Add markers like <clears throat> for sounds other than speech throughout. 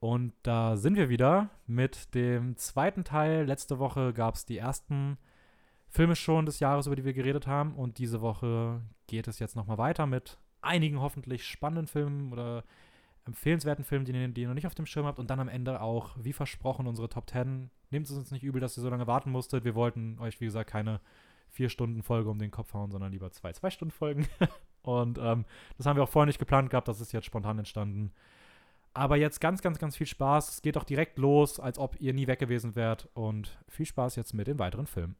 Und da sind wir wieder mit dem zweiten Teil. Letzte Woche gab es die ersten Filme schon des Jahres, über die wir geredet haben. Und diese Woche geht es jetzt nochmal weiter mit einigen hoffentlich spannenden Filmen oder empfehlenswerten Filmen, die, die ihr noch nicht auf dem Schirm habt. Und dann am Ende auch, wie versprochen, unsere Top 10. Nehmt es uns nicht übel, dass ihr so lange warten musstet. Wir wollten euch, wie gesagt, keine vier Stunden Folge um den Kopf hauen, sondern lieber zwei, zwei Stunden Folgen. <laughs> Und ähm, das haben wir auch vorher nicht geplant gehabt. Das ist jetzt spontan entstanden. Aber jetzt ganz, ganz, ganz viel Spaß. Es geht auch direkt los, als ob ihr nie weg gewesen wärt. Und viel Spaß jetzt mit den weiteren Filmen.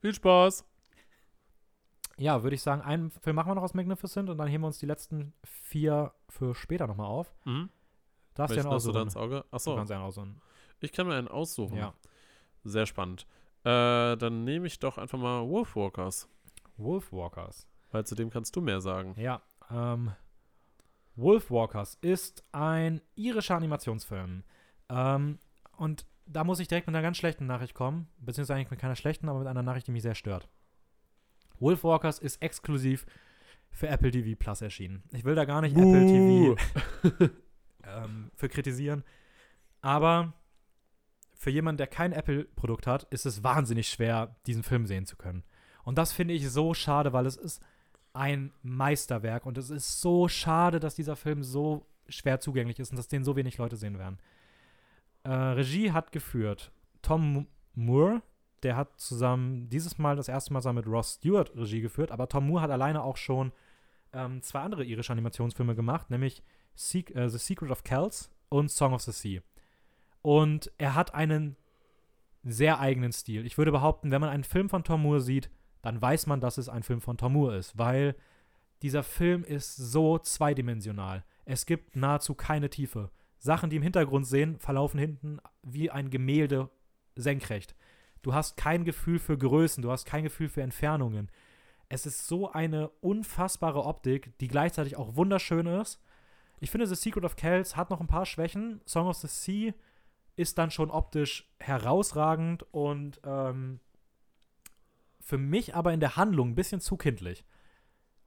Viel Spaß! Ja, würde ich sagen, einen Film machen wir noch aus Magnificent und dann heben wir uns die letzten vier für später nochmal auf. Mhm. Darfst du einen hast du da aussuchen? ins Auge? Du Achso, kannst einen aussuchen. ich kann mir einen aussuchen. Ja. Sehr spannend. Äh, dann nehme ich doch einfach mal Wolfwalkers. Wolfwalkers. Weil zu dem kannst du mehr sagen. Ja, ähm, Wolfwalkers ist ein irischer Animationsfilm. Ähm, und da muss ich direkt mit einer ganz schlechten Nachricht kommen. Beziehungsweise eigentlich mit keiner schlechten, aber mit einer Nachricht, die mich sehr stört. Wolfwalkers ist exklusiv für Apple TV Plus erschienen. Ich will da gar nicht Apple Buh. TV <laughs> ähm, für kritisieren. Aber für jemanden, der kein Apple-Produkt hat, ist es wahnsinnig schwer, diesen Film sehen zu können. Und das finde ich so schade, weil es ist ein Meisterwerk und es ist so schade, dass dieser Film so schwer zugänglich ist und dass den so wenig Leute sehen werden. Äh, Regie hat geführt Tom Moore, der hat zusammen dieses Mal das erste Mal zusammen mit Ross Stewart Regie geführt, aber Tom Moore hat alleine auch schon ähm, zwei andere irische Animationsfilme gemacht, nämlich Se äh, The Secret of Kells und Song of the Sea. Und er hat einen sehr eigenen Stil. Ich würde behaupten, wenn man einen Film von Tom Moore sieht, dann weiß man, dass es ein Film von Tom Moore ist, weil dieser Film ist so zweidimensional. Es gibt nahezu keine Tiefe. Sachen, die im Hintergrund sehen, verlaufen hinten wie ein Gemälde senkrecht. Du hast kein Gefühl für Größen, du hast kein Gefühl für Entfernungen. Es ist so eine unfassbare Optik, die gleichzeitig auch wunderschön ist. Ich finde, The Secret of Kells hat noch ein paar Schwächen. Song of the Sea ist dann schon optisch herausragend und ähm, für mich aber in der Handlung ein bisschen zu kindlich.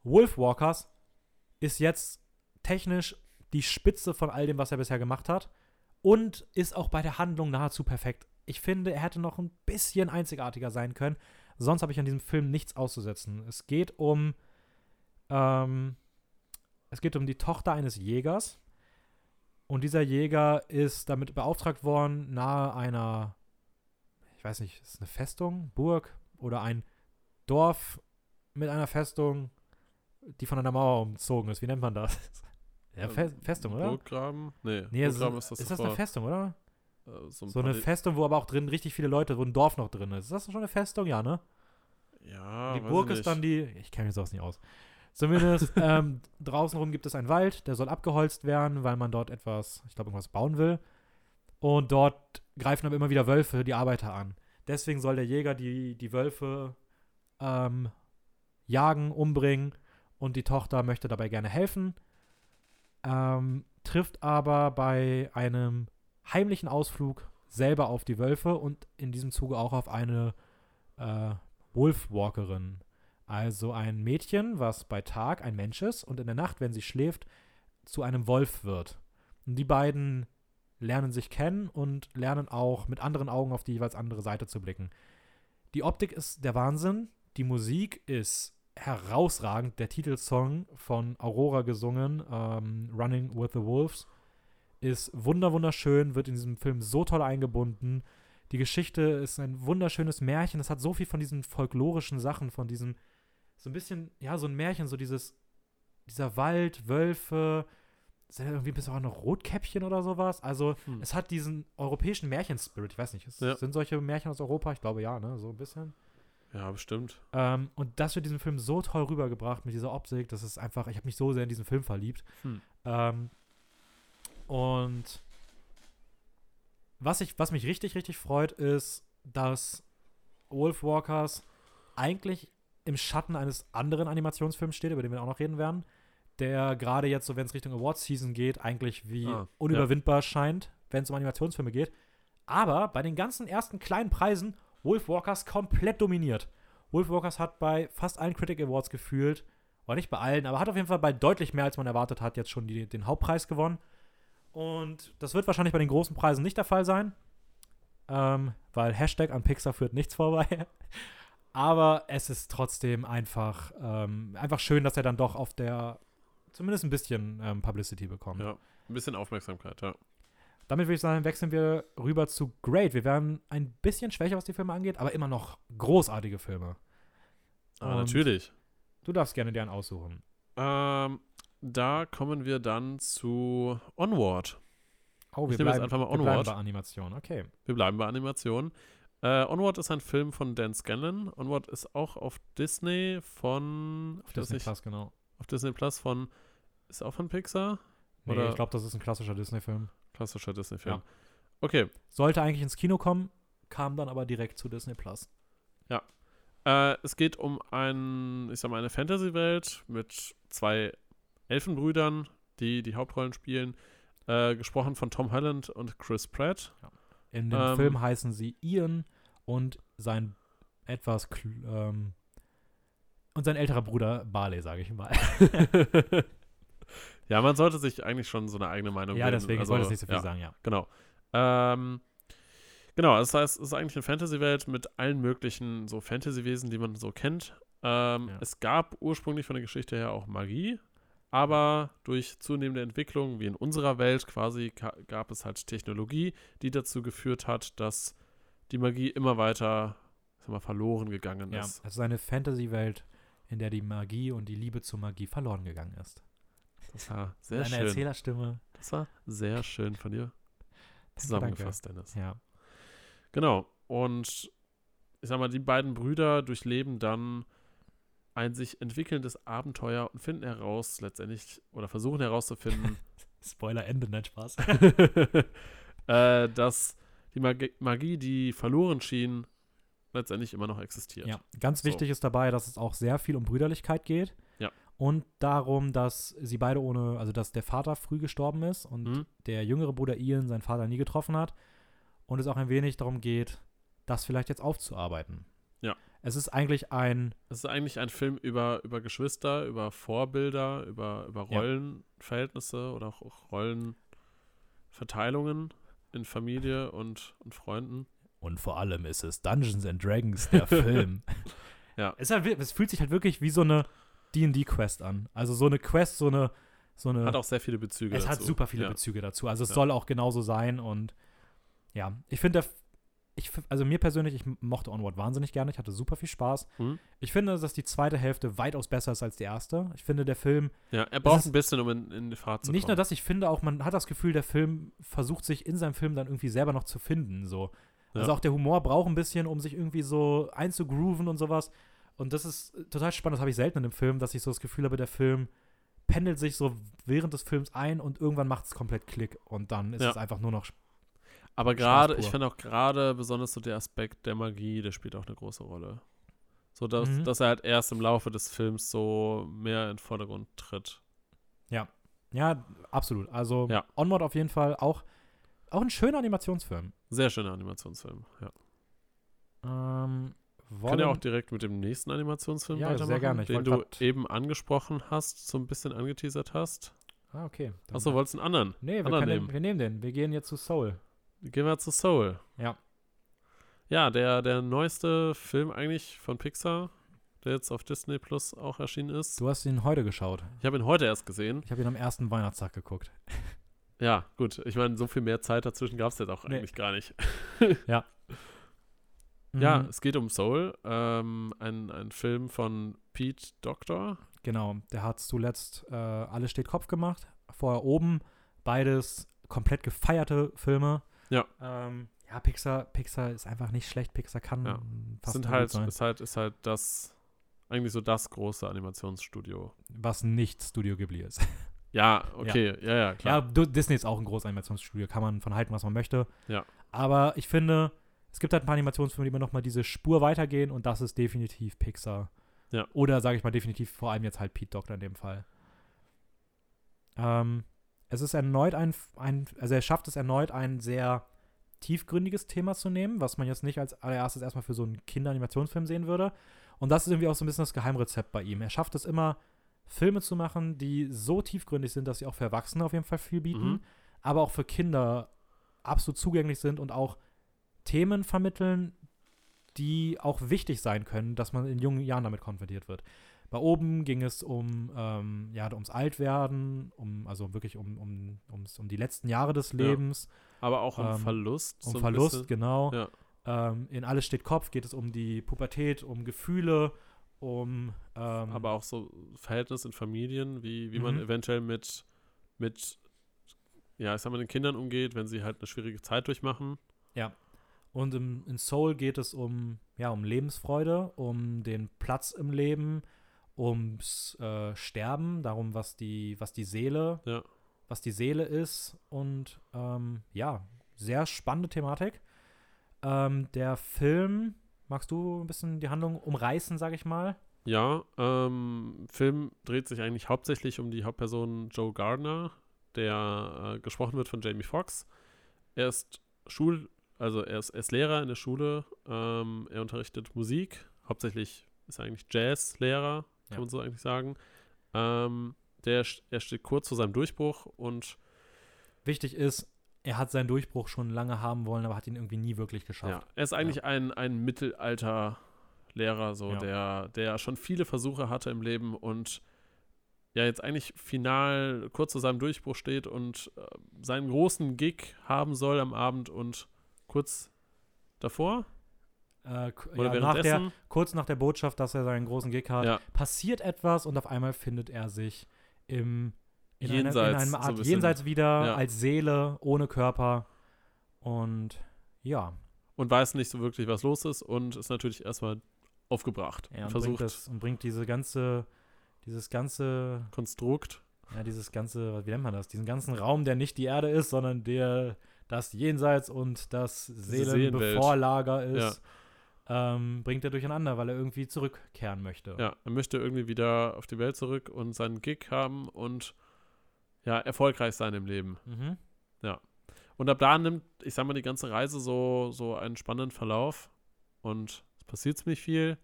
Wolfwalkers ist jetzt technisch die Spitze von all dem, was er bisher gemacht hat und ist auch bei der Handlung nahezu perfekt. Ich finde, er hätte noch ein bisschen einzigartiger sein können. Sonst habe ich an diesem Film nichts auszusetzen. Es geht um ähm, es geht um die Tochter eines Jägers und dieser Jäger ist damit beauftragt worden, nahe einer, ich weiß nicht, ist es eine Festung, Burg oder ein Dorf mit einer Festung, die von einer Mauer umzogen ist. Wie nennt man das? <laughs> Ja, Fe Festung, oder? Burggraben? Nee, Nee, Burggraben ist, ist das ist das eine Festung, oder? Äh, so ein So eine Festung, wo aber auch drin richtig viele Leute, wo ein Dorf noch drin ist. Ist das schon eine Festung? Ja, ne? Ja, die Burg ist dann die. Ich kenne mich sowas nicht aus. Zumindest <laughs> ähm, draußen rum gibt es einen Wald, der soll abgeholzt werden, weil man dort etwas, ich glaube, irgendwas bauen will. Und dort greifen aber immer wieder Wölfe die Arbeiter an. Deswegen soll der Jäger die, die Wölfe ähm, jagen, umbringen und die Tochter möchte dabei gerne helfen. Ähm, trifft aber bei einem heimlichen Ausflug selber auf die Wölfe und in diesem Zuge auch auf eine äh, Wolfwalkerin. Also ein Mädchen, was bei Tag ein Mensch ist und in der Nacht, wenn sie schläft, zu einem Wolf wird. Und die beiden lernen sich kennen und lernen auch mit anderen Augen auf die jeweils andere Seite zu blicken. Die Optik ist der Wahnsinn, die Musik ist herausragend. Der Titelsong von Aurora gesungen, ähm, Running with the Wolves, ist wunder wunderschön, wird in diesem Film so toll eingebunden. Die Geschichte ist ein wunderschönes Märchen. Es hat so viel von diesen folklorischen Sachen, von diesem, so ein bisschen, ja, so ein Märchen, so dieses, dieser Wald, Wölfe, sind ja irgendwie ein bisschen auch noch Rotkäppchen oder sowas. Also, Hm. es hat diesen europäischen Märchenspirit. Ich weiß nicht, es, Ja. sind solche Märchen aus Europa? Ich glaube ja, ne, so ein bisschen. Ja, bestimmt. Ähm, und das wird in diesem Film so toll rübergebracht mit dieser Optik, das ist einfach, ich habe mich so sehr in diesen Film verliebt. Hm. Ähm, und was, ich, was mich richtig, richtig freut, ist, dass Wolfwalkers eigentlich im Schatten eines anderen Animationsfilms steht, über den wir auch noch reden werden, der gerade jetzt, so wenn es Richtung Awards-Season geht, eigentlich wie Ah, unüberwindbar scheint, wenn es um Animationsfilme geht. Aber bei den ganzen ersten kleinen Preisen Wolfwalkers komplett dominiert. Wolfwalkers hat bei fast allen Critic Awards gefühlt, oder nicht bei allen, aber hat auf jeden Fall bei deutlich mehr, als man erwartet hat, jetzt schon die, den Hauptpreis gewonnen. Und das wird wahrscheinlich bei den großen Preisen nicht der Fall sein, ähm, weil Hashtag an Pixar führt nichts vorbei. <laughs> Aber es ist trotzdem einfach, ähm, einfach schön, dass er dann doch auf der zumindest ein bisschen ähm, Publicity bekommt. Ja, ein bisschen Aufmerksamkeit, ja. Damit würde ich sagen, wechseln wir rüber zu Great. Wir werden ein bisschen schwächer, was die Filme angeht, aber immer noch großartige Filme. Ah, Und natürlich. Du darfst gerne dir einen aussuchen. Ähm, da kommen wir dann zu Onward. Oh, Ich nehme jetzt einfach mal wir bleiben Onward. bei Animation. Okay. Wir bleiben bei Animation. Äh, Onward ist ein Film von Dan Scanlon. Onward ist auch auf Disney von. Auf Disney nicht, Plus, genau. Auf Disney Plus von. Ist auch von Pixar? Nee, Oder- ich glaube, das ist ein klassischer Disney-Film. Klassischer Disney-Film. Ja. Okay. Sollte eigentlich ins Kino kommen, kam dann aber direkt zu Disney Plus. Äh, es geht um ein, ich sag mal, eine Fantasy-Welt mit zwei Elfenbrüdern, die die Hauptrollen spielen. Äh, gesprochen von Tom Holland und Chris Pratt. In dem Ähm. Film heißen sie Ian und sein etwas ähm, und sein älterer Bruder Barley, sage ich mal. <laughs> <laughs> ja, man sollte sich eigentlich schon so eine eigene Meinung ja, bilden. deswegen Also, wollte ich nicht so viel ja. sagen, ja. Genau. Ähm, genau, das heißt, es ist eigentlich eine Fantasy-Welt mit allen möglichen so Fantasy-Wesen, die man so kennt. Ähm, Ja. Es gab ursprünglich von der Geschichte her auch Magie, aber durch zunehmende Entwicklung, wie in unserer Welt quasi, gab es halt Technologie, die dazu geführt hat, dass die Magie immer weiter mal, verloren gegangen Ja, ist. es ist eine Fantasy-Welt, in der die Magie und die Liebe zur Magie verloren gegangen ist. Das war sehr Eine schön. Erzählerstimme. Das war sehr schön von dir Danke, zusammengefasst, Dennis. Ja. Genau. Und ich sag mal, die beiden Brüder durchleben dann ein sich entwickelndes Abenteuer und finden heraus, letztendlich, oder versuchen herauszufinden, <laughs> Spoiler Ende, nicht Spaß. <laughs> äh, dass die Magie, Magie, die verloren schien, letztendlich immer noch existiert. Ja, ganz So. wichtig ist dabei, dass es auch sehr viel um Brüderlichkeit geht. Ja. Und darum, dass sie beide ohne, also dass der Vater früh gestorben ist und Mhm. der jüngere Bruder Ian seinen Vater nie getroffen hat. Und es auch ein wenig darum geht, das vielleicht jetzt aufzuarbeiten. Ja. Es ist eigentlich ein, Es ist eigentlich ein Film über, über Geschwister, über Vorbilder, über, über Ja. Rollenverhältnisse oder auch Rollenverteilungen in Familie und, und Freunden. und vor allem ist es Dungeons and Dragons, der <laughs> Film. Ja. Es, halt, es fühlt sich halt wirklich wie so eine D&D-Quest an. Also so eine Quest, so eine, so eine Hat auch sehr viele Bezüge Es dazu. hat super viele ja. Bezüge dazu. Also es Ja. soll auch genauso sein und ja, ich finde, ich, also mir persönlich, ich mochte Onward wahnsinnig gerne. Ich hatte super viel Spaß. Mhm. Ich finde, dass die zweite Hälfte weitaus besser ist als die erste. Ich finde, der Film, Ja, er braucht ein bisschen, um in, in die Fahrt zu nicht nur kommen. das, ich finde auch, man hat das Gefühl, der Film versucht sich in seinem Film dann irgendwie selber noch zu finden. So. Also Ja. auch der Humor braucht ein bisschen, um sich irgendwie so einzugrooven und sowas. Und das ist äh, total spannend, das habe ich selten in einem Film, dass ich so das Gefühl habe, der Film pendelt sich so während des Films ein und irgendwann macht es komplett Klick und dann ist Ja. es einfach nur noch Aber gerade, ich finde auch gerade besonders so der Aspekt der Magie, der spielt auch eine große Rolle. So, dass, Mhm. dass er halt erst im Laufe des Films so mehr in den Vordergrund tritt. Ja, absolut. Also Ja. Onward auf jeden Fall auch, auch ein schöner Animationsfilm. Sehr schöner Animationsfilm, ja. Ähm, Wir können ja auch wollen- direkt mit dem nächsten Animationsfilm Ja, sehr weitermachen, gerne. Ich den du grad- eben angesprochen hast, so ein bisschen angeteasert hast. ah, okay. Dann- Achso, wolltest du einen anderen? nee, wir, anderen nehmen. den, wir nehmen den. Wir gehen jetzt zu Soul. Gehen wir zu Soul. Ja. Ja, der, der neueste Film eigentlich von Pixar, der jetzt auf Disney Plus auch erschienen ist. Du hast ihn heute geschaut. Ich habe ihn heute erst gesehen. Ich habe ihn am ersten Weihnachtstag geguckt. Ja, gut. Ich meine, so viel mehr Zeit dazwischen gab es jetzt auch Nee. eigentlich gar nicht. <laughs> Mhm, Ja, es geht um Soul, ähm, ein, ein Film von Pete Doctor. Genau, der hat zuletzt äh, Alles steht Kopf gemacht. Vorher oben, beides komplett gefeierte Filme. Ja. Ähm, ja, Pixar, Pixar ist einfach nicht schlecht. Pixar kann Ja. fast sind halt, sein. ist halt, ist halt das, eigentlich so das große Animationsstudio. Was nicht Studio Ghibli ist. <laughs> Ja, okay, ja, ja, Ja, klar. Du- Disney ist auch ein großes Animationsstudio, kann man von halten, was man möchte. Ja. Aber ich finde, es gibt halt ein paar Animationsfilme, die immer noch mal diese Spur weitergehen und das ist definitiv Pixar. Ja. Oder sage ich mal definitiv vor allem jetzt halt Pete Doctor in dem Fall. Ähm, es ist erneut ein, ein, also er schafft es erneut ein sehr tiefgründiges Thema zu nehmen, was man jetzt nicht als allererstes erstmal für so einen Kinderanimationsfilm sehen würde. Und das ist irgendwie auch so ein bisschen das Geheimrezept bei ihm. Er schafft es immer, Filme zu machen, die so tiefgründig sind, dass sie auch für Erwachsene auf jeden Fall viel bieten, Mhm. aber auch für Kinder absolut zugänglich sind und auch Themen vermitteln, die auch wichtig sein können, dass man in jungen Jahren damit konfrontiert wird. Bei oben ging es um, ähm, ja, ums Altwerden, um, also wirklich um, um, ums, um die letzten Jahre des Lebens. Aber auch um Ähm, Verlust. Um so Verlust, bisschen. genau. Ja. Ähm, in Alles steht Kopf geht es um die Pubertät, um Gefühle, um ähm, Aber auch so Verhältnis in Familien, wie, wie man Mhm. eventuell mit, mit, ja, ich sag mal, den Kindern umgeht, wenn sie halt eine schwierige Zeit durchmachen. Und im, in Soul geht es um ja um Lebensfreude, um den Platz im Leben, ums äh, Sterben, darum was die was die Seele, Ja. was die Seele ist und ähm, ja sehr spannende Thematik. Ähm, der Film, magst du ein bisschen die Handlung umreißen, sag ich mal? Ja, ähm, Film dreht sich eigentlich hauptsächlich um die Hauptperson Joe Gardner, der äh, gesprochen wird von Jamie Foxx. Er ist Schul, also er ist, er ist Lehrer in der Schule. Ähm, er unterrichtet Musik. Hauptsächlich ist er eigentlich Jazzlehrer, kann Ja. man so eigentlich sagen. Ähm, der, er steht kurz vor seinem Durchbruch und Wichtig ist, er hat seinen Durchbruch schon lange haben wollen, aber hat ihn irgendwie nie wirklich geschafft. Ja, er ist eigentlich ein, ein Mittelalter-Lehrer, so, Ja. der, der schon viele Versuche hatte im Leben und ja, jetzt eigentlich final kurz zu seinem Durchbruch steht und äh, seinen großen Gig haben soll am Abend und kurz davor Äh, oder ja, nach der, kurz nach der Botschaft, dass er seinen großen Gig hat, Ja. passiert etwas und auf einmal findet er sich im in, einer, in Jenseits, einem so Art ein bisschen. Jenseits wieder Ja. als Seele ohne Körper und ja, und weiß nicht so wirklich, was los ist und ist natürlich erstmal aufgebracht. er und und bringt versucht das und bringt diese ganze dieses ganze Konstrukt. ja dieses ganze wie nennt man das diesen ganzen Raum, der nicht die Erde ist, sondern der das Jenseits und das. Seelenbevorlager ist. Ähm, bringt er durcheinander, weil er irgendwie zurückkehren möchte. Ja, er möchte irgendwie wieder auf die Welt zurück und seinen Gig haben und ja, erfolgreich sein im Leben. Mhm. Und ab da nimmt, ich sag mal, die ganze Reise so, so einen spannenden Verlauf und es passiert ziemlich viel.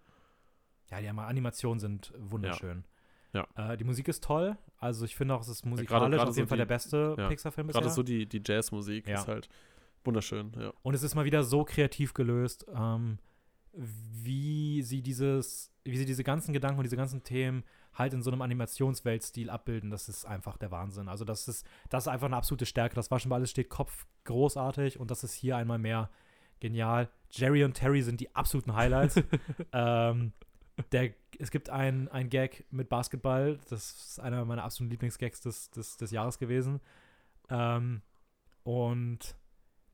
Ja, die Animationen sind wunderschön. Ja. Äh, die Musik ist toll. Also ich finde auch, es ist musikalisch auf jeden so Fall die- der beste ja, Pixar-Film bisher. Gerade so die, die Jazzmusik Ja. ist halt wunderschön, ja. Und es ist mal wieder so kreativ gelöst, ähm, wie sie dieses, wie sie diese ganzen Gedanken und diese ganzen Themen halt in so einem Animationsweltstil abbilden. Das ist einfach der Wahnsinn. Also das ist, das ist einfach eine absolute Stärke. Das war schon bei alles steht Kopf großartig und das ist hier einmal mehr genial. Jerry und Terry sind die absoluten Highlights. <laughs> ähm, der, es gibt ein, ein Gag mit Basketball, das ist einer meiner absoluten Lieblingsgags des, des, des Jahres gewesen. Ähm, und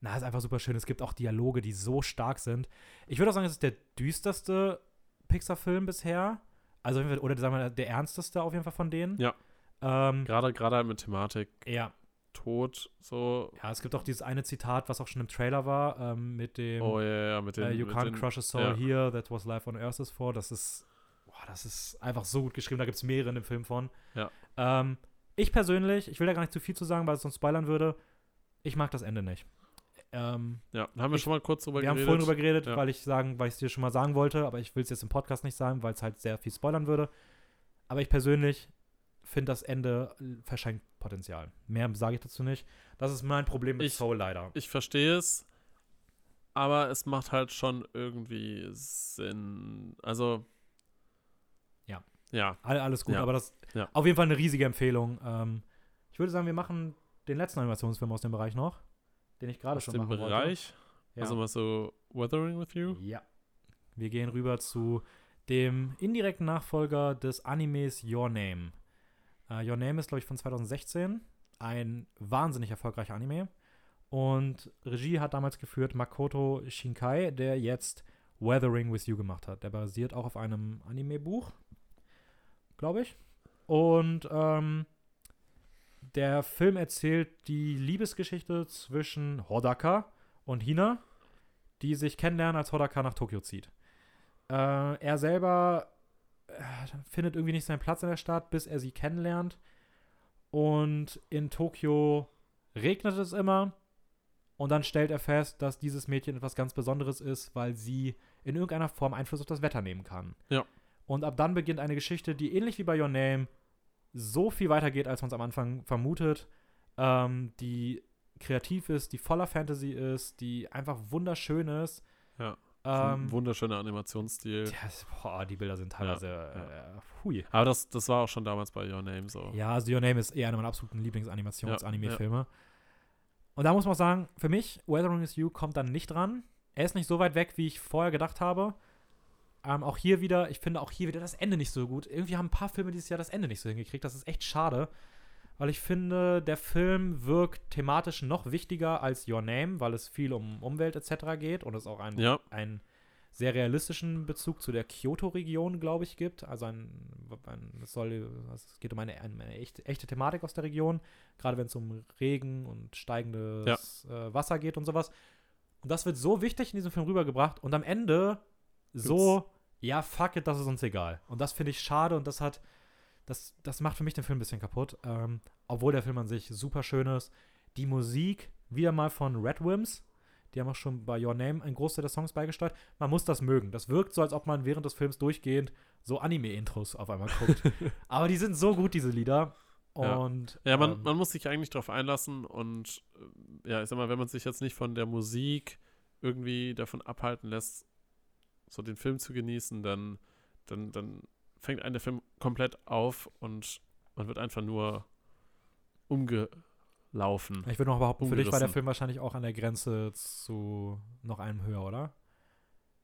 na, ist einfach super schön. Es gibt auch Dialoge, die so stark sind. Ich würde auch sagen, es ist der düsterste Pixar-Film bisher. Also, auf jeden Fall- oder sagen wir, der ernsteste auf jeden Fall von denen. Ja. Ähm, Gerade, gerade halt mit Thematik ja. Tod, so. Ja, es gibt auch dieses eine Zitat, was auch schon im Trailer war, ähm, mit dem Oh ja, ja, mit den. äh, You mit can't den, crush a soul ja. here, that was life on earth is for. Das ist, boah, das ist einfach so gut geschrieben. Da gibt es mehrere in dem Film von. Ja. Ähm, ich persönlich, ich will da gar nicht zu viel zu sagen, weil es sonst spoilern würde. Ich mag das Ende nicht. Ähm, Ja, da haben wir Ich- schon mal kurz drüber wir haben geredet. vorhin drüber geredet, Ja. weil ich sagen, weil ich es dir schon mal sagen wollte, aber ich will es jetzt im Podcast nicht sagen, weil es halt sehr viel spoilern würde. Aber ich persönlich finde das Ende äh, verschenkt Potenzial. Mehr sage ich dazu nicht. Das ist mein Problem mit Ich- Soul leider. Ich verstehe es, aber es macht halt schon irgendwie Sinn. Also. Ja. Ja, All, alles gut, Ja. aber das Ja. auf jeden Fall eine riesige Empfehlung. Ähm, ich würde sagen, wir machen den letzten Animationsfilm aus dem Bereich noch, den ich gerade aus schon dem machen Bereich. wollte. Ja. Also mal so Weathering with You. ja. Wir gehen rüber zu dem indirekten Nachfolger des Animes Your Name. Äh, Your Name ist, glaube ich, von 2016. Ein wahnsinnig erfolgreicher Anime. Und Regie hat damals geführt Makoto Shinkai, der jetzt Weathering with You gemacht hat. Der basiert auch auf einem Anime-Buch, glaube ich. Und ähm, der Film erzählt die Liebesgeschichte zwischen Hodaka und Hina, die sich kennenlernen, als Hodaka nach Tokio zieht. Äh, er selber findet irgendwie nicht seinen Platz in der Stadt, bis er sie kennenlernt. Und in Tokio regnet es immer. Und dann stellt er fest, dass dieses Mädchen etwas ganz Besonderes ist, weil sie in irgendeiner Form Einfluss auf das Wetter nehmen kann. Ja. Und ab dann beginnt eine Geschichte, die ähnlich wie bei Your Name so viel weitergeht, als man es am Anfang vermutet, ähm, die kreativ ist, die voller Fantasy ist, die einfach wunderschön ist. Ja. Ähm, Wunderschöner Animationsstil. ja, es- boah, die Bilder sind teilweise äh, hui. Aber das, das war auch schon damals bei Your Name so. Ja, also Your Name ist eher einer meiner absoluten Ja, Lieblings-Animations-Anime-Filme. Und da muss man auch sagen, für mich, Weathering is You kommt dann nicht dran. Er ist nicht so weit weg, wie ich vorher gedacht habe. Ähm, auch hier wieder, ich finde auch hier wieder das Ende nicht so gut. Irgendwie haben ein paar Filme dieses Jahr das Ende nicht so hingekriegt. Das ist echt schade. Weil ich finde, der Film wirkt thematisch noch wichtiger als Your Name, weil es viel um Umwelt etc. geht und es auch ein Ja, einen sehr realistischen Bezug zu der Kyoto-Region, glaube ich, gibt. Also ein, ein es soll, es geht um eine, eine, echte, echte Thematik aus der Region, gerade wenn es um Regen und steigendes äh, Wasser geht und sowas. Und das wird so wichtig in diesem Film rübergebracht und am Ende so, ja, fuck it, das ist uns egal. Und das finde ich schade und das hat, das, das macht für mich den Film ein bisschen kaputt. Ähm, obwohl der Film an sich super schön ist. Die Musik, wieder mal von Red Wims, die haben auch schon bei Your Name einen Großteil der Songs beigesteuert. Man muss das mögen. Das wirkt so, als ob man während des Films durchgehend so Anime-Intros auf einmal guckt. <laughs> Aber die sind so gut, diese Lieder. Ja. Und ja man, ähm, man muss sich eigentlich darauf einlassen und äh, ja, ich sag mal, wenn man sich jetzt nicht von der Musik irgendwie davon abhalten lässt, so den Film zu genießen, dann, dann, dann fängt ein der Film komplett auf und man wird einfach nur umgelaufen. ich würde noch behaupten, für dich war der. Film wahrscheinlich auch an der Grenze zu noch einem höher, oder?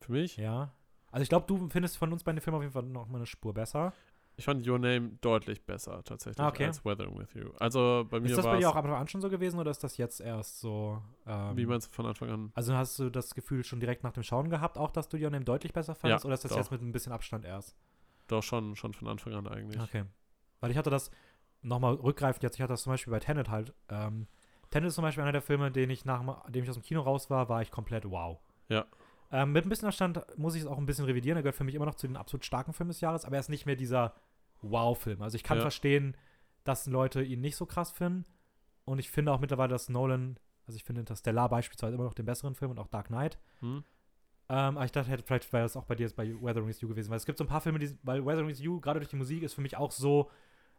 Für mich? Ja. Also ich glaube, du findest von uns beiden den Film auf jeden Fall noch mal eine Spur besser. Ich fand Your Name deutlich besser tatsächlich Ah, okay. als Weathering with You. Also bei mir Ist das bei war dir auch am Anfang an schon so gewesen oder ist das jetzt erst so? Ähm, wie meinst du von Anfang an? also hast du das Gefühl schon direkt nach dem Schauen gehabt, auch dass du Your Name deutlich besser fandest oder ist das doch. jetzt mit ein bisschen Abstand erst? Doch schon, schon von Anfang an eigentlich. Okay. Weil ich hatte das nochmal rückgreifend jetzt, ich hatte das zum Beispiel bei Tenet halt. Ähm, Tenet ist zum Beispiel einer der Filme, den ich nach dem ich aus dem Kino raus war, war ich komplett wow. Ja. Ähm, mit ein bisschen Abstand muss ich es auch ein bisschen revidieren. Er gehört für mich immer noch zu den absolut starken Filmen des Jahres, aber er ist nicht mehr dieser Wow-Film. Also ich kann Ja. verstehen, dass Leute ihn nicht so krass finden. Und ich finde auch mittlerweile, dass Nolan, also ich finde Interstellar beispielsweise immer noch den besseren Film und auch Dark Knight. Hm? Ähm, aber ich dachte, hätte- vielleicht wäre das auch bei dir jetzt bei Weathering with You gewesen, weil es gibt so ein paar Filme, die, weil Weathering with You, gerade durch die Musik, ist für mich auch so,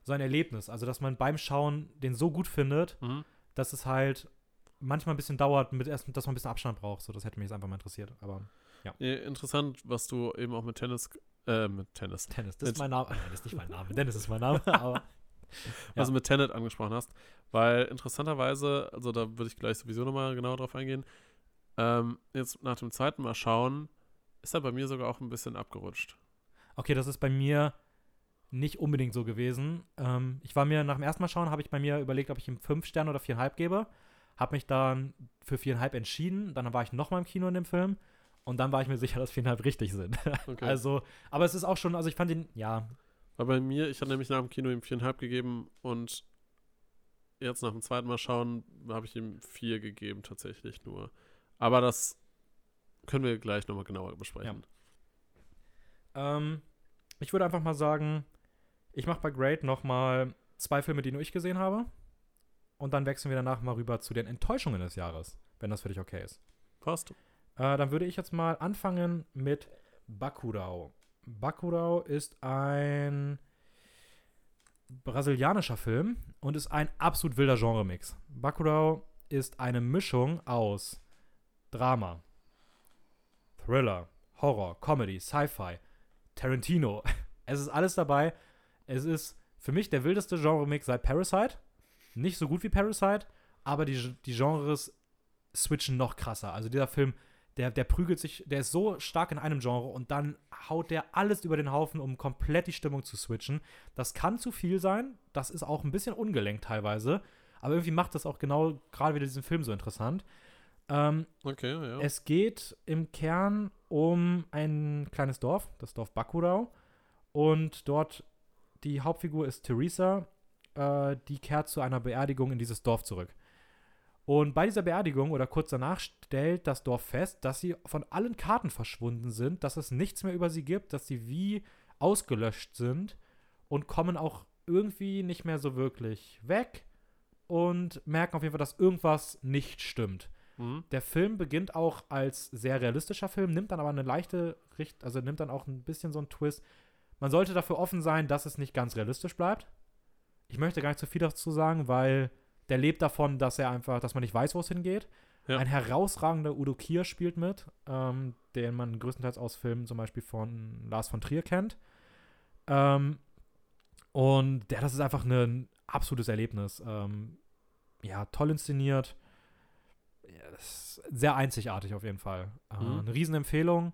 so ein Erlebnis. Also, dass man beim Schauen den so gut findet, Mhm. dass es halt manchmal ein bisschen dauert, mit erst, dass man ein bisschen Abstand braucht. So, das hätte mich jetzt einfach mal interessiert. Aber Ja, interessant, was du eben auch mit Tennis, äh, mit Tennis, Dennis, das Mit- ist mein Name. Nein, das ist nicht mein Name. Dennis ist mein Name, <laughs> aber was du Ja. mit Tenet angesprochen hast, weil interessanterweise, also da würde ich gleich sowieso nochmal genauer drauf eingehen, ähm, jetzt nach dem zweiten Mal schauen, ist er bei mir sogar auch ein bisschen abgerutscht. okay, das ist bei mir nicht unbedingt so gewesen. Ähm, ich war mir nach dem ersten Mal schauen, habe ich bei mir überlegt, ob ich ihm fünf Sterne oder viereinhalb gebe. Habe mich dann für viereinhalb entschieden. Dann war ich nochmal im Kino in dem Film. Und dann war ich mir sicher, dass viereinhalb richtig sind. <laughs> Okay. Also, aber es ist auch schon, also ich fand ihn, ja, Weil bei mir, ich hatte nämlich nach dem Kino ihm viereinhalb gegeben und jetzt nach dem zweiten Mal schauen, habe ich ihm vier gegeben, tatsächlich nur. Aber das können wir gleich nochmal genauer besprechen. Ähm, ich würde einfach mal sagen, ich mache bei Great noch mal zwei Filme, die nur ich gesehen habe. Und dann wechseln wir danach mal rüber zu den Enttäuschungen des Jahres, wenn das für dich okay ist. Passt. Äh, dann würde ich jetzt mal anfangen mit Bakurao. Bakurao ist ein brasilianischer Film und ist ein absolut wilder Genremix. Bakurao ist eine Mischung aus Drama, Thriller, Horror, Comedy, Sci-Fi, Tarantino. <laughs> Es ist alles dabei. Es ist für mich der wildeste Genremix seit Parasite. Nicht so gut wie Parasite, aber die, die Genres switchen noch krasser. Also dieser Film, der, der prügelt sich, der ist so stark in einem Genre und dann haut der alles über den Haufen, um komplett die Stimmung zu switchen. Das kann zu viel sein. Das ist auch ein bisschen ungelenkt teilweise. Aber irgendwie macht das auch genau gerade wieder diesen Film so interessant. Ähm, Okay, ja. es geht im Kern um ein kleines Dorf, das Dorf Bakurau. Und dort die Hauptfigur ist Theresa. Äh, die kehrt zu einer Beerdigung in dieses Dorf zurück. Und bei dieser Beerdigung oder kurz danach stellt das Dorf fest, dass sie von allen Karten verschwunden sind, dass es nichts mehr über sie gibt, dass sie wie ausgelöscht sind und kommen auch irgendwie nicht mehr so wirklich weg und merken auf jeden Fall, dass irgendwas nicht stimmt. Mhm. Der Film beginnt auch als sehr realistischer Film, nimmt dann aber eine leichte Richt, also nimmt dann auch ein bisschen so einen Twist. Man sollte dafür offen sein, dass es nicht ganz realistisch bleibt. Ich möchte gar nicht zu viel dazu sagen, weil der lebt davon, dass er einfach, dass man nicht weiß, wo es hingeht. Ja. Ein herausragender Udo Kier spielt mit, ähm, den man größtenteils aus Filmen zum Beispiel von Lars von Trier kennt. Ähm, und der, das ist einfach ein absolutes Erlebnis. Ähm, ja, toll inszeniert. Ja, ist sehr einzigartig auf jeden Fall. Äh, Mhm. Eine Riesenempfehlung.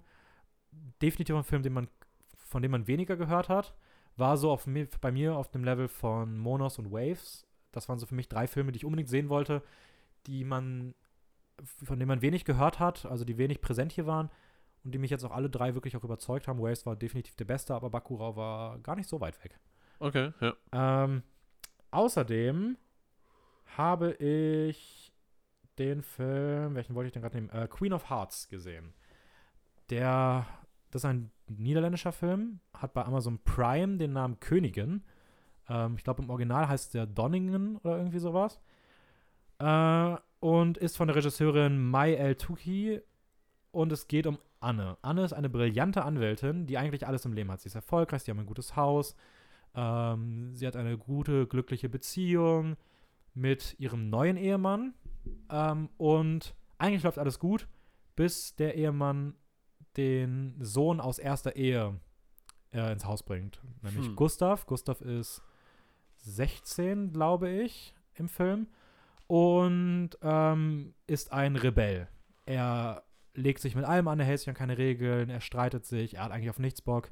Definitiv ein Film, den man, von dem man weniger gehört hat. War so auf bei mir auf dem Level von Monos und Waves. Das waren so für mich drei Filme, die ich unbedingt sehen wollte, die man, von denen man wenig gehört hat, also die wenig präsent hier waren und die mich jetzt auch alle drei wirklich auch überzeugt haben. Waves war definitiv der beste, aber Bakurau war gar nicht so weit weg. Okay, ja. Ähm, außerdem habe ich den Film, welchen wollte ich denn gerade nehmen? Äh, Queen of Hearts gesehen. Der, das ist ein niederländischer Film, hat bei Amazon Prime den Namen Königin. Ähm, ich glaube, im Original heißt der Donningen oder irgendwie sowas. Äh, und ist von der Regisseurin Mai El Tuki. Und es geht um Anne. Anne ist eine brillante Anwältin, die eigentlich alles im Leben hat. Sie ist erfolgreich, sie haben ein gutes Haus, ähm, sie hat eine gute, glückliche Beziehung mit ihrem neuen Ehemann. Ähm, und eigentlich läuft alles gut, bis der Ehemann den Sohn aus erster Ehe äh, ins Haus bringt. Nämlich Hm. Gustav. Gustav ist 16, glaube ich, im Film. Und ähm, ist ein Rebell. Er legt sich mit allem an, er hält sich an keine Regeln, er streitet sich, er hat eigentlich auf nichts Bock.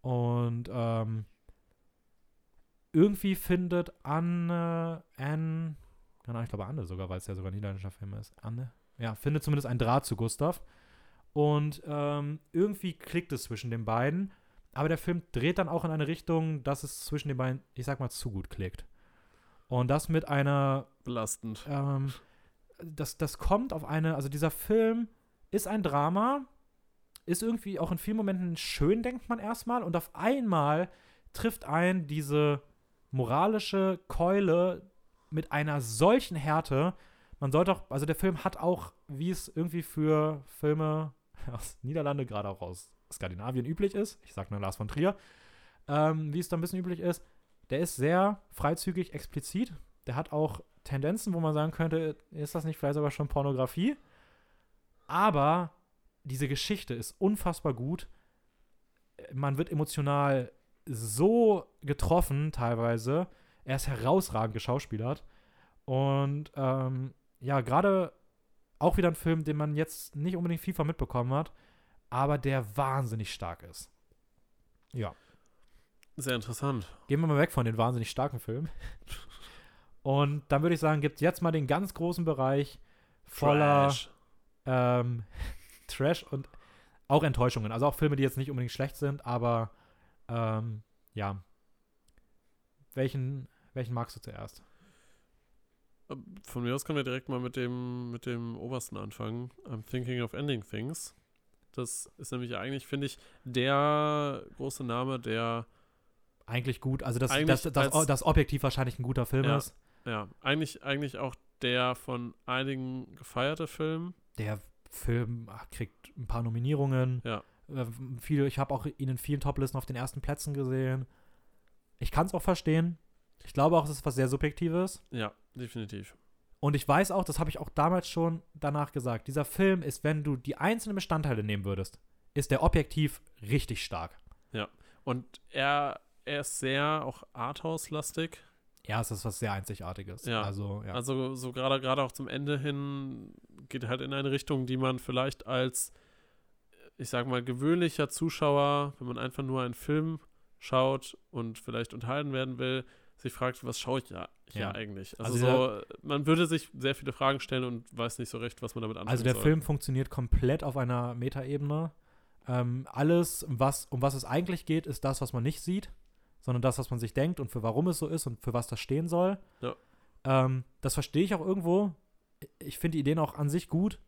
Und ähm, irgendwie findet Anne, Anne, keine Ahnung, ich glaube Anne sogar, weil es ja sogar ein niederländischer Film ist. Anne, ja, findet zumindest einen Draht zu Gustav. Und ähm, irgendwie klickt es zwischen den beiden. Aber der Film dreht dann auch in eine Richtung, dass es zwischen den beiden, ich sag mal, zu gut klickt. Und das mit einer Belastend. ähm, das, das kommt auf eine, also dieser Film ist ein Drama, ist irgendwie auch in vielen Momenten schön, denkt man erstmal, und auf einmal trifft ein diese moralische Keule mit einer solchen Härte. Man sollte auch, also der Film hat auch, wie es irgendwie für Filme <laughs> aus Niederlande, gerade auch aus Skandinavien üblich ist, ich sag nur Lars von Trier, ähm, wie es da ein bisschen üblich ist, der ist sehr freizügig, explizit. Der hat auch Tendenzen, wo man sagen könnte, ist das nicht vielleicht sogar schon Pornografie? Aber diese Geschichte ist unfassbar gut. Man wird emotional so getroffen teilweise. Er ist herausragend geschauspielert. Und ähm, ja, gerade auch wieder ein Film, den man jetzt nicht unbedingt viel von mitbekommen hat, aber der wahnsinnig stark ist. Ja. Sehr interessant. Gehen wir mal weg von den wahnsinnig starken Filmen. <laughs> Und dann würde ich sagen, gibt jetzt mal den ganz großen Bereich voller Trash. ähm, <laughs> Trash und auch Enttäuschungen. Also auch Filme, die jetzt nicht unbedingt schlecht sind, aber ähm, ja. Welchen, welchen magst du zuerst? Von mir aus können wir direkt mal mit dem, mit dem obersten anfangen. I'm thinking of ending things. Das ist nämlich eigentlich, finde ich, der große Name, der Eigentlich gut. Also, dass das, das, als- das objektiv wahrscheinlich ein guter Film Ja. ist. Ja, eigentlich, eigentlich auch der von einigen gefeierte Film. Der Film ach, kriegt ein paar Nominierungen. Ja. Äh, viele, ich habe auch ihn in vielen Toplisten auf den ersten Plätzen gesehen. Ich kann es auch verstehen. Ich glaube auch, es ist was sehr Subjektives. Ja, definitiv. Und ich weiß auch, das habe ich auch damals schon danach gesagt, dieser Film ist, wenn du die einzelnen Bestandteile nehmen würdest, ist der objektiv richtig stark. Und er, er ist sehr auch Arthouse-lastig. Ja, es ist was sehr Einzigartiges. Ja. Also, ja. Also so gerade gerade auch zum Ende hin geht halt in eine Richtung, die man vielleicht als, ich sag mal, gewöhnlicher Zuschauer, wenn man einfach nur einen Film schaut und vielleicht unterhalten werden will, sich fragt, was schaue ich ja hier Ja. eigentlich? Also Also, so, man würde sich sehr viele Fragen stellen und weiß nicht so recht, was man damit anfangen Also der soll. Film funktioniert komplett auf einer Metaebene. Ähm, alles, was, um was es eigentlich geht, ist das, was man nicht sieht, sondern das, was man sich denkt und für warum es so ist und für was das stehen soll. Ja. Ähm, das verstehe ich auch irgendwo. Ich finde die Ideen auch an sich gut.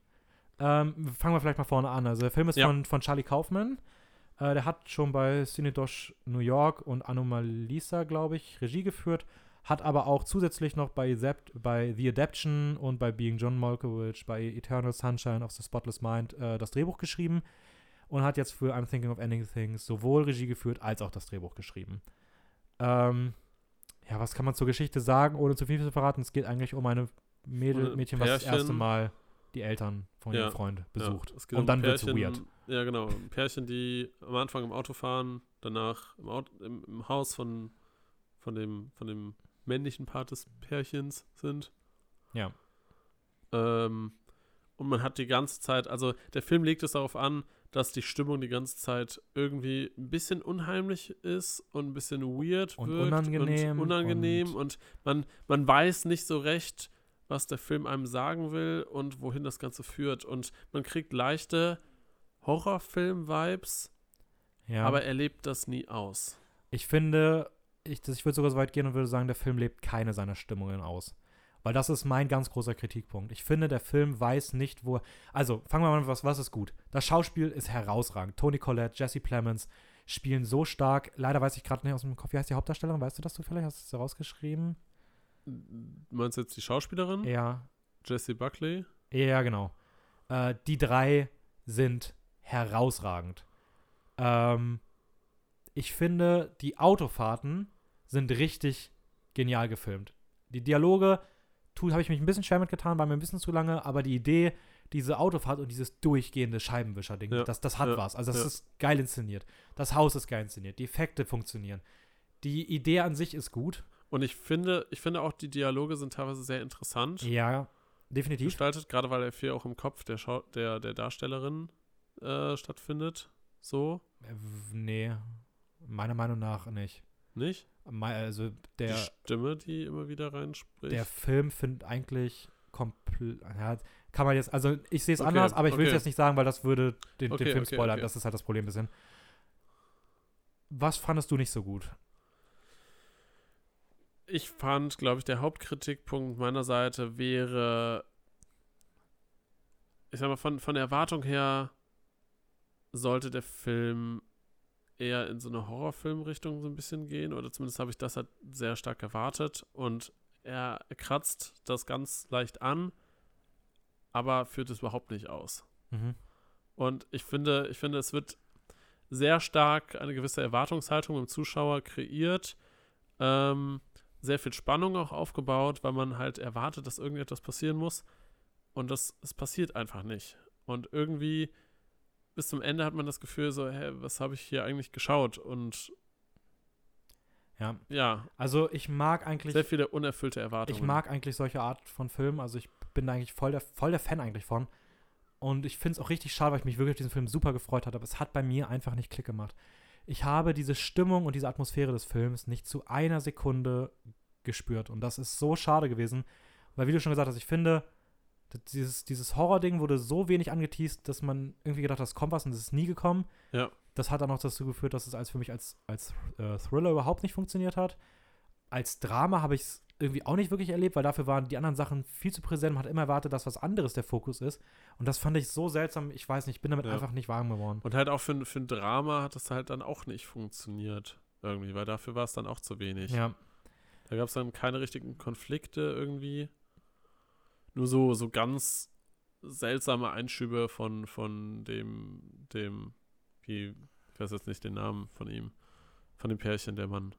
Ähm, fangen wir vielleicht mal vorne an. Also der Film ist Ja. von, von Charlie Kaufman. Äh, der hat schon bei Cinedosh New York und Anomalisa, glaube ich, Regie geführt. Hat aber auch zusätzlich noch bei, Zept, bei The Adaption und bei Being John Malkovich, bei Eternal Sunshine of the Spotless Mind äh, das Drehbuch geschrieben und hat jetzt für I'm Thinking of Ending Things sowohl Regie geführt als auch das Drehbuch geschrieben. Ähm, ja, was kann man zur Geschichte sagen, ohne zu viel zu verraten? Es geht eigentlich um eine Mädel, ein Mädchen, was das erste Mal die Eltern von Ja, ihrem Freund besucht. Ja, es Und dann wird's Pärchen- weird. Ja, genau. Ein Pärchen, die am Anfang im Auto fahren, danach im, Auto, im, im Haus von, von, dem, von dem männlichen Part des Pärchens sind. Ja. Ähm, und man hat die ganze Zeit, also der Film legt es darauf an, dass die Stimmung die ganze Zeit irgendwie ein bisschen unheimlich ist und ein bisschen weird Und wirkt unangenehm und unangenehm und- und, man, man weiß nicht so recht, was der Film einem sagen will und wohin das Ganze führt. Und man kriegt leichte Horrorfilm-Vibes, Ja. aber er lebt das nie aus. Ich finde, ich, das- ich würde sogar so weit gehen und würde sagen, der Film lebt keine seiner Stimmungen aus. Weil das ist mein ganz großer Kritikpunkt. Ich finde, der Film weiß nicht, wo. Also, fangen wir mal an, was, was ist gut? Das Schauspiel ist herausragend. Tony Collette, Jesse Plemons spielen so stark. Leider weiß ich gerade nicht aus dem Kopf, wie heißt die Hauptdarstellerin? Weißt du das zufällig? Hast du es rausgeschrieben? Meinst du jetzt die Schauspielerin? Ja. Jessie Buckley? Ja, genau. Äh, die drei sind herausragend. Ähm, ich finde, die Autofahrten sind richtig genial gefilmt. Die Dialoge habe ich mich ein bisschen schwer mitgetan, war mir ein bisschen zu lange, aber die Idee, diese Autofahrt und dieses durchgehende Scheibenwischer-Ding, Ja, das, das hat ja, was. Also das ja. ist geil inszeniert. Das Haus ist geil inszeniert. Die Effekte funktionieren. Die Idee an sich ist gut. Und ich finde, ich finde auch, die Dialoge sind teilweise sehr interessant Ja, definitiv. gestaltet, gerade weil der viel auch im Kopf der, Schau der, der Darstellerin äh, stattfindet. So, Äh, Nee, meiner Meinung nach nicht. nicht? Also der, die Stimme, die immer wieder reinspricht. der Film findet eigentlich komplett. Ja, kann man jetzt, also ich sehe es Okay, anders, aber ich will es okay. jetzt nicht sagen, weil das würde den, Okay, den Film okay, spoilern. okay. Das ist halt das Problem ein bisschen. Was fandest du nicht so gut? ich fand, glaube ich, der Hauptkritikpunkt meiner Seite wäre, ich sag mal, von, von der Erwartung her sollte der Film eher in so eine Horrorfilmrichtung so ein bisschen gehen, oder zumindest habe ich das halt sehr stark erwartet und er kratzt das ganz leicht an, aber führt es überhaupt nicht aus. Mhm. Und ich finde, ich finde, es wird sehr stark eine gewisse Erwartungshaltung im Zuschauer kreiert. Ähm, sehr viel Spannung auch aufgebaut, weil man halt erwartet, dass irgendetwas passieren muss. Und das, es passiert einfach nicht. Und irgendwie bis zum Ende hat man das Gefühl, so, hä, was habe ich hier eigentlich geschaut? Und Ja, ja, also ich mag eigentlich, sehr viele unerfüllte Erwartungen. ich mag eigentlich solche Art von Filmen. Also ich bin da eigentlich voll der, voll der Fan eigentlich von. Und ich finde es auch richtig schade, weil ich mich wirklich auf diesen Film super gefreut hatte, aber es hat bei mir einfach nicht Klick gemacht. Ich habe diese Stimmung und diese Atmosphäre des Films nicht zu einer Sekunde gespürt. Und das ist so schade gewesen, weil, wie du schon gesagt hast, ich finde, dieses, dieses Horror-Ding wurde so wenig angeteased, dass man irgendwie gedacht hat, das kommt was und es ist nie gekommen. Ja. Das hat dann auch dazu geführt, dass es als für mich als, als äh, Thriller überhaupt nicht funktioniert hat. Als Drama habe ich es irgendwie auch nicht wirklich erlebt, weil dafür waren die anderen Sachen viel zu präsent. Man hat immer erwartet, dass was anderes der Fokus ist. Und das fand ich so seltsam. Ich weiß nicht, ich bin damit Ja. einfach nicht warm geworden. Und halt auch für, ein- für ein Drama hat das halt dann auch nicht funktioniert. Irgendwie, weil dafür war es dann auch zu wenig. Ja, Da gab es dann keine richtigen Konflikte irgendwie. Nur so, so ganz seltsame Einschübe von, von dem, dem, wie, ich weiß jetzt nicht den Namen von ihm, von dem Pärchen, der Mann.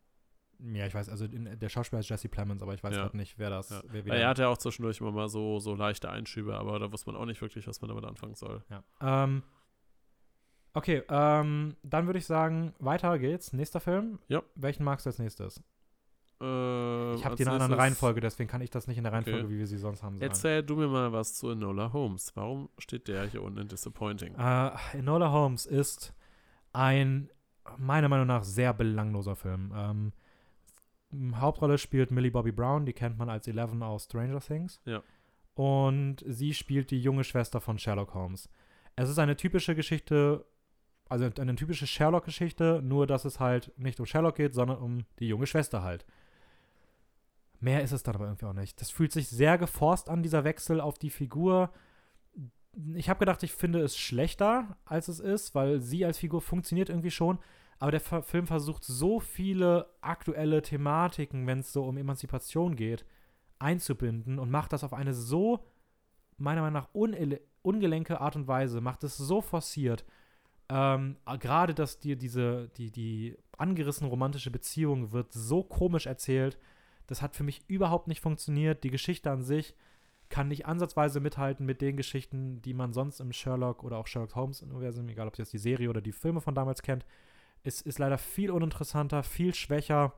ja ich weiß, also der Schauspieler ist Jesse Plemons, aber ich weiß Ja. gerade nicht, wer das Ja. wer er hatte ja auch zwischendurch immer mal so, so leichte Einschübe, aber da wusste man auch nicht wirklich, was man damit anfangen soll. Ja. Ähm, okay, ähm, dann würde ich sagen, weiter geht's. Nächster Film. Ja. Welchen magst du als nächstes? Ähm, Ich habe die in einer anderen Reihenfolge, deswegen kann ich das nicht in der Okay. Reihenfolge, wie wir sie sonst haben. Sagen. Erzähl du mir mal was zu Enola Holmes. Warum steht der hier unten in Disappointing? Äh, Enola Holmes ist ein, meiner Meinung nach, sehr belangloser Film. Ähm, Hauptrolle spielt Millie Bobby Brown, die kennt man als Eleven aus Stranger Things. Ja. Und sie spielt die junge Schwester von Sherlock Holmes. Es ist eine typische Geschichte, also eine typische Sherlock-Geschichte, nur dass es halt nicht um Sherlock geht, sondern um die junge Schwester halt. Mehr ist es dann aber irgendwie auch nicht. Das fühlt sich sehr geforst an, dieser Wechsel auf die Figur. Ich habe gedacht, ich finde es schlechter, als es ist, weil sie als Figur funktioniert irgendwie schon. Aber der Film versucht so viele aktuelle Thematiken, wenn es so um Emanzipation geht, einzubinden und macht das auf eine so, meiner Meinung nach, ungelenke Art und Weise, macht es so forciert. Ähm, Gerade, dass dir diese, die, die angerissene romantische Beziehung wird so komisch erzählt. Das hat für mich überhaupt nicht funktioniert. Die Geschichte an sich kann nicht ansatzweise mithalten mit den Geschichten, die man sonst im Sherlock oder auch Sherlock Holmes-Universum, egal ob ihr jetzt die Serie oder die Filme von damals kennt, ist, ist leider viel uninteressanter, viel schwächer.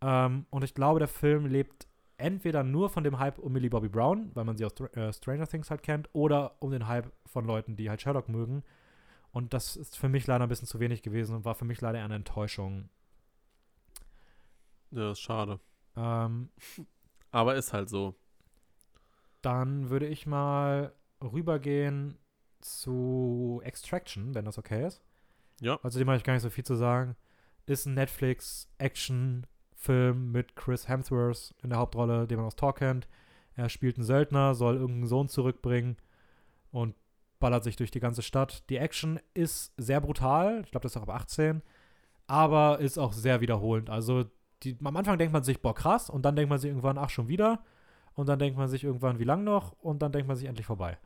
Ähm, und ich glaube, der Film lebt entweder nur von dem Hype um Millie Bobby Brown, weil man sie aus äh, Stranger Things halt kennt, oder um den Hype von Leuten, die halt Sherlock mögen. Und das ist für mich leider ein bisschen zu wenig gewesen und war für mich leider eine Enttäuschung. Ja, ist schade. Ähm, Aber ist halt so. dann würde ich mal rübergehen zu Extraction, wenn das okay ist. Ja. Also dem habe ich gar nicht so viel zu sagen. Ist ein Netflix-Action-Film mit Chris Hemsworth in der Hauptrolle, den man aus Tor kennt. Er spielt einen Söldner, soll irgendeinen Sohn zurückbringen und ballert sich durch die ganze Stadt. Die Action ist sehr brutal, ich glaube, das ist auch ab 18, aber ist auch sehr wiederholend. Also die, am Anfang denkt man sich, boah, krass, und dann denkt man sich irgendwann, ach, schon wieder. Und dann denkt man sich irgendwann, wie lang noch? Und dann denkt man sich endlich vorbei.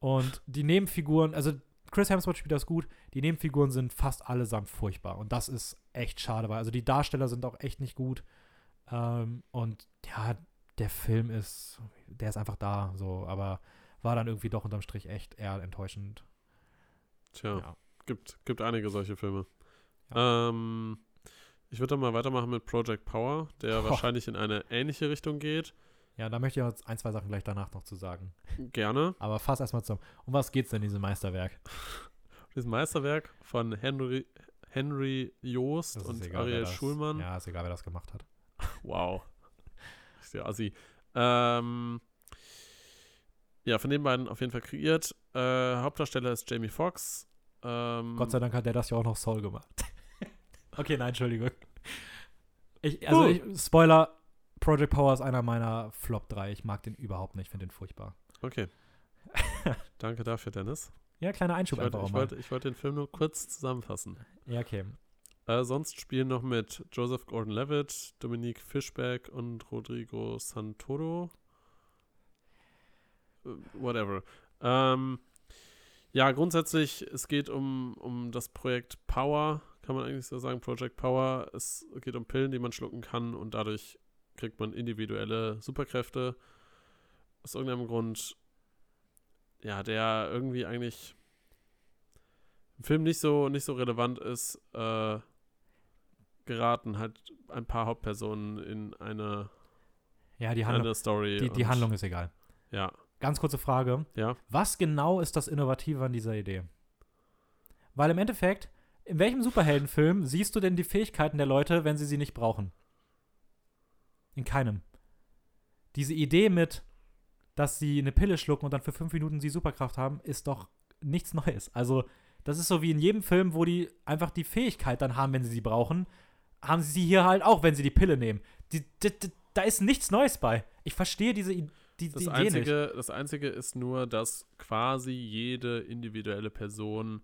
Und die Nebenfiguren, also Chris Hemsworth spielt das gut, die Nebenfiguren sind fast allesamt furchtbar. Und das ist echt schade, weil also die Darsteller sind auch echt nicht gut. Ähm, und ja, der Film ist, der ist einfach da, so, aber war dann irgendwie doch unterm Strich echt eher enttäuschend. Tja, Ja. gibt, gibt einige solche Filme. Ähm, ich würde dann mal weitermachen mit Project Power, der Boah. wahrscheinlich in eine ähnliche Richtung geht. Ja, da möchte ich auch ein, zwei Sachen gleich danach noch zu sagen. Gerne. Aber fass erstmal zum. Um was geht's denn in diesem Meisterwerk? <laughs> Dieses Meisterwerk von Henry, Henry Joost und egal, Ariel das- Schulmann. Ja, ist egal, wer das gemacht hat. <laughs> Wow. Ist ja assi. Ähm, ja, von den beiden auf jeden Fall kreiert. Äh, Hauptdarsteller ist Jamie Foxx. Ähm, Gott sei Dank hat der das ja auch noch Soul gemacht. Okay, nein, Entschuldigung. Ich, also, ich, Spoiler: Project Power ist einer meiner Flop 3. Ich mag den überhaupt nicht, finde den furchtbar. Okay. <laughs> Danke dafür, Dennis. Ja, kleiner Ich Einschub wollte, einfach ich, wollte, ich wollte den Film nur kurz zusammenfassen. Ja, okay. Äh, sonst spielen noch mit Joseph Gordon-Levitt, Dominique Fischbeck und Rodrigo Santoro. Äh, Whatever. Ähm, ja, grundsätzlich, es geht um, um das Projekt Power, kann man eigentlich so sagen, Project Power. Es geht um Pillen, die man schlucken kann und dadurch kriegt man individuelle Superkräfte. Aus irgendeinem Grund, ja, der irgendwie eigentlich im Film nicht so, nicht so relevant ist, äh, geraten halt ein paar Hauptpersonen in eine, Ja, die Handlung, eine Story. die, die Handlung ist egal. Ja, Ganz kurze Frage. ja. Was genau ist das Innovative an dieser Idee? Weil im Endeffekt, in welchem Superheldenfilm siehst du denn die Fähigkeiten der Leute, wenn sie sie nicht brauchen? In keinem. Diese Idee mit, dass sie eine Pille schlucken und dann für fünf Minuten sie Superkraft haben, ist doch nichts Neues. Also, das ist so wie in jedem Film, wo die einfach die Fähigkeit dann haben, wenn sie sie brauchen, haben sie sie hier halt auch, wenn sie die Pille nehmen. Die, die, die, da ist nichts Neues bei. Ich verstehe diese I- die, Das Idee nicht. einzige, das einzige ist nur, dass quasi jede individuelle Person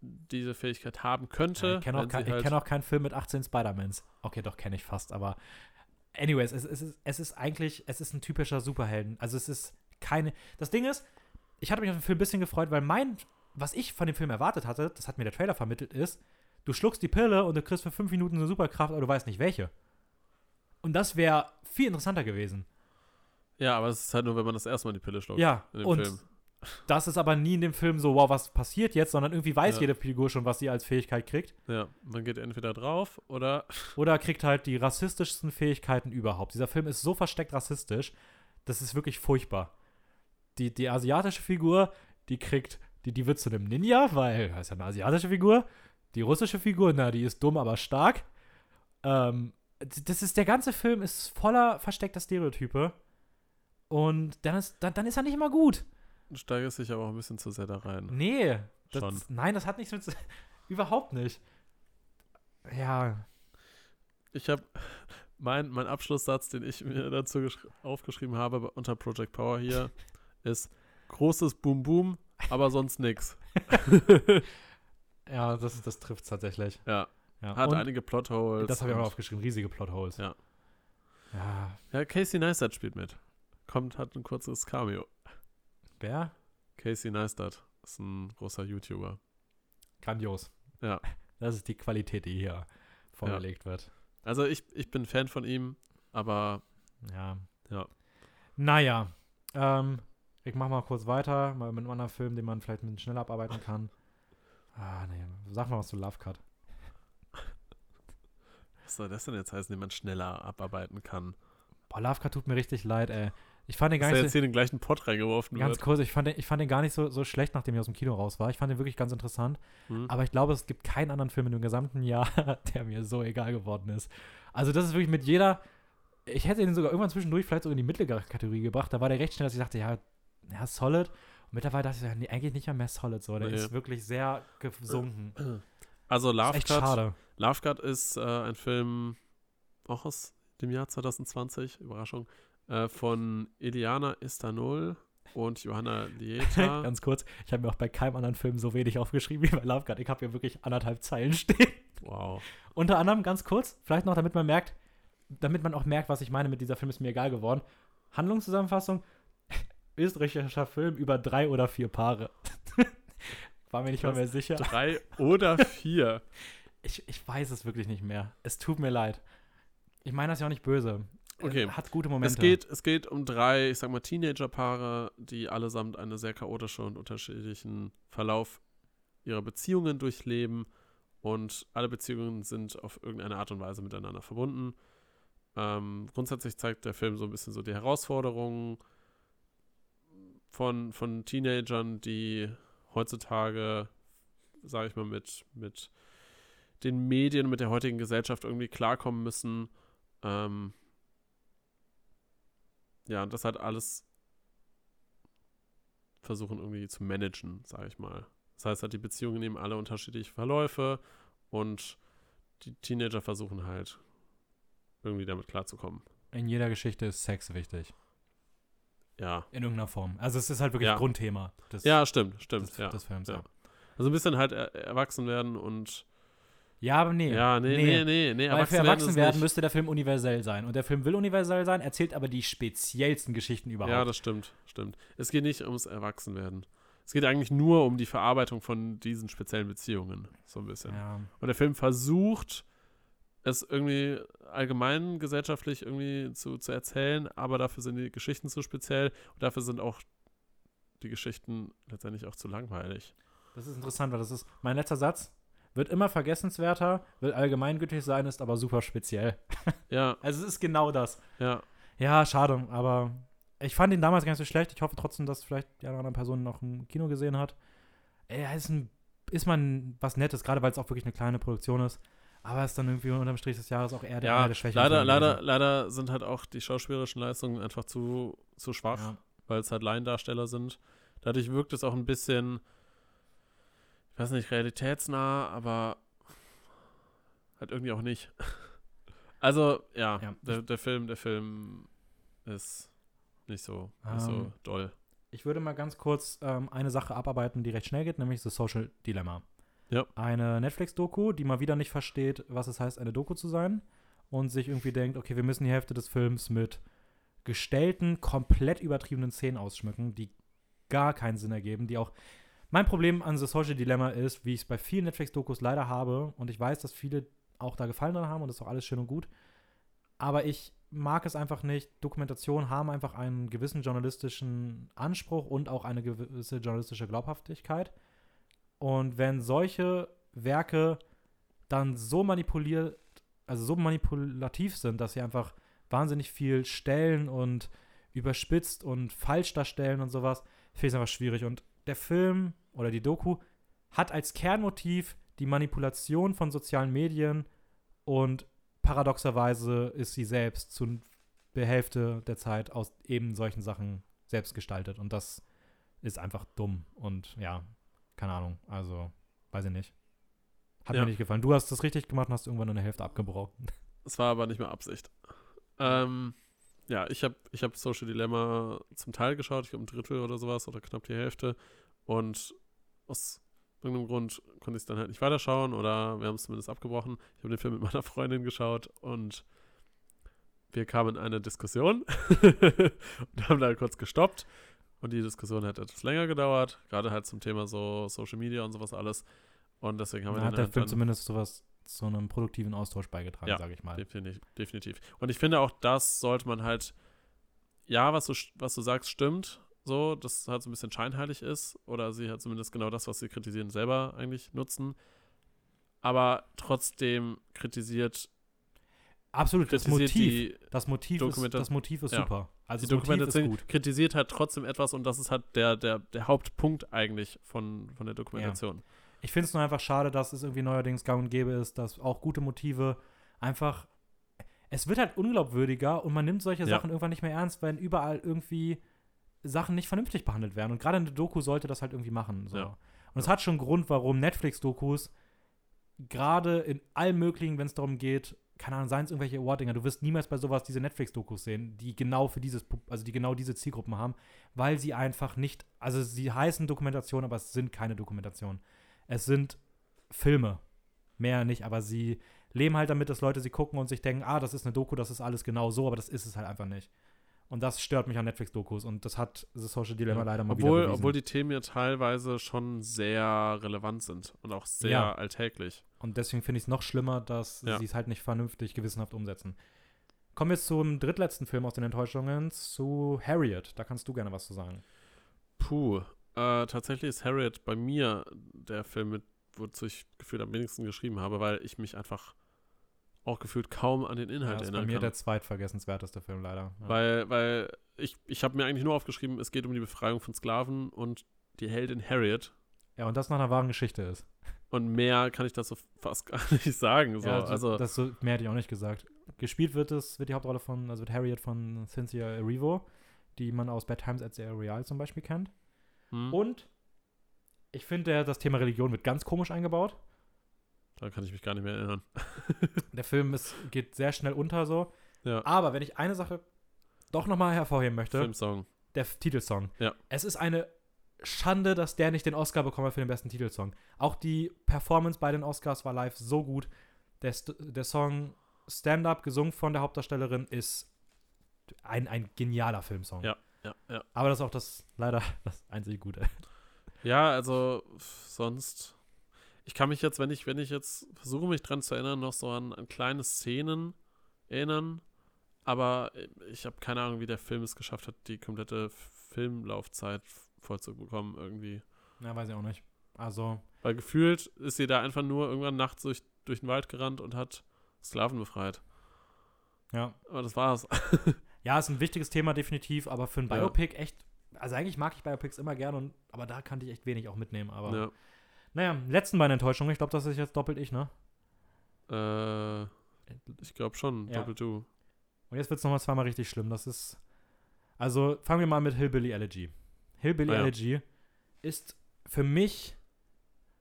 diese Fähigkeit haben könnte. Ja, ich kenne auch, kein, halt- kenn auch keinen Film mit 18 Spider-Mans. Okay, doch, kenne ich fast, aber anyways, es, es, ist, es ist eigentlich, es ist ein typischer Superhelden. Also es ist keine, das Ding ist, ich hatte mich auf den Film ein bisschen gefreut, weil mein, was ich von dem Film erwartet hatte, das hat mir der Trailer vermittelt, ist, du schluckst die Pille und du kriegst für fünf Minuten eine Superkraft, aber du weißt nicht welche. Und das wäre viel interessanter gewesen. Ja, aber es ist halt nur, wenn man das erste Mal die Pille schluckt. Ja, in dem und Film. Das ist aber nie in dem Film so, wow, was passiert jetzt, sondern irgendwie weiß Ja. jede Figur schon, was sie als Fähigkeit kriegt. Ja, man geht entweder drauf oder <laughs> Oder kriegt halt die rassistischsten Fähigkeiten überhaupt. Dieser Film ist so versteckt rassistisch, das ist wirklich furchtbar. Die, die asiatische Figur, die kriegt, die, die wird zu einem Ninja, weil das ist ja eine asiatische Figur. Die russische Figur, na, die ist dumm, aber stark. Ähm, das ist, der ganze Film ist voller versteckter Stereotype. Und dann ist, dann, dann ist er nicht immer gut. Steigerst dich aber auch ein bisschen zu sehr da rein. Nee. Das. Nein, das hat nichts mit. <laughs> Überhaupt nicht. Ja. Ich habe mein, mein Abschlusssatz, den ich mir dazu gesch- aufgeschrieben habe unter Project Power hier, <laughs> ist großes Boom Boom, aber sonst nix. ja, das, das trifft tatsächlich. Ja, Ja. hat Und einige Plotholes. das habe ich auch aufgeschrieben, riesige Plotholes. Ja. Ja. Ja, Casey Neistat spielt mit. Kommt, hat ein kurzes Cameo. Wer? Casey Neistat ist ein großer YouTuber. Grandios. Ja. <laughs> Das ist die Qualität, die hier vorgelegt wird. Also ich, ich bin Fan von ihm, aber Ja. Ja. Naja. Ähm, ich mach mal kurz weiter, mal mit einem anderen Film, den man vielleicht ein bisschen schneller abarbeiten kann. Ah, nee. Sag mal was zu Love Cut. was soll das denn jetzt heißen, den man schneller abarbeiten kann? Boah, Love Cut tut mir richtig leid, ey. Ich fand den gar nicht jetzt hier den gleichen Pott reingeworfen ganz wird. kurz, ich fand, den, ich fand den gar nicht so, so schlecht, nachdem ich aus dem Kino raus war. Ich fand den wirklich ganz interessant. Hm. Aber ich glaube, es gibt keinen anderen Film in dem gesamten Jahr, <laughs> der mir so egal geworden ist. Also, das ist wirklich mit jeder. Ich hätte ihn sogar irgendwann zwischendurch vielleicht sogar in die mittlere Kategorie gebracht. Da war der recht schnell, dass ich dachte, ja, ja, solid. Und mittlerweile dachte ich, nee, eigentlich nicht mehr mehr solid so. Der Nee. ist wirklich sehr gesunken. Also Love Cut. Love Cut ist äh, ein Film auch aus dem Jahr 2020, Überraschung, äh, von Eliana Istanol und Johanna <laughs> Lieta. Ganz kurz, ich habe mir auch bei keinem anderen Film so wenig aufgeschrieben wie bei Love. Ich habe hier wirklich anderthalb Zeilen stehen. wow. Unter anderem, ganz kurz, vielleicht noch, damit man merkt, damit man auch merkt, was ich meine mit dieser Film ist mir egal geworden. Handlungszusammenfassung: <laughs> österreichischer Film über drei oder vier Paare. <laughs> War mir nicht mal mehr sicher. Drei oder vier. Ich, ich weiß es wirklich nicht mehr. Es tut mir leid. Ich meine das ja auch nicht böse. Okay. Er Hat gute Momente. Es geht, es geht um drei, ich sag mal, Teenagerpaare, die allesamt einen sehr chaotischen und unterschiedlichen Verlauf ihrer Beziehungen durchleben und alle Beziehungen sind auf irgendeine Art und Weise miteinander verbunden. Ähm, grundsätzlich zeigt der Film so ein bisschen so die Herausforderungen von, von Teenagern, die heutzutage, sage ich mal, mit, mit den Medien, mit der heutigen Gesellschaft irgendwie klarkommen müssen. Ähm, ja, und das hat alles versuchen irgendwie zu managen, sage ich mal. Das heißt halt, die Beziehungen nehmen alle unterschiedliche Verläufe und die Teenager versuchen halt irgendwie damit klarzukommen. In jeder Geschichte ist Sex wichtig. Ja. In irgendeiner Form. Also es ist halt wirklich Ja. Grundthema des, Ja, stimmt, stimmt, des, ja. des Films. ja. Ja. Also ein bisschen halt er erwachsen werden und ja, aber nee. ja, nee, nee, nee, nee, Weil für erwachsen werden nicht. müsste der Film universell sein. Und der Film will universell sein, erzählt aber die speziellsten Geschichten überhaupt. Ja, das stimmt, stimmt. Es geht nicht ums Erwachsenwerden. Es geht eigentlich nur um die Verarbeitung von diesen speziellen Beziehungen, so ein bisschen. ja. Und der Film versucht, es irgendwie allgemein gesellschaftlich irgendwie zu, zu erzählen, aber dafür sind die Geschichten zu speziell und dafür sind auch die Geschichten letztendlich auch zu langweilig. Das ist interessant, weil das ist mein letzter Satz. Wird immer vergessenswerter, will allgemeingültig sein, ist aber super speziell. <laughs> Ja, Also es ist genau das. ja, Ja, schade, aber ich fand ihn damals gar nicht so schlecht. Ich hoffe trotzdem, dass vielleicht die eine oder andere Person noch im Kino gesehen hat. Er ist, ein, ist man was Nettes, gerade weil es auch wirklich eine kleine Produktion ist. Aber ist dann irgendwie unterm Strich des Jahres auch eher der, ja der schwächeren leider, leider, leider sind halt auch die schauspielerischen Leistungen einfach zu, zu schwach, Ja. weil es halt Laiendarsteller sind. Dadurch wirkt es auch ein bisschen, ich weiß nicht, realitätsnah, aber halt irgendwie auch nicht. <laughs> Also, ja, Ja. Der, der Film, der Film ist nicht so, nicht so Ähm, doll. Ich würde mal ganz kurz ähm, eine Sache abarbeiten, die recht schnell geht, nämlich The Social Dilemma. Ja. Eine Netflix-Doku, die mal wieder nicht versteht, was es heißt, eine Doku zu sein und sich irgendwie denkt, okay, wir müssen die Hälfte des Films mit gestellten, komplett übertriebenen Szenen ausschmücken, die gar keinen Sinn ergeben, die auch mein Problem an The Social Dilemma ist, wie ich es bei vielen Netflix-Dokus leider habe, und ich weiß, dass viele auch da Gefallen dran haben und das ist auch alles schön und gut, aber ich mag es einfach nicht. Dokumentationen haben einfach einen gewissen journalistischen Anspruch und auch eine gewisse journalistische Glaubhaftigkeit. Und wenn solche Werke dann so manipuliert, also so manipulativ sind, dass sie einfach wahnsinnig viel stellen und überspitzt und falsch darstellen und sowas, finde ich es einfach schwierig. Und der Film oder die Doku hat als Kernmotiv die Manipulation von sozialen Medien und paradoxerweise ist sie selbst zu der Hälfte der Zeit aus eben solchen Sachen selbst gestaltet. Und das ist einfach dumm. Und ja, keine Ahnung. Also, weiß ich nicht. Hat Ja. mir nicht gefallen. Du hast das richtig gemacht und hast irgendwann eine Hälfte abgebrochen. Es war aber nicht mehr Absicht. Ähm, ja, ich habe ich hab Social Dilemma zum Teil geschaut, ich glaube ein Drittel oder sowas oder knapp die Hälfte. Und aus irgendeinem Grund konnte ich es dann halt nicht weiterschauen oder wir haben es zumindest abgebrochen. Ich habe den Film mit meiner Freundin geschaut und wir kamen in eine Diskussion <laughs> und haben da kurz gestoppt. Und die Diskussion hat etwas länger gedauert, gerade halt zum Thema so Social Media und sowas alles. Und deswegen haben wir hat den der halt Film zumindest sowas zu einem produktiven Austausch beigetragen, Ja, sage ich mal. Definitiv, definitiv. Und ich finde auch, das sollte man halt, ja, was du, was du sagst, stimmt, so, dass es halt so ein bisschen scheinheilig ist oder sie halt zumindest genau das, was sie kritisieren, selber eigentlich nutzen. Aber trotzdem kritisiert, Absolut, das kritisiert Motiv, die, das Motiv ist, das Motiv ist Ja. super. Also die das Motiv ist Dokumentation gut. kritisiert halt trotzdem etwas und das ist halt der, der, der Hauptpunkt eigentlich von, von der Dokumentation. Ich finde es nur einfach schade, dass es irgendwie neuerdings gang und gäbe ist, dass auch gute Motive einfach. Es wird halt unglaubwürdiger und man nimmt solche Ja. Sachen irgendwann nicht mehr ernst, wenn überall irgendwie Sachen nicht vernünftig behandelt werden. Und gerade eine Doku sollte das halt irgendwie machen. So. Ja. Und es hat schon einen Grund, warum Netflix-Dokus gerade in allem Möglichen, wenn es darum geht, keine Ahnung, seien es irgendwelche Award-Dinger, du wirst niemals bei sowas diese Netflix-Dokus sehen, die genau für dieses, also die genau diese Zielgruppen haben, weil sie einfach nicht, also sie heißen Dokumentation, aber es sind keine Dokumentationen. Es sind Filme. Mehr nicht, aber sie leben halt damit, dass Leute sie gucken und sich denken, ah, das ist eine Doku, das ist alles genau so, aber das ist es halt einfach nicht. Und das stört mich an Netflix-Dokus und das hat The Social Dilemma Ja. leider mal obwohl, wieder bewiesen. obwohl die Themen ja teilweise schon sehr relevant sind und auch sehr Ja. alltäglich. Und deswegen finde ich es noch schlimmer, dass Ja. sie es halt nicht vernünftig, gewissenhaft umsetzen. Kommen wir zum drittletzten Film aus den Enttäuschungen, zu Harriet. Da kannst du gerne was zu sagen. Puh, äh, tatsächlich ist Harriet bei mir der Film, mit, wozu ich gefühlt am wenigsten geschrieben habe, weil ich mich einfach auch gefühlt kaum an den Ja, Inhalt das ist bei erinnern mir kann. der zweitvergessenswerteste Film leider. Ja. Weil, weil ich, ich habe mir eigentlich nur aufgeschrieben, es geht um die Befreiung von Sklaven und die Heldin Harriet. ja, und das nach einer wahren Geschichte ist. Und mehr kann ich dazu fast <laughs> gar nicht sagen. So. ja, also, das so, mehr hätte ich auch nicht gesagt. Gespielt wird es, wird die Hauptrolle von, also wird Harriet von Cynthia Erivo, die man aus Bad Times at the Royale zum Beispiel kennt. hm, Und ich finde, das Thema Religion wird ganz komisch eingebaut. Da kann ich mich gar nicht mehr erinnern. <laughs> Der Film ist, geht sehr schnell unter so. Ja. Aber wenn ich eine Sache doch nochmal hervorheben möchte, Filmsong. der F- Titelsong. Ja. Es ist eine Schande, dass der nicht den Oscar bekommen hat für den besten Titelsong. Auch die Performance bei den Oscars war live so gut. Der, St der Song Stand Up, gesungen von der Hauptdarstellerin, ist ein, ein genialer Filmsong. Ja. Ja, ja. Aber das ist auch das leider <laughs> das einzige Gute. Ja, also sonst. Ich kann mich jetzt, wenn ich, wenn ich jetzt versuche, mich dran zu erinnern, noch so an, an kleine Szenen erinnern. Aber ich habe keine Ahnung, wie der Film es geschafft hat, die komplette Filmlaufzeit voll zu bekommen irgendwie. Ja, weiß ich auch nicht. Also, Weil gefühlt ist sie da einfach nur irgendwann nachts durch, durch den Wald gerannt und hat Sklaven befreit. ja. Aber das war's. <laughs> Ja, ist ein wichtiges Thema definitiv, aber für ein Ja. Biopic echt. Also eigentlich mag ich Biopics immer gerne, und, aber da kannte ich echt wenig auch mitnehmen. Aber ja. Naja, letzten beiden Enttäuschungen. Ich glaube, das ist jetzt doppelt ich, ne? Äh, ich glaube schon, Ja. Doppel Du. Und jetzt wird es nochmal zweimal richtig schlimm. Das ist. Also fangen wir mal mit Hillbilly Elegy. Hillbilly Ah ja. Elegy ist für mich.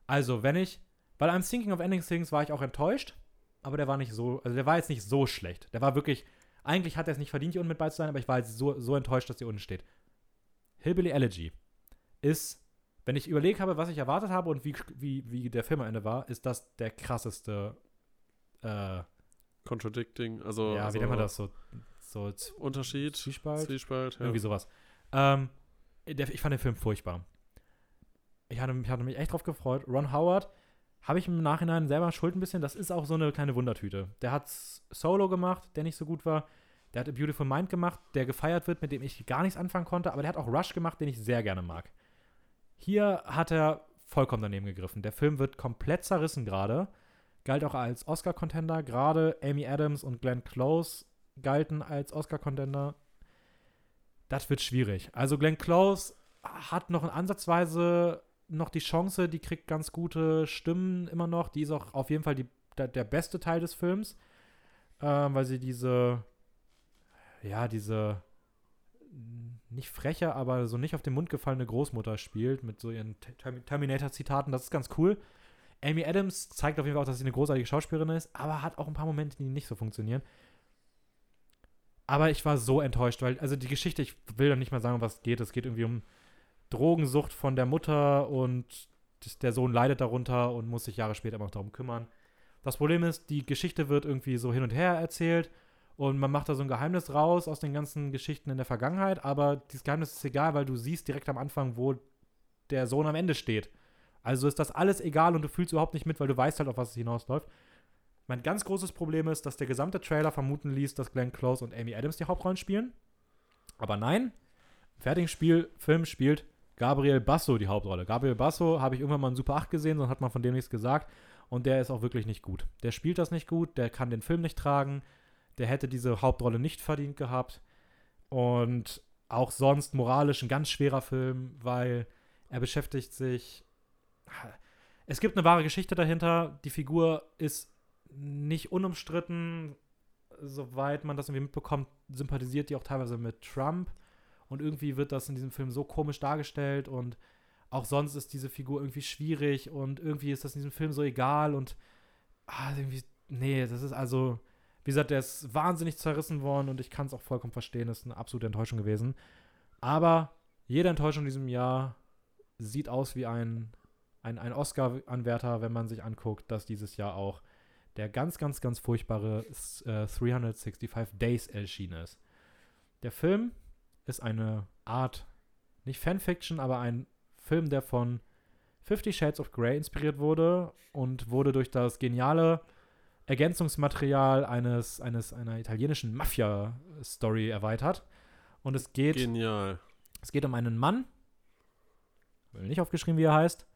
Also, wenn ich. Weil I'm Thinking of Ending Things war ich auch enttäuscht, aber der war nicht so. Also, der war jetzt nicht so schlecht. Der war wirklich. Eigentlich hat er es nicht verdient, hier unten mit bei zu sein, aber ich war jetzt so, so enttäuscht, dass der unten steht. Hillbilly Elegy ist. Wenn ich überlegt habe, was ich erwartet habe und wie, wie, wie der Film am Ende war, ist das der krasseste. Äh, Contradicting, also, ja, also wie nennt man das? So, so Unterschied, Zwiespalt? Zwiespalt, ja. Irgendwie sowas. Ähm, der, ich fand den Film furchtbar. Ich hatte, ich hatte mich echt drauf gefreut. Ron Howard habe ich im Nachhinein selber schuld ein bisschen. Das ist auch so eine kleine Wundertüte. Der hat Solo gemacht, der nicht so gut war. Der hat A Beautiful Mind gemacht, der gefeiert wird, mit dem ich gar nichts anfangen konnte. Aber der hat auch Rush gemacht, den ich sehr gerne mag. Hier hat er vollkommen daneben gegriffen. Der Film wird komplett zerrissen gerade. Galt auch als Oscar-Contender. Gerade Amy Adams und Glenn Close galten als Oscar-Contender. Das wird schwierig. Also Glenn Close hat noch ansatzweise noch die Chance, die kriegt ganz gute Stimmen immer noch. Die ist auch auf jeden Fall die, der, der beste Teil des Films, ähm, weil sie diese, ja, diese nicht freche, aber so nicht auf den Mund gefallene Großmutter spielt mit so ihren Term- Terminator-Zitaten. Das ist ganz cool. Amy Adams zeigt auf jeden Fall auch, dass sie eine großartige Schauspielerin ist, aber hat auch ein paar Momente, die nicht so funktionieren. Aber ich war so enttäuscht, weil, also die Geschichte, ich will da nicht mal sagen, was es geht. Es geht irgendwie um Drogensucht von der Mutter und der Sohn leidet darunter und muss sich Jahre später immer noch darum kümmern. Das Problem ist, die Geschichte wird irgendwie so hin und her erzählt und man macht da so ein Geheimnis raus aus den ganzen Geschichten in der Vergangenheit, aber dieses Geheimnis ist egal, weil du siehst direkt am Anfang, wo der Sohn am Ende steht. Also ist das alles egal und du fühlst überhaupt nicht mit, weil du weißt halt, auf was es hinausläuft. Mein ganz großes Problem ist, dass der gesamte Trailer vermuten ließ, dass Glenn Close und Amy Adams die Hauptrollen spielen. Aber nein, im fertigen Spiel, Film spielt Gabriel Basso die Hauptrolle. Gabriel Basso habe ich irgendwann mal in Super 8 gesehen, sonst hat man von dem nichts gesagt. Und der ist auch wirklich nicht gut. Der spielt das nicht gut, der kann den Film nicht tragen, der hätte diese Hauptrolle nicht verdient gehabt. Und auch sonst moralisch ein ganz schwerer Film, weil er beschäftigt sich. Es gibt eine wahre Geschichte dahinter. Die Figur ist nicht unumstritten, soweit man das irgendwie mitbekommt, sympathisiert die auch teilweise mit Trump. Und irgendwie wird das in diesem Film so komisch dargestellt und auch sonst ist diese Figur irgendwie schwierig und irgendwie ist das in diesem Film so egal und ah, irgendwie, nee, das ist also, wie gesagt, der ist wahnsinnig zerrissen worden und ich kann es auch vollkommen verstehen, das ist eine absolute Enttäuschung gewesen. Aber jede Enttäuschung in diesem Jahr sieht aus wie ein, ein, ein Oscar-Anwärter, wenn man sich anguckt, dass dieses Jahr auch der ganz, ganz, ganz furchtbare äh, 365 Days erschienen ist. Der Film ist eine Art, nicht Fanfiction, aber ein Film, der von Fifty Shades of Grey inspiriert wurde und wurde durch das geniale Ergänzungsmaterial eines, eines einer italienischen Mafia-Story erweitert. Und es geht. Genial. Es geht um einen Mann, will nicht aufgeschrieben, wie er heißt.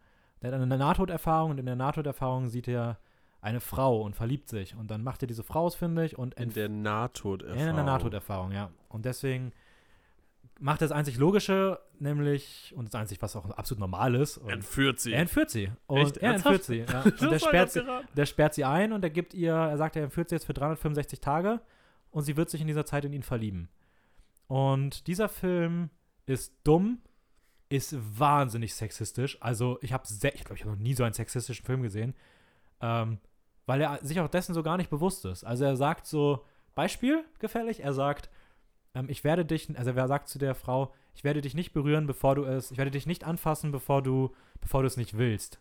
Der hat eine Nahtoderfahrung und in der Nahtoderfahrung sieht er eine Frau und verliebt sich. Und dann macht er diese Frau ausfindig und In der Nahtoderfahrung. In der Nahtoderfahrung, ja. Und deswegen macht das einzig Logische, nämlich, und das einzig, was auch absolut normal ist. Entführt sie. er entführt sie. Und Echt? er entführt sie. Ja. <laughs> Und der sperrt, sie, geraten. der sperrt sie ein und er gibt ihr, er sagt, er entführt sie jetzt für 365 Tage und sie wird sich in dieser Zeit in ihn verlieben. Und dieser Film ist dumm, ist wahnsinnig sexistisch. Also ich habe, ich glaube, ich habe noch nie so einen sexistischen Film gesehen, ähm, weil er sich auch dessen so gar nicht bewusst ist. Also er sagt so, Beispiel gefällig, er sagt, ähm, ich werde dich, also er sagt zu der Frau, ich werde dich nicht berühren, bevor du es, ich werde dich nicht anfassen, bevor du, bevor du es nicht willst.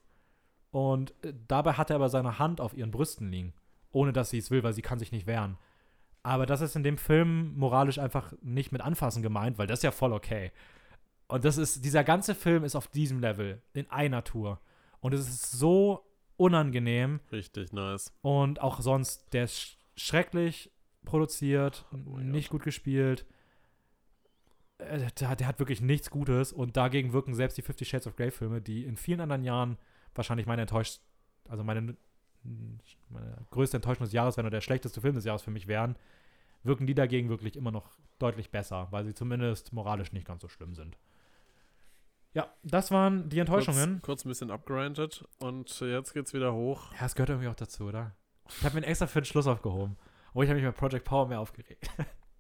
Und äh, dabei hat er aber seine Hand auf ihren Brüsten liegen, ohne dass sie es will, weil sie kann sich nicht wehren. Aber das ist in dem Film moralisch einfach nicht mit anfassen gemeint, weil das ist ja voll okay. Und das ist, dieser ganze Film ist auf diesem Level, in einer Tour. Und es ist so unangenehm Richtig nice. und auch sonst, der ist sch schrecklich produziert, Oh nicht gut gespielt. Äh, Der, der hat wirklich nichts Gutes und dagegen wirken selbst die Fifty Shades of Grey Filme, die in vielen anderen Jahren wahrscheinlich meine enttäuscht, also meine, meine größte Enttäuschung des Jahres, wenn nur der schlechteste Film des Jahres für mich wären, wirken die dagegen wirklich immer noch deutlich besser, weil sie zumindest moralisch nicht ganz so schlimm sind. Ja, das waren die Enttäuschungen. Kurz, kurz ein bisschen upgraded und jetzt geht's wieder hoch. Ja, es gehört irgendwie auch dazu, oder? Ich habe mir extra für den Schluss aufgehoben. Oh, ich habe mich bei Project Power mehr aufgeregt.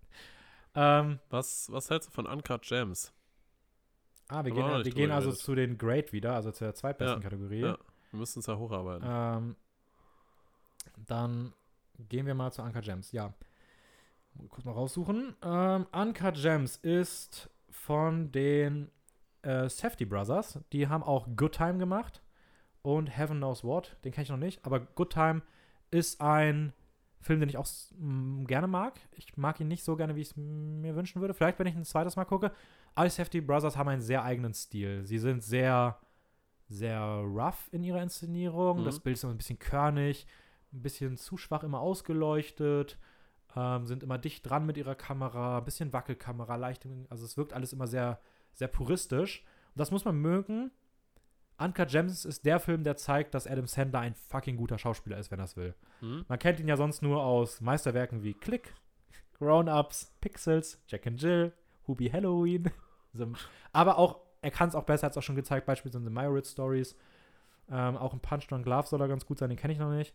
<laughs> ähm, Was, was hältst du von Uncut Gems? ah, wir gehen, wir nicht gehen also geredet. zu den Great wieder, also zur zweitbesten Ja, Kategorie. ja. Wir müssen uns ja hocharbeiten. Ähm, dann gehen wir mal zu Uncut Gems. Ja. Kurz mal raussuchen. Ähm, Uncut Gems ist von den äh, Safety Brothers. Die haben auch Good Time gemacht und Heaven Knows What. Den kenne ich noch nicht. Aber Good Time ist ein Film, den ich auch s- m, gerne mag. Ich mag ihn nicht so gerne, wie ich es mir wünschen würde. Vielleicht, wenn ich ein zweites Mal gucke. Alle Safety Brothers haben einen sehr eigenen Stil. Sie sind sehr, sehr rough in ihrer Inszenierung. Mhm. Das Bild ist immer ein bisschen körnig, ein bisschen zu schwach immer ausgeleuchtet. Ähm, sind immer dicht dran mit ihrer Kamera, ein bisschen Wackelkamera, leicht. Also es wirkt alles immer sehr, sehr puristisch. Und das muss man mögen. Uncut Gems ist der Film, der zeigt, dass Adam Sandler ein fucking guter Schauspieler ist, wenn er es will. Hm? Man kennt ihn ja sonst nur aus Meisterwerken wie Click, Grown-Ups, Pixels, Jack and Jill, Hubie Halloween. <laughs> Aber auch, er kann es auch besser, hat es auch schon gezeigt, beispielsweise in Myrid Stories. Ähm, auch in Punch Drunk Love soll er ganz gut sein, den kenne ich noch nicht.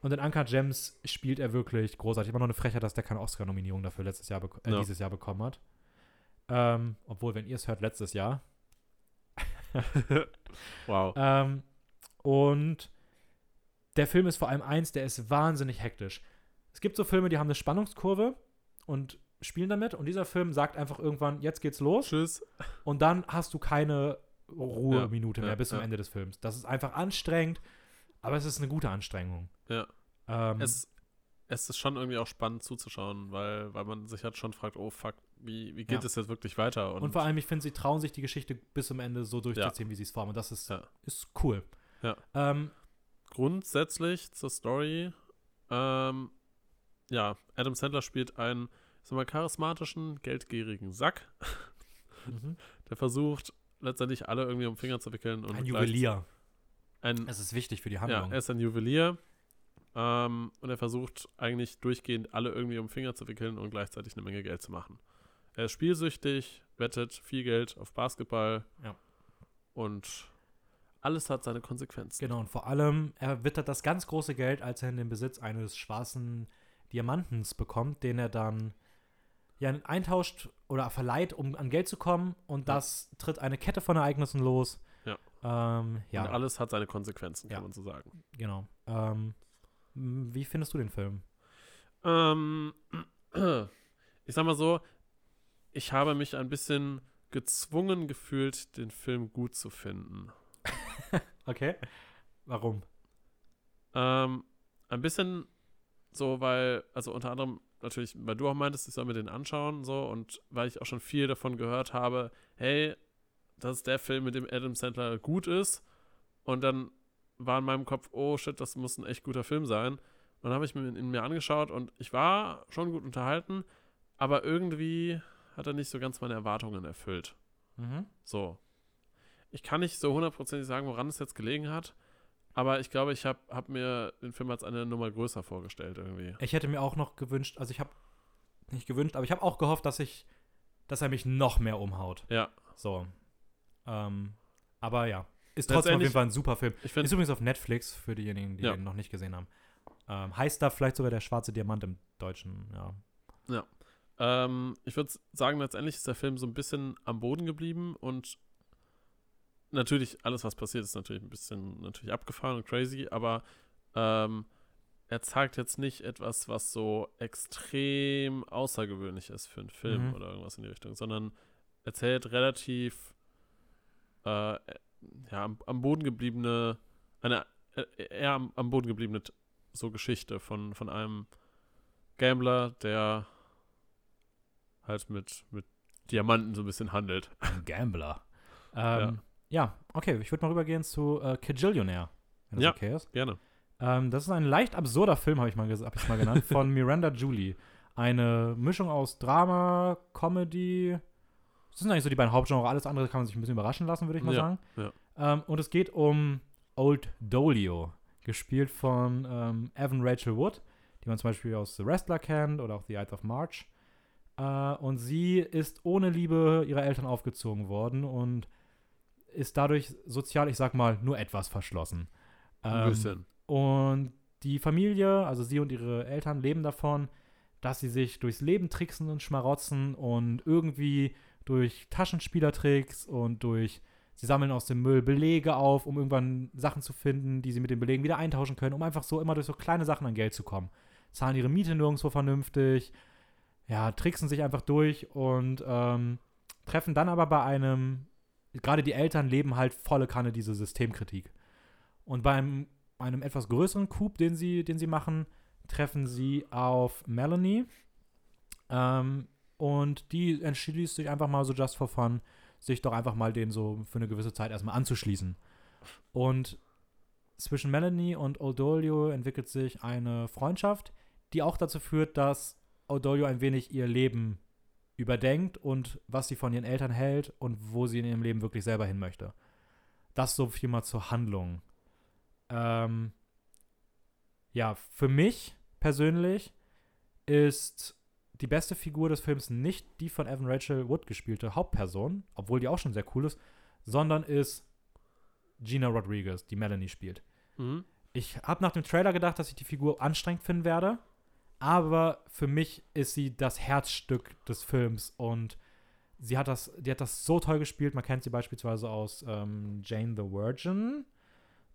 Und in Uncut Gems spielt er wirklich großartig. Immer noch eine Frechheit, dass der keine Oscar-Nominierung dafür letztes Jahr äh, Ja. dieses Jahr bekommen hat. Ähm, obwohl, wenn ihr es hört, letztes Jahr. <laughs> Wow. Ähm, und der Film ist vor allem eins, der ist wahnsinnig hektisch. Es gibt so Filme, die haben eine Spannungskurve und spielen damit. Und dieser Film sagt einfach irgendwann, jetzt geht's los. Tschüss. Und dann hast du keine Ruheminute Ja, mehr ja, bis zum ja. Ende des Films. Das ist einfach anstrengend, aber es ist eine gute Anstrengung. Ja. Ähm, Es, es ist schon irgendwie auch spannend zuzuschauen, weil, weil man sich halt schon fragt, oh fuck, wie, wie geht Ja. es jetzt wirklich weiter? und, vor allem, ich finde, sie trauen sich die Geschichte bis zum Ende so durchzuziehen, wie sie es formen. Und das ist, Ja. ist cool. Ja. Ähm, grundsätzlich zur Story Ähm, ja, Adam Sandler spielt einen, sag mal, charismatischen, geldgierigen Sack, Mhm. der versucht, letztendlich alle irgendwie um den Finger zu wickeln. Und Ein Juwelier. Ein, Es ist wichtig für die ja, Handlung. er ist ein Juwelier. Ähm, und er versucht eigentlich durchgehend alle irgendwie um den Finger zu wickeln und gleichzeitig eine Menge Geld zu machen. Er ist spielsüchtig, wettet viel Geld auf Basketball. Ja. Und alles hat seine Konsequenzen. Genau, und vor allem, er wittert das ganz große Geld, als er in den Besitz eines schwarzen Diamantens bekommt, den er dann ja, eintauscht oder verleiht, um an Geld zu kommen. Und Ja. das tritt eine Kette von Ereignissen los. Ja. Ähm, ja, Und alles hat seine Konsequenzen, kann Ja. man so sagen. genau. Ähm, wie findest du den Film? Ähm, <clears throat> ich sag mal so, ich habe mich ein bisschen gezwungen gefühlt, den Film gut zu finden. <laughs> Okay. Warum? Ähm, ein bisschen so, weil, also unter anderem natürlich, weil du auch meintest, ich soll mir den anschauen, so, und weil ich auch schon viel davon gehört habe, hey, das ist der Film, mit dem Adam Sandler gut ist. Und dann war in meinem Kopf, oh shit, das muss ein echt guter Film sein. Und dann habe ich mir ihn mir angeschaut und ich war schon gut unterhalten, aber irgendwie hat er nicht so ganz meine Erwartungen erfüllt. Mhm. So. Ich kann nicht so hundertprozentig sagen, woran es jetzt gelegen hat, aber ich glaube, ich habe hab mir den Film als eine Nummer größer vorgestellt irgendwie. Ich hätte mir auch noch gewünscht, also ich habe nicht gewünscht, aber ich habe auch gehofft, dass ich, dass er mich noch mehr umhaut. Ja, So. Ähm, aber ja, ist trotzdem auf jeden Fall ein super Film. ich Ist übrigens auf Netflix für diejenigen, die Ja. den noch nicht gesehen haben. Ähm, heißt da vielleicht sogar der schwarze Diamant im Deutschen, ja. Ähm, ich würde sagen, letztendlich ist der Film so ein bisschen am Boden geblieben und natürlich, alles, was passiert, ist natürlich ein bisschen natürlich abgefahren und crazy, aber ähm, er zeigt jetzt nicht etwas, was so extrem außergewöhnlich ist für einen Film Mhm. oder irgendwas in die Richtung, sondern erzählt relativ äh, ja, am, am Boden gebliebene, eine äh, eher am, am Boden gebliebene so Geschichte von, von einem Gambler, der halt mit, mit Diamanten so ein bisschen handelt. Ein Gambler. <laughs> Ähm, ja. okay, ich würde mal rübergehen zu äh, Kajillionaire, wenn das Ja. okay ist. Gerne. Ähm, das ist ein leicht absurder Film, habe ich mal, hab ich mal genannt, von <laughs> Miranda Julie. Eine Mischung aus Drama, Comedy. Das sind eigentlich so die beiden Hauptgenre. Alles andere kann man sich ein bisschen überraschen lassen, würde ich mal Ja, sagen. ja. Ähm, und es geht um Old Dolio, gespielt von ähm, Evan Rachel Wood, die man zum Beispiel aus The Wrestler kennt oder auch The Ides of March. Äh, und sie ist ohne Liebe ihrer Eltern aufgezogen worden und ist dadurch sozial, ich sag mal, nur etwas verschlossen. Ein Ähm, bisschen. und die Familie, also sie und ihre Eltern, leben davon, dass sie sich durchs Leben tricksen und schmarotzen und irgendwie durch Taschenspielertricks und durch, sie sammeln aus dem Müll Belege auf, um irgendwann Sachen zu finden, die sie mit den Belegen wieder eintauschen können, um einfach so immer durch so kleine Sachen an Geld zu kommen. Zahlen ihre Miete nirgendwo vernünftig, ja, tricksen sich einfach durch und ähm, treffen dann aber bei einem, gerade die Eltern leben halt volle Kanne diese Systemkritik. Und beim einem etwas größeren Coup, den sie, den sie machen, treffen sie auf Melanie. Ähm, und die entschließt sich einfach mal so just for fun, sich doch einfach mal den so für eine gewisse Zeit erstmal anzuschließen. Und zwischen Melanie und Odolio entwickelt sich eine Freundschaft, die auch dazu führt, dass Odolio ein wenig ihr Leben überdenkt und was sie von ihren Eltern hält und wo sie in ihrem Leben wirklich selber hin möchte. Das so viel mal zur Handlung. Ähm, ja, für mich persönlich ist die beste Figur des Films nicht die von Evan Rachel Wood gespielte Hauptperson, obwohl die auch schon sehr cool ist, sondern ist Gina Rodriguez, die Melanie spielt. Mhm. Ich habe nach dem Trailer gedacht, dass ich die Figur anstrengend finden werde, aber für mich ist sie das Herzstück des Films und sie hat das, die hat das so toll gespielt. Man kennt sie beispielsweise aus ähm, Jane the Virgin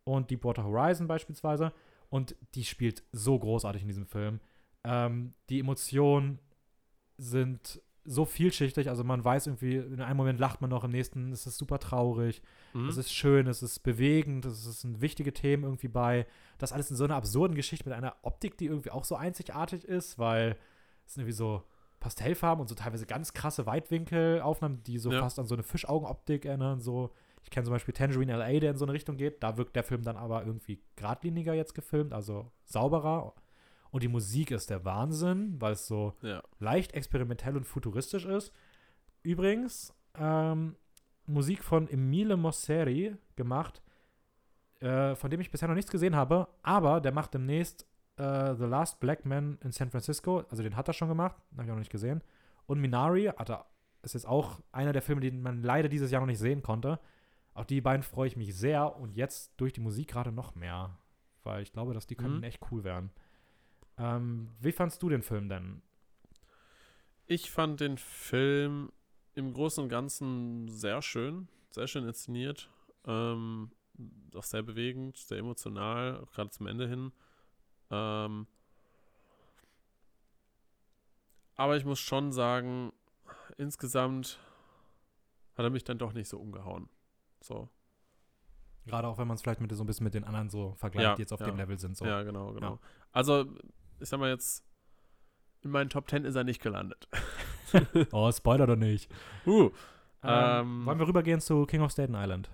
und Deepwater Horizon beispielsweise und die spielt so großartig in diesem Film. Ähm, die Emotionen sind so vielschichtig, also man weiß irgendwie, in einem Moment lacht man noch, im nächsten ist es super traurig. Mhm. Es ist schön, es ist bewegend, es sind wichtige Themen irgendwie bei. Das alles in so einer absurden Geschichte mit einer Optik, die irgendwie auch so einzigartig ist, weil es sind irgendwie so Pastellfarben und so teilweise ganz krasse Weitwinkelaufnahmen, die so Ja. fast an so eine Fischaugenoptik erinnern. So, ich kenne zum Beispiel Tangerine LA, der in so eine Richtung geht. Da wirkt der Film dann aber irgendwie geradliniger jetzt gefilmt, also sauberer. Und die Musik ist der Wahnsinn, weil es so Ja. leicht experimentell und futuristisch ist. Übrigens, ähm, Musik von Emile Mosseri gemacht, äh, von dem ich bisher noch nichts gesehen habe, aber der macht demnächst äh, The Last Black Man in San Francisco, also den hat er schon gemacht, habe ich auch noch nicht gesehen. Und Minari hat er, ist jetzt auch einer der Filme, den man leider dieses Jahr noch nicht sehen konnte. Auf die beiden freue ich mich sehr und jetzt durch die Musik gerade noch mehr, weil ich glaube, dass die könnten Mhm. echt cool werden. Ähm, wie fandst du den Film denn? Ich fand den Film im Großen und Ganzen sehr schön, sehr schön inszeniert, ähm, auch sehr bewegend, sehr emotional, auch gerade zum Ende hin. Ähm, aber ich muss schon sagen, insgesamt hat er mich dann doch nicht so umgehauen. So. Gerade auch wenn man es vielleicht mit so ein bisschen mit den anderen so vergleicht, Ja, die jetzt auf ja. dem Level sind. So. Ja, genau, genau. Also, ich sag mal jetzt, in meinen Top 10 ist er nicht gelandet. <laughs> Oh, Spoiler doch nicht. Uh, Ähm, Ähm. wollen wir rübergehen zu King of Staten Island?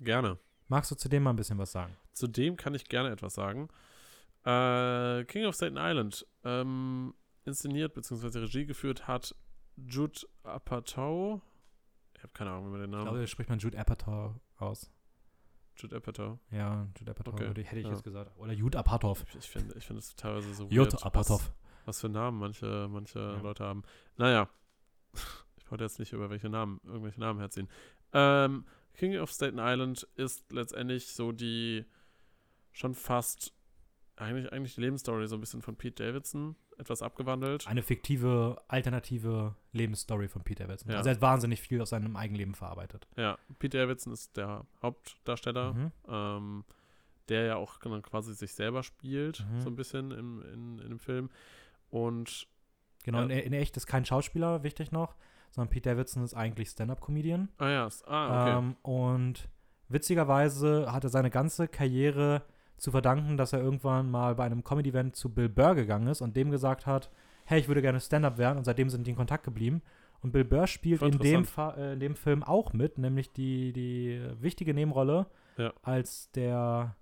gerne. Magst du zu dem mal ein bisschen was sagen? Zu dem kann ich gerne etwas sagen. Äh, King of Staten Island ähm, inszeniert bzw. Regie geführt hat Jude Apatow. Ich habe keine Ahnung, wie man den Ich Namen. glaube, spricht man Jude Apatow aus. Jude Apatow. Ja, Jude Apatow Okay, hätte ich ja. jetzt gesagt. Oder Jude Apatow. Ich, ich finde ich find es teilweise so weird, Apatow. was, was für Namen manche, manche Ja. Leute haben. Naja, <laughs> ich wollte jetzt nicht über welche Namen, irgendwelche Namen herziehen. Ähm, King of Staten Island ist letztendlich so die schon fast eigentlich, eigentlich die Lebensstory so ein bisschen von Pete Davidson, etwas abgewandelt. Eine fiktive, alternative Lebensstory von Peter Davidson. Ja. Also er hat wahnsinnig viel aus seinem Eigenleben verarbeitet. Ja, Pete Davidson ist der Hauptdarsteller, Mhm. ähm, der ja auch quasi sich selber spielt, Mhm. so ein bisschen im, in, in dem Film. Und Genau, Ja. in, in echt ist kein Schauspieler, wichtig noch, sondern Pete Davidson ist eigentlich Stand-Up-Comedian. Ah ja, ah, okay. Ähm, und witzigerweise hat er seine ganze Karriere zu verdanken, dass er irgendwann mal bei einem Comedy-Event zu Bill Burr gegangen ist und dem gesagt hat, hey, ich würde gerne Stand-Up werden und seitdem sind die in Kontakt geblieben. Und Bill Burr spielt in dem, äh, in dem Film auch mit, nämlich die, die wichtige Nebenrolle Ja. als der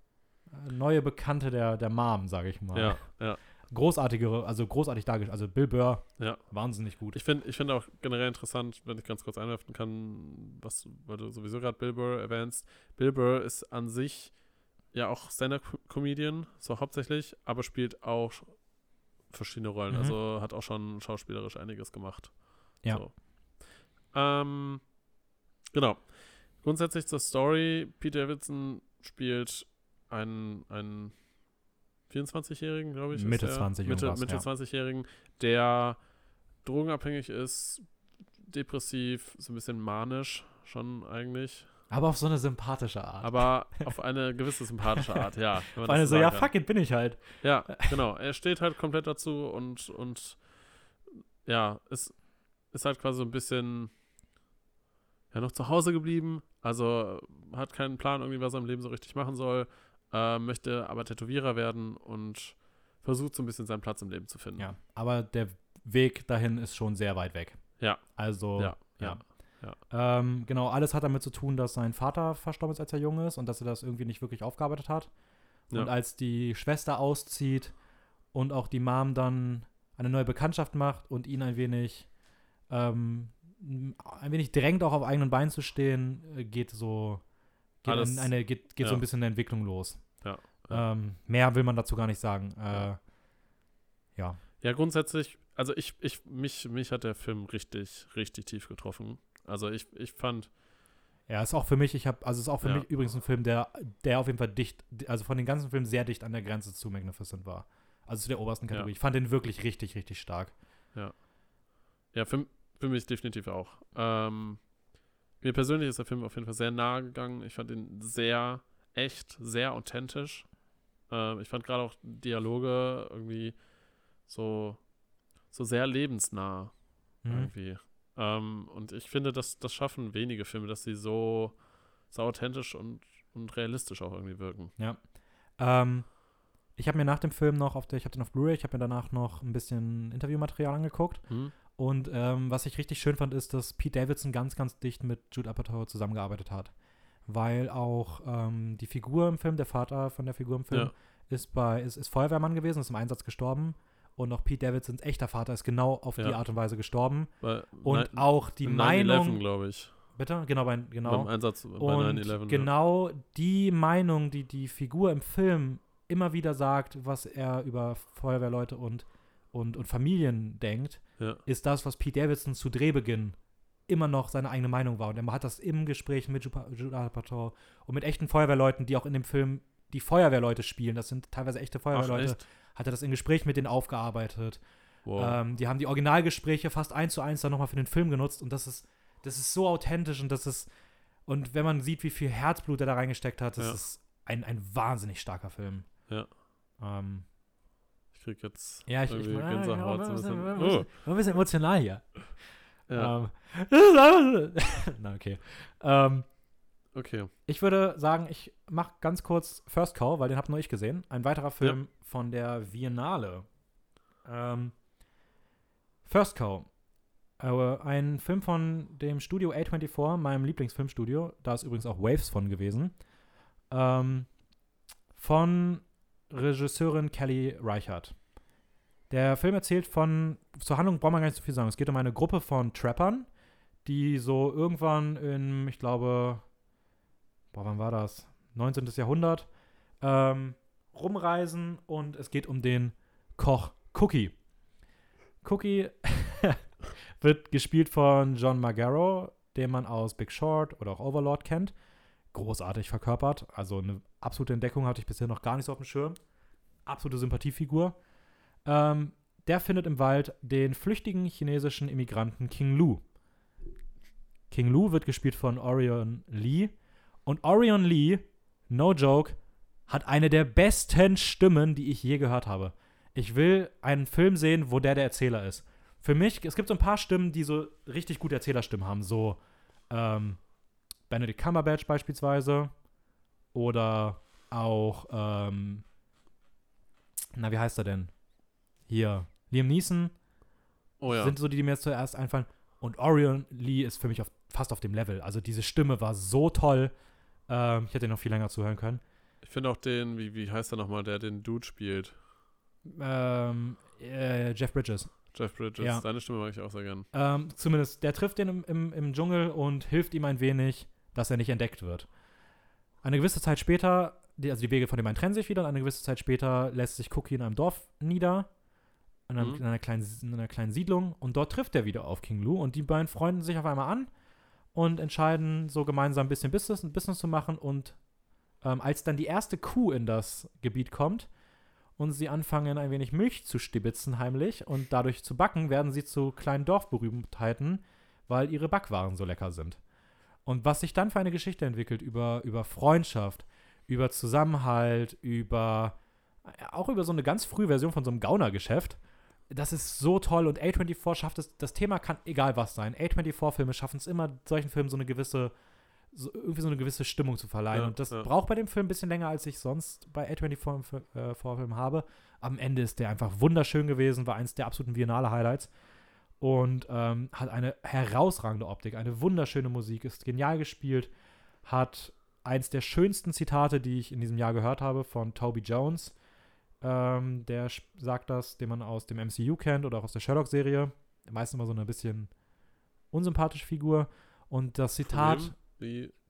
neue Bekannte der, der Mom, sage ich mal. ja, ja. Großartige, also großartig dargestellt. Also Bill Burr, Ja. wahnsinnig gut. Ich finde ich find auch generell interessant, wenn ich ganz kurz einwerfen kann, was, weil du sowieso gerade Bill Burr erwähnst. Bill Burr ist an sich ja auch Stand-Up-Comedian, so hauptsächlich, aber spielt auch verschiedene Rollen. Mhm. Also hat auch schon schauspielerisch einiges gemacht. Ja. So. Ähm, genau. Grundsätzlich zur Story. Pete Davidson spielt einen, einen 24-Jährigen, glaube ich. Mitte der. 20 Mitte, Mitte ja. 20-Jährigen, der drogenabhängig ist, depressiv, so ein bisschen manisch schon eigentlich. Aber auf so eine sympathische Art. Aber auf eine gewisse sympathische Art, ja. das allem so, ja, fuck it, bin ich halt. Ja, genau. Er steht halt komplett dazu und, und ja, ist, ist halt quasi so ein bisschen ja, noch zu Hause geblieben. Also hat keinen Plan, irgendwie, was er im Leben so richtig machen soll. Äh, möchte aber Tätowierer werden und versucht so ein bisschen seinen Platz im Leben zu finden. Ja, aber der Weg dahin ist schon sehr weit weg. Ja. Also, Ja, ja. ja, Ähm, genau, alles hat damit zu tun, dass sein Vater verstorben ist, als er jung ist und dass er das irgendwie nicht wirklich aufgearbeitet hat. Und Ja. als die Schwester auszieht und auch die Mom dann eine neue Bekanntschaft macht und ihn ein wenig, ähm, ein wenig drängt, auch auf eigenen Beinen zu stehen, äh, geht so, geht, Alles- ein, eine, geht, geht so ja. ein bisschen eine Entwicklung los. Ja, ja. Ähm, mehr will man dazu gar nicht sagen. Äh, Ja. ja. Ja, grundsätzlich, also ich, ich, mich, mich hat der Film richtig, richtig tief getroffen. Also ich, ich fand, Ja, ist auch für mich, ich habe, also ist auch für Ja. mich übrigens ein Film, der, der auf jeden Fall dicht, also von den ganzen Filmen sehr dicht an der Grenze zu Magnificent war. Also zu der obersten Ja. Kategorie. Ich fand den wirklich richtig, richtig stark. ja, für, für mich definitiv auch. Ähm, mir persönlich ist der Film auf jeden Fall sehr nahe gegangen. Ich fand ihn sehr echt, sehr authentisch. Ähm, ich fand gerade auch Dialoge irgendwie so, so sehr lebensnah Mhm. irgendwie. Ähm, und ich finde, das, das schaffen wenige Filme, dass sie so, so authentisch und, und realistisch auch irgendwie wirken. Ähm, ich habe mir nach dem Film noch auf der, ich habe den auf Blu-ray, ich habe mir danach noch ein bisschen Interviewmaterial angeguckt. Hm? Und ähm, was ich richtig schön fand, ist, dass Pete Davidson ganz, ganz dicht mit Jude Apatow zusammengearbeitet hat. Weil auch ähm, die Figur im Film, der Vater von der Figur im Film, Ja. ist bei ist, ist Feuerwehrmann gewesen, ist im Einsatz gestorben. Und auch Pete Davidsons echter Vater ist genau auf die Ja. Art und Weise gestorben. Bei Und Nein- auch die 9/11, Meinung. glaube ich. Bitte? Genau, bei, genau. Beim Einsatz bei Und 9-11. genau die Meinung, die die Figur im Film immer wieder sagt, was er über Feuerwehrleute und, und, und Familien denkt, Ja. ist das, was Pete Davidson zu Drehbeginn immer noch seine eigene Meinung war. Und er hat das im Gespräch mit Judd Apatow und mit echten Feuerwehrleuten, die auch in dem Film die Feuerwehrleute spielen, das sind teilweise echte Ach, Feuerwehrleute, echt? hat er das im Gespräch mit denen aufgearbeitet. Wow. Ähm, die haben die Originalgespräche fast eins zu eins dann nochmal für den Film genutzt und das ist, das ist so authentisch und das ist, und wenn man sieht, wie viel Herzblut er da reingesteckt hat, das Ja. ist ein, ein wahnsinnig starker Film. Ja. Ähm, ich krieg jetzt ja, ich, ich ein Gänsehaut. bisschen, so ein bisschen. bisschen, ein bisschen emotional hier. Oh, ja, Ähm, <laughs> <laughs> Na, okay. Ähm, okay. ich würde sagen, ich mache ganz kurz First Call, weil den habe nur ich gesehen. Ein weiterer Film von der Biennale. Ähm, First Call. Äh, ein Film von dem Studio A24, meinem Lieblingsfilmstudio. Da ist übrigens auch Waves von gewesen. Ähm, von Regisseurin Kelly Reichardt. Der Film erzählt von, zur Handlung braucht man gar nicht so viel sagen. Es geht um eine Gruppe von Trappern, die so irgendwann in, ich glaube, boah, wann war das? 19. Jahrhundert, ähm, rumreisen und es geht um den Koch Cookie. Cookie <laughs> wird gespielt von John Magaro, den man aus Big Short oder auch Overlord kennt. Großartig verkörpert. Also eine absolute Entdeckung hatte ich bisher noch gar nicht so auf dem Schirm. Absolute Sympathiefigur. Ähm, der findet im Wald den flüchtigen chinesischen Immigranten King Lu. King Lu wird gespielt von Orion Lee. Und Orion Lee, no joke, hat eine der besten Stimmen, die ich je gehört habe. Ich will einen Film sehen, wo der der Erzähler ist. Für mich, es gibt so ein paar Stimmen, die so richtig gute Erzählerstimmen haben. So ähm, Benedict Cumberbatch beispielsweise. Oder auch, ähm, na, wie heißt er denn? Hier, Liam Neeson Oh ja. sind so die, die mir jetzt zuerst einfallen. Und Orion Lee ist für mich auf, fast auf dem Level. Also diese Stimme war so toll. Ähm, ich hätte noch viel länger zuhören können. ich finde auch den, wie, wie heißt er nochmal, der den Dude spielt? Ähm, äh, Jeff Bridges. Jeff Bridges. Ja. Seine Stimme mag ich auch sehr gern. Ähm, zumindest, der trifft ihn im, im, im Dschungel und hilft ihm ein wenig, dass er nicht entdeckt wird. Eine gewisse Zeit später, die, also die Wege von den beiden trennen sich wieder und eine gewisse Zeit später lässt sich Cookie in einem Dorf nieder, in einer, Mhm. in einer, kleinen, in einer kleinen Siedlung und dort trifft er wieder auf King Lu und die beiden freunden sich auf einmal an und entscheiden, so gemeinsam ein bisschen Business, Business zu machen und ähm, als dann die erste Kuh in das Gebiet kommt und sie anfangen, ein wenig Milch zu stibitzen heimlich und dadurch zu backen, werden sie zu kleinen Dorfberühmtheiten, weil ihre Backwaren so lecker sind. Und was sich dann für eine Geschichte entwickelt über, über Freundschaft, über Zusammenhalt, über ja, auch über so eine ganz frühe Version von so einem Gaunergeschäft, das ist so toll und A24 schafft es, das Thema kann egal was sein. A24-Filme schaffen es immer, solchen Filmen so eine gewisse, so, irgendwie so eine gewisse Stimmung zu verleihen. Ja, und das ja. braucht bei dem Film ein bisschen länger, als ich sonst bei A24-Filmen habe. Am Ende ist der einfach wunderschön gewesen, war eins der absoluten Biennale-Highlights und ähm, hat eine herausragende Optik, eine wunderschöne Musik, ist genial gespielt, hat eins der schönsten Zitate, die ich in diesem Jahr gehört habe, von Toby Jones. Ähm, der sagt das, den man aus dem MCU kennt oder auch aus der Sherlock-Serie. Meistens immer so eine bisschen unsympathische Figur. Und das Zitat,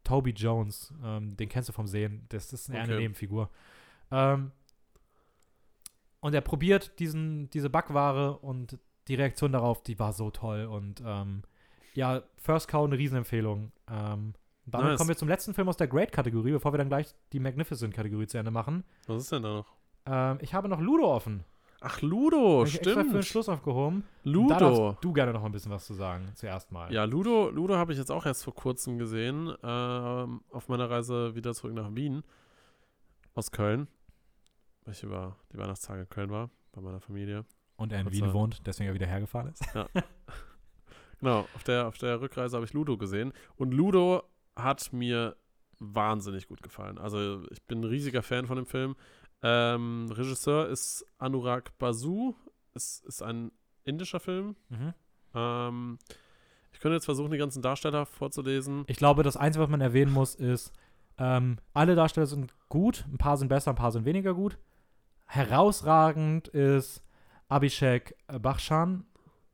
Toby Jones, ähm, den kennst du vom Sehen, das ist eine Okay. Nebenfigur. Ähm, und er probiert diesen, diese Backware und die Reaktion darauf, die war so toll. Und ähm, ja, First Cow eine Riesenempfehlung. Ähm, damit Nice. kommen wir zum letzten Film aus der Great-Kategorie, bevor wir dann gleich die Magnificent-Kategorie zu Ende machen. was ist denn da noch? Ähm, ich habe noch Ludo offen. Ach, Ludo, ich extra für den stimmt. Schluss aufgehoben. Da Ludo. darfst du gerne noch ein bisschen was zu sagen, zuerst mal. Ja, Ludo, Ludo habe ich jetzt auch erst vor kurzem gesehen, ähm, auf meiner Reise wieder zurück nach Wien aus Köln, weil ich über die Weihnachtstage in Köln war, bei meiner Familie. Und er in Wien wohnt, deswegen er wieder hergefahren ist. <laughs> Genau, auf der, auf der Rückreise habe ich Ludo gesehen und Ludo hat mir wahnsinnig gut gefallen. Also ich bin ein riesiger Fan von dem Film. Ähm, Regisseur ist Anurag Basu, es ist ein indischer Film. Mhm. Ähm, ich könnte jetzt versuchen, die ganzen Darsteller vorzulesen. Ich glaube, das Einzige, was man erwähnen muss, ist, ähm, alle Darsteller sind gut, ein paar sind besser, ein paar sind weniger gut. herausragend ist Abhishek Bachchan,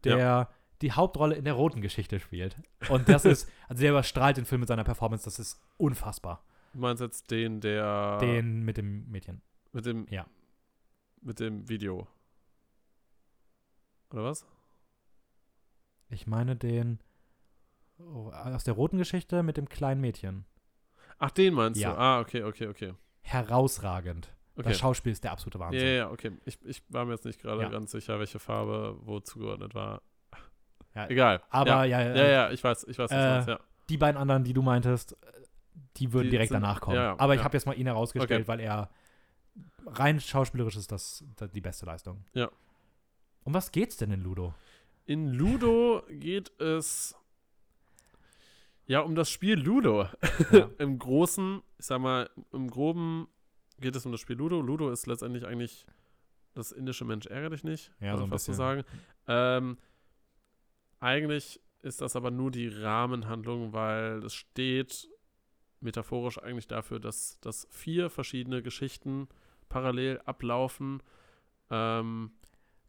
der die Hauptrolle in der roten Geschichte spielt. Und das ist, <laughs> also der überstrahlt den Film mit seiner Performance, das ist unfassbar. Du meinst jetzt den, der. Den mit dem Mädchen. Mit dem. Ja. Mit dem Video. Oder was? Ich meine den oh, aus der roten Geschichte mit dem kleinen Mädchen. Ach, den meinst Ja. du? Ah, okay, okay, okay. Herausragend. Okay. Das Schauspiel ist der absolute Wahnsinn. ja, ja, okay. Ich, ich war mir jetzt nicht gerade Ja. ganz sicher, welche Farbe wo zugeordnet war. Ja, Egal. Aber ja. ja, Ja, ja, ich weiß, ich weiß, was Äh, ja. die beiden anderen, die du meintest, äh, die würden Die direkt sind- danach kommen. Aber ich habe jetzt mal ihn herausgestellt, Okay. weil er rein schauspielerisch ist das, das die beste Leistung. Ja. Um was geht's denn in Ludo? In Ludo geht es ja um das Spiel Ludo. Ja. <laughs> Im Großen, ich sag mal, im Groben geht es um das Spiel Ludo. Ludo ist letztendlich eigentlich das indische Mensch ärgere dich nicht, Ja, so ein bisschen. sagen. Ähm, eigentlich ist das aber nur die Rahmenhandlung, weil es steht metaphorisch eigentlich dafür, dass, dass vier verschiedene Geschichten parallel ablaufen. Ähm,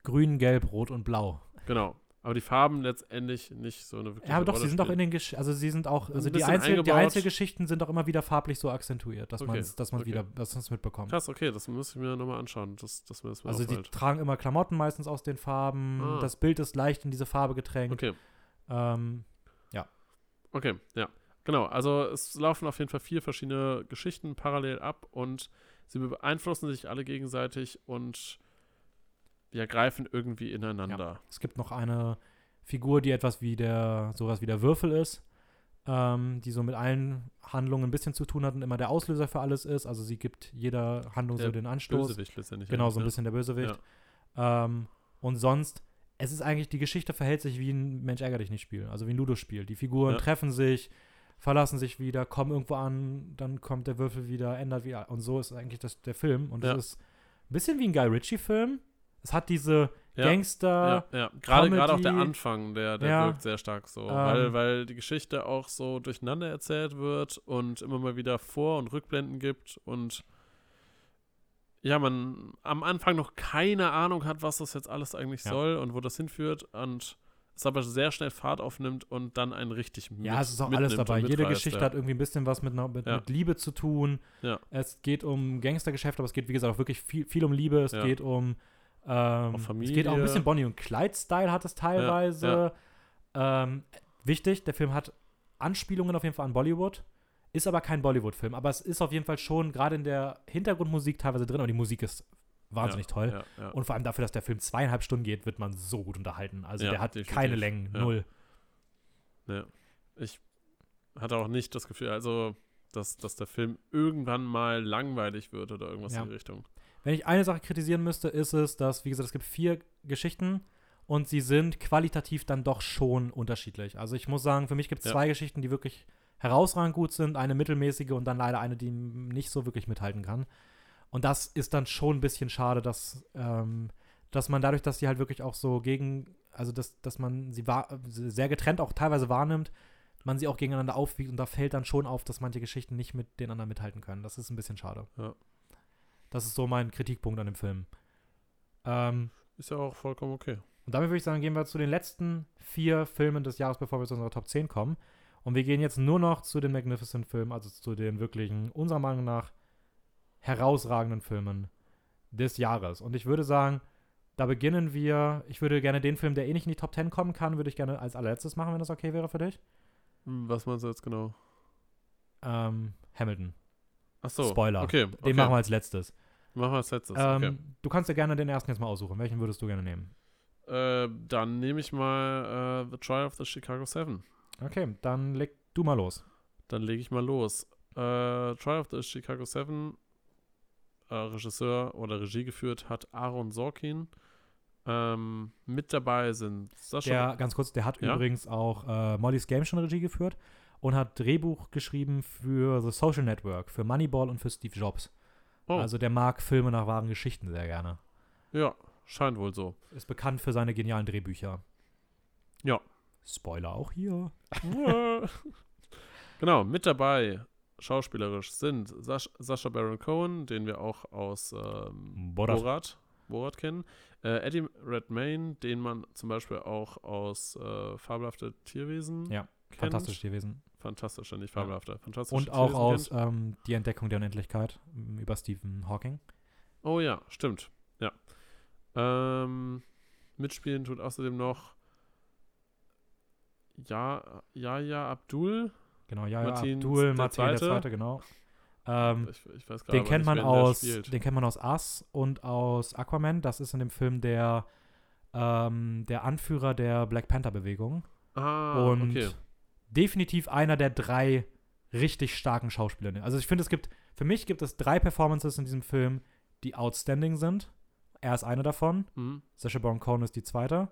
Grün, Gelb, Rot und Blau. genau. Aber die Farben letztendlich nicht so eine wirkliche Ja, aber doch, Rolle sie sind doch spielen. in den Gesch also sie sind auch, also die, Einzel die. Einzelgeschichten sind auch immer wieder farblich so akzentuiert, dass Okay, man dass man okay. wieder, dass man es mitbekommt. Krass, okay, das muss ich mir nochmal anschauen, dass, dass mir das Also die auffällt. tragen immer Klamotten meistens aus den Farben. Ah. Das Bild ist leicht in diese Farbe getränkt. Okay, Ähm, okay, ja. Genau, also es laufen auf jeden Fall vier verschiedene Geschichten parallel ab und sie beeinflussen sich alle gegenseitig und ja, greifen irgendwie ineinander. es gibt noch eine Figur, die etwas wie der, sowas wie der Würfel ist, ähm, die so mit allen Handlungen ein bisschen zu tun hat und immer der Auslöser für alles ist. Also sie gibt jeder Handlung Der so den Anstoß. Bösewicht letztendlich. Genau, so ein ne? bisschen der Bösewicht. Ähm, und sonst, es ist eigentlich, die Geschichte verhält sich wie ein Mensch ärger dich nicht Spiel, also wie ein Ludo-Spiel. Die Figuren Ja. treffen sich, verlassen sich wieder, kommen irgendwo an, dann kommt der Würfel wieder, ändert wieder. Und so ist eigentlich das, der Film. Und es Ja. ist ein bisschen wie ein Guy Ritchie-Film. Es hat diese Ja. Gangster, Ja, ja. Gerade, gerade auch der. Anfang, der, der Ja. wirkt sehr stark so. Ähm. weil, weil die Geschichte auch so durcheinander erzählt wird und immer mal wieder Vor- und Rückblenden gibt und ja, man am Anfang noch keine Ahnung hat, was das jetzt alles eigentlich soll und wo das hinführt und es aber sehr schnell Fahrt aufnimmt und dann einen richtig mit, Ja, es ist auch alles dabei. Jede Geschichte ja. hat irgendwie ein bisschen was mit, mit, Ja. mit Liebe zu tun. Ja. Es geht um Gangstergeschäfte, aber es geht, wie gesagt, auch wirklich viel, viel um Liebe. Es geht um ähm, Es geht auch ein bisschen Bonnie und Clyde-Style hat es teilweise. Ähm, wichtig, der Film hat Anspielungen auf jeden Fall an Bollywood. Ist aber kein Bollywood-Film. Aber es ist auf jeden Fall schon gerade in der Hintergrundmusik teilweise drin. Aber die Musik ist wahnsinnig ja, toll. Ja, ja. Und vor allem dafür, dass der Film zweieinhalb Stunden geht, wird man so gut unterhalten. Also der hat definitiv. keine Längen, null. Ja. Ich hatte auch nicht das Gefühl, also, dass, dass der Film irgendwann mal langweilig wird oder irgendwas in die Richtung. Wenn ich eine Sache kritisieren müsste, ist es, dass, wie gesagt, es gibt vier Geschichten und sie sind qualitativ dann doch schon unterschiedlich. Also ich muss sagen, für mich gibt es zwei Geschichten, die wirklich herausragend gut sind, eine mittelmäßige und dann leider eine, die nicht so wirklich mithalten kann. Und das ist dann schon ein bisschen schade, dass, ähm, dass man dadurch, dass sie halt wirklich auch so gegen, also dass, dass man sie sehr getrennt auch teilweise wahrnimmt, man sie auch gegeneinander aufwiegt und da fällt dann schon auf, dass manche Geschichten nicht mit den anderen mithalten können. Das ist ein bisschen schade. Ja. Das ist so mein Kritikpunkt an dem Film. Ähm, Ist ja auch vollkommen okay. und damit würde ich sagen, gehen wir zu den letzten vier Filmen des Jahres, bevor wir zu unserer Top 10 kommen. Und wir gehen jetzt nur noch zu den Magnificent-Filmen, also zu den wirklichen, unserer Meinung nach, herausragenden Filmen des Jahres. Und ich würde sagen, da beginnen wir, ich würde gerne den Film, der eh nicht in die Top 10 kommen kann, würde ich gerne als allerletztes machen, wenn das okay wäre für dich. Hm, Was meinst du jetzt genau? Ähm, Hamilton. Ach so. Spoiler. Okay. Den okay. machen wir als letztes. Machen wir als letztes. Ähm, okay. Du kannst dir gerne den ersten jetzt mal aussuchen. Welchen würdest du gerne nehmen? Äh, dann nehme ich mal äh, The Trial of the Chicago Seven. Okay, dann leg du mal los. Dann lege ich mal los. Äh, Trial of the Chicago Seven, äh, Regisseur oder Regie geführt hat Aaron Sorkin. Ähm, mit dabei sind Sascha. Der, ganz kurz, der hat Ja? übrigens auch äh, Molly's Game schon Regie geführt und hat Drehbuch geschrieben für The Social Network, für Moneyball und für Steve Jobs. Oh. Also der mag Filme nach wahren Geschichten sehr gerne. Ja, scheint wohl so. Ist bekannt für seine genialen Drehbücher. Ja. Spoiler auch hier. genau, mit dabei schauspielerisch sind Sas Sascha Baron Cohen, den wir auch aus ähm, Borat. Borat, Borat kennen, äh, Eddie Redmayne, den man zum Beispiel auch aus äh, Fabelhafte Tierwesen Ja, kennt. Fantastisch gewesen. Fantastischer, nicht fabelhafter. Fantastische Und auch Tierwesen aus ähm, Die Entdeckung der Unendlichkeit m, über Stephen Hawking. Oh ja, stimmt. Ja. Ähm, mitspielen tut außerdem noch ja, ja, ja, Abdul. Genau, ja, Martin Abdul, der Martin der Zweite. Zweite, genau. Ähm, ich, ich weiß gerade den kennt nicht, man aus, den kennt man aus Us und aus Aquaman. Das ist in dem Film der, ähm, der Anführer der Black Panther Bewegung. Ah, und okay. definitiv einer der drei richtig starken Schauspieler. Also ich finde, es gibt, für mich gibt es drei Performances in diesem Film, die outstanding sind. Er ist eine davon. Mhm. Sacha Baron Cohen ist die zweite.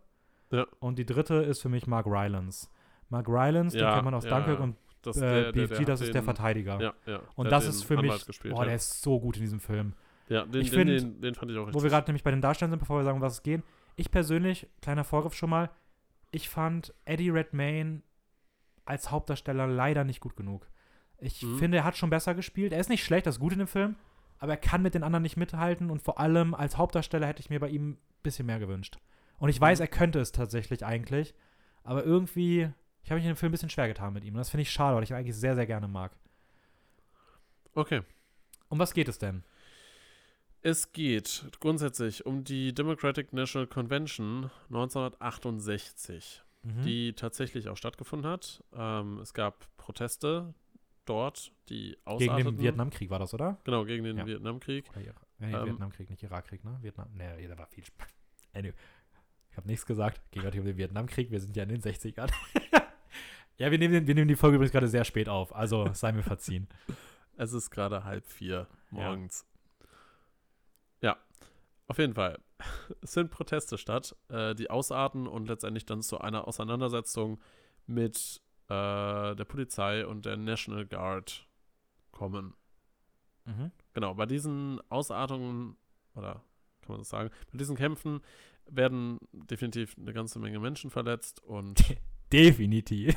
Ja. Und die dritte ist für mich Mark Rylance. Mark Rylance, den Ja, kennt man aus ja, Dunkirk und Das, äh, der, der, BFG, der das ist der den- Verteidiger. Ja, ja. Und der das ist für mich, Anwalt gespielt, boah, der ist so gut in diesem Film. ja, den, ich den, find, den, den fand ich auch richtig. Wo wir gerade nämlich bei den Darstellern sind, bevor wir sagen, um was es geht. Ich persönlich, kleiner Vorgriff schon mal, ich fand Eddie Redmayne als Hauptdarsteller leider nicht gut genug. Ich Mhm. finde, er hat schon besser gespielt. Er ist nicht schlecht, das ist gut in dem Film, aber er kann mit den anderen nicht mithalten und vor allem als Hauptdarsteller hätte ich mir bei ihm ein bisschen mehr gewünscht. Und ich weiß, Mhm. er könnte es tatsächlich eigentlich, aber irgendwie, ich habe mich in dem Film ein bisschen schwer getan mit ihm. Und das finde ich schade, weil ich ihn eigentlich sehr, sehr gerne mag. Okay. Um was geht es denn? Es geht grundsätzlich um die Democratic National Convention 1968, Mhm. die tatsächlich auch stattgefunden hat. Ähm, es gab Proteste dort, die Gegen ausarteten. den Vietnamkrieg war das, oder? Genau, gegen den Ja. Vietnamkrieg. Oder. Nee, Ähm, Vietnamkrieg, nicht Irakkrieg, ne? Vietnam. Nee, der war viel. sp- <laughs> Anyway. Ich habe nichts gesagt. Heute um den Vietnamkrieg. Wir sind ja in den 60ern. <laughs> ja, wir nehmen, wir nehmen die Folge übrigens gerade sehr spät auf. Also <laughs> sei mir verziehen. Es ist gerade halb vier Ja. morgens. Ja, auf jeden Fall. Es finden Proteste statt, äh, die ausarten und letztendlich dann zu einer Auseinandersetzung mit äh, der Polizei und der National Guard kommen. Mhm. Genau, bei diesen Ausartungen, oder kann man das sagen, bei diesen Kämpfen werden definitiv eine ganze Menge Menschen verletzt und <laughs> Definitiv.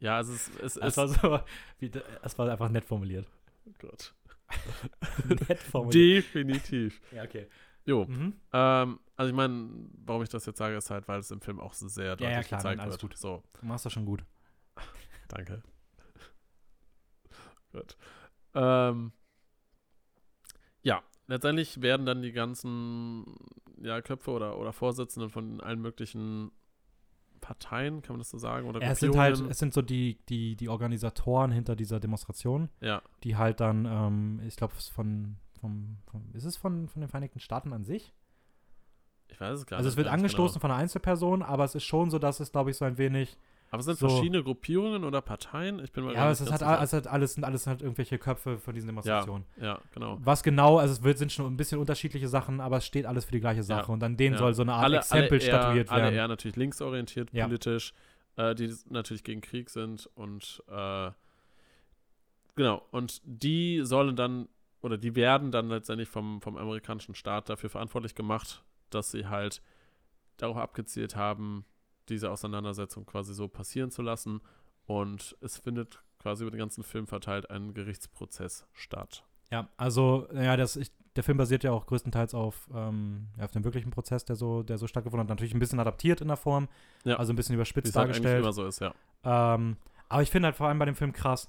ja, es ist, es Es war so, wie, es war einfach nett formuliert. oh Gott. <laughs> nett formuliert. definitiv. <laughs> ja, okay. Jo, Mhm. Ähm, also ich meine, warum ich das jetzt sage, ist halt, weil es im Film auch so sehr deutlich Ja, ja, klar, gezeigt alles wird. gut. So, Du machst das schon gut. <laughs> danke. Gut. Ähm, ja, letztendlich werden dann die ganzen ja, Köpfe oder, oder Vorsitzenden von allen möglichen Parteien, kann man das so sagen? Oder Ja, es sind halt, es sind so die, die, die Organisatoren hinter dieser Demonstration, ja, die halt dann, ähm, ich glaube, von, vom, vom, ist es von, von den Vereinigten Staaten an sich? ich weiß es gar Also nicht. es wird angestoßen Genau. von einer Einzelperson, aber es ist schon so, dass es, glaube ich, so ein wenig. Aber es sind so- verschiedene Gruppierungen oder Parteien? Ich bin mal Ja, aber es ist halt, es hat alles, sind alles halt irgendwelche Köpfe von diesen Demonstrationen. Ja, genau. Was genau, also es wird, sind schon ein bisschen unterschiedliche Sachen, aber es steht alles für die gleiche Sache. Ja, Und an denen ja. soll so eine Art alle, Exempel alle eher, statuiert alle werden. eher natürlich linksorientiert Ja. politisch, äh, die natürlich gegen Krieg sind und äh, genau, und die sollen dann oder die werden dann letztendlich vom, vom amerikanischen Staat dafür verantwortlich gemacht, dass sie halt darauf abgezielt haben, diese Auseinandersetzung quasi so passieren zu lassen und es findet quasi über den ganzen Film verteilt ein Gerichtsprozess statt. Ja, also, ja, das, ich, der Film basiert ja auch größtenteils auf, ähm, ja, auf dem wirklichen Prozess, der so, der so stattgefunden hat. Natürlich ein bisschen adaptiert in der Form, Ja. also ein bisschen Wie überspitzt es halt dargestellt. immer so ist, ja. Ähm, aber ich finde halt vor allem bei dem Film krass,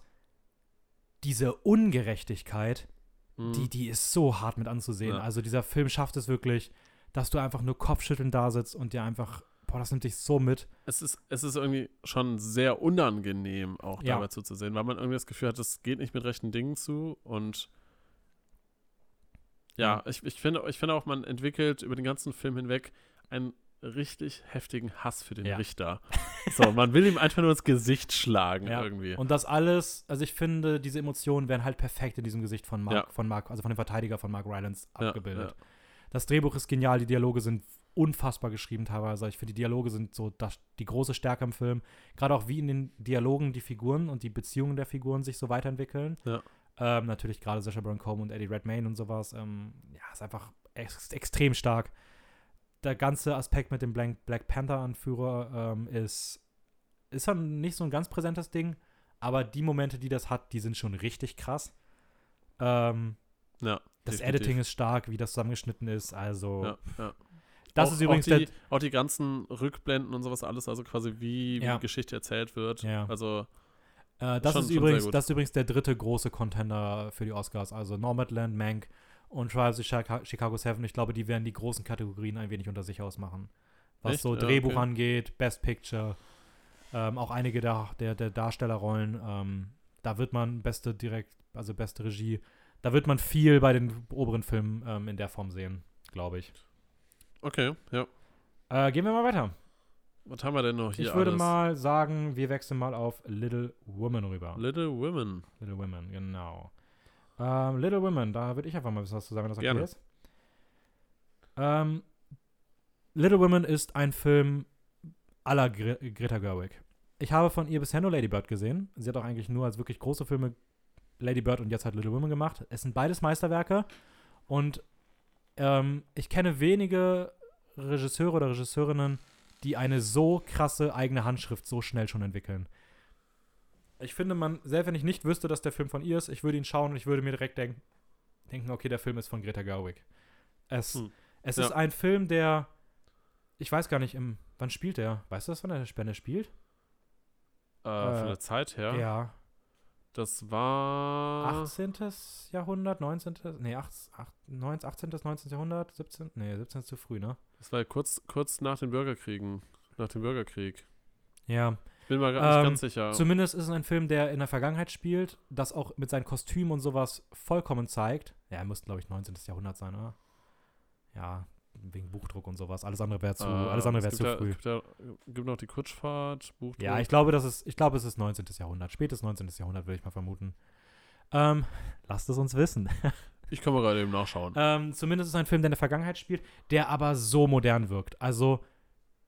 diese Ungerechtigkeit, Mhm. die, die ist so hart mit anzusehen. Ja. Also dieser Film schafft es wirklich, dass du einfach nur Kopfschütteln da sitzt und dir einfach, boah, das nimmt dich so mit. es ist, es ist irgendwie schon sehr unangenehm, auch Ja. dabei zuzusehen, weil man irgendwie das Gefühl hat, es geht nicht mit rechten Dingen zu und ja, ich, ich, finde, ich finde auch, man entwickelt über den ganzen Film hinweg einen richtig heftigen Hass für den Ja. Richter. So, man will ihm einfach nur ins Gesicht schlagen Ja. irgendwie. Und das alles, also ich finde, diese Emotionen werden halt perfekt in diesem Gesicht von Mark, Ja. von Mark, also von dem Verteidiger von Mark Rylance abgebildet. Das Drehbuch ist genial, die Dialoge sind unfassbar geschrieben teilweise. Ich finde, die Dialoge sind so das, die große Stärke im Film. Gerade auch wie in den Dialogen die Figuren und die Beziehungen der Figuren sich so weiterentwickeln. Ja. Ähm, natürlich gerade Sacha Baron Cohen und Eddie Redmayne und sowas. Ähm, ja, ist einfach ex extrem stark. Der ganze Aspekt mit dem Black, Black Panther-Anführer ähm, ist, ist dann nicht so ein ganz präsentes Ding, aber die Momente, die das hat, die sind schon richtig krass. Ähm, Ja. das definitiv. Editing ist stark, wie das zusammengeschnitten ist. Also, Ja, ja. Das auch, ist übrigens auch die, der. auch die ganzen Rückblenden und sowas alles, also quasi wie, wie Ja. die Geschichte erzählt wird. Ja. Also, Äh, das, schon- ist übrigens, das ist übrigens der dritte große Contender für die Oscars. Also Nomadland, Mank und Trials of Chica- Chicago 7. Ich glaube, die werden die großen Kategorien ein wenig unter sich ausmachen. Was Echt? so Ja, Drehbuch okay. angeht, Best Picture, ähm, auch einige der, der, der Darstellerrollen. Ähm, da wird man beste direkt, also beste Regie, da wird man viel bei den oberen Filmen ähm, in der Form sehen, glaube ich. Okay, ja. Äh, gehen wir mal weiter. Was haben wir denn noch hier ich würde alles? mal sagen, wir wechseln mal auf Little Woman rüber. Little Women. Little Women, genau. Ähm, Little Women, da würde ich einfach mal was zu sagen, wenn das okay Gerne. ist. Ähm, Little Women ist ein Film aller Gre Greta Gerwig. Ich habe von ihr bisher nur Lady Bird gesehen. Sie hat auch eigentlich nur als wirklich große Filme Lady Bird und jetzt hat Little Women gemacht. Es sind beides Meisterwerke und ähm, ich kenne wenige Regisseure oder Regisseurinnen, die eine so krasse eigene Handschrift so schnell schon entwickeln. Ich finde, man, selbst wenn ich nicht wüsste, dass der Film von ihr ist, ich würde ihn schauen und ich würde mir direkt denk, denken, okay, der Film ist von Greta Gerwig. Es, Hm. es Ja. ist ein Film, der, ich weiß gar nicht, im, wann spielt der? Weißt du das, wann der Spende spielt? Äh, Äh, von der Zeit her. Ja. Das war. 18. Jahrhundert, 19. Nee, 18, 19, 18. 19. Jahrhundert, 17. Nee, 17 ist zu früh, ne? Das war kurz, kurz nach den Bürgerkriegen. Nach dem Bürgerkrieg. Ja. Ich bin mal gar nicht Ähm, ganz sicher. Zumindest ist es ein Film, der in der Vergangenheit spielt, das auch mit seinen Kostümen und sowas vollkommen zeigt. Ja, er müsste, glaube ich, 19. Jahrhundert sein, oder? Ja, wegen Buchdruck und sowas. Alles andere wäre zu, Äh, alles andere wäre es zu gibt früh. Gibt, ja, gibt noch die Kutschfahrt, Buchdruck. Ja, ich glaube, das ist, ich glaube, es ist 19. Jahrhundert. Spätes 19. Jahrhundert, würde ich mal vermuten. Ähm, lasst es uns wissen. <laughs> ich kann mal gerade eben nachschauen. Ähm, zumindest ist es ein Film, der in der Vergangenheit spielt, der aber so modern wirkt. Also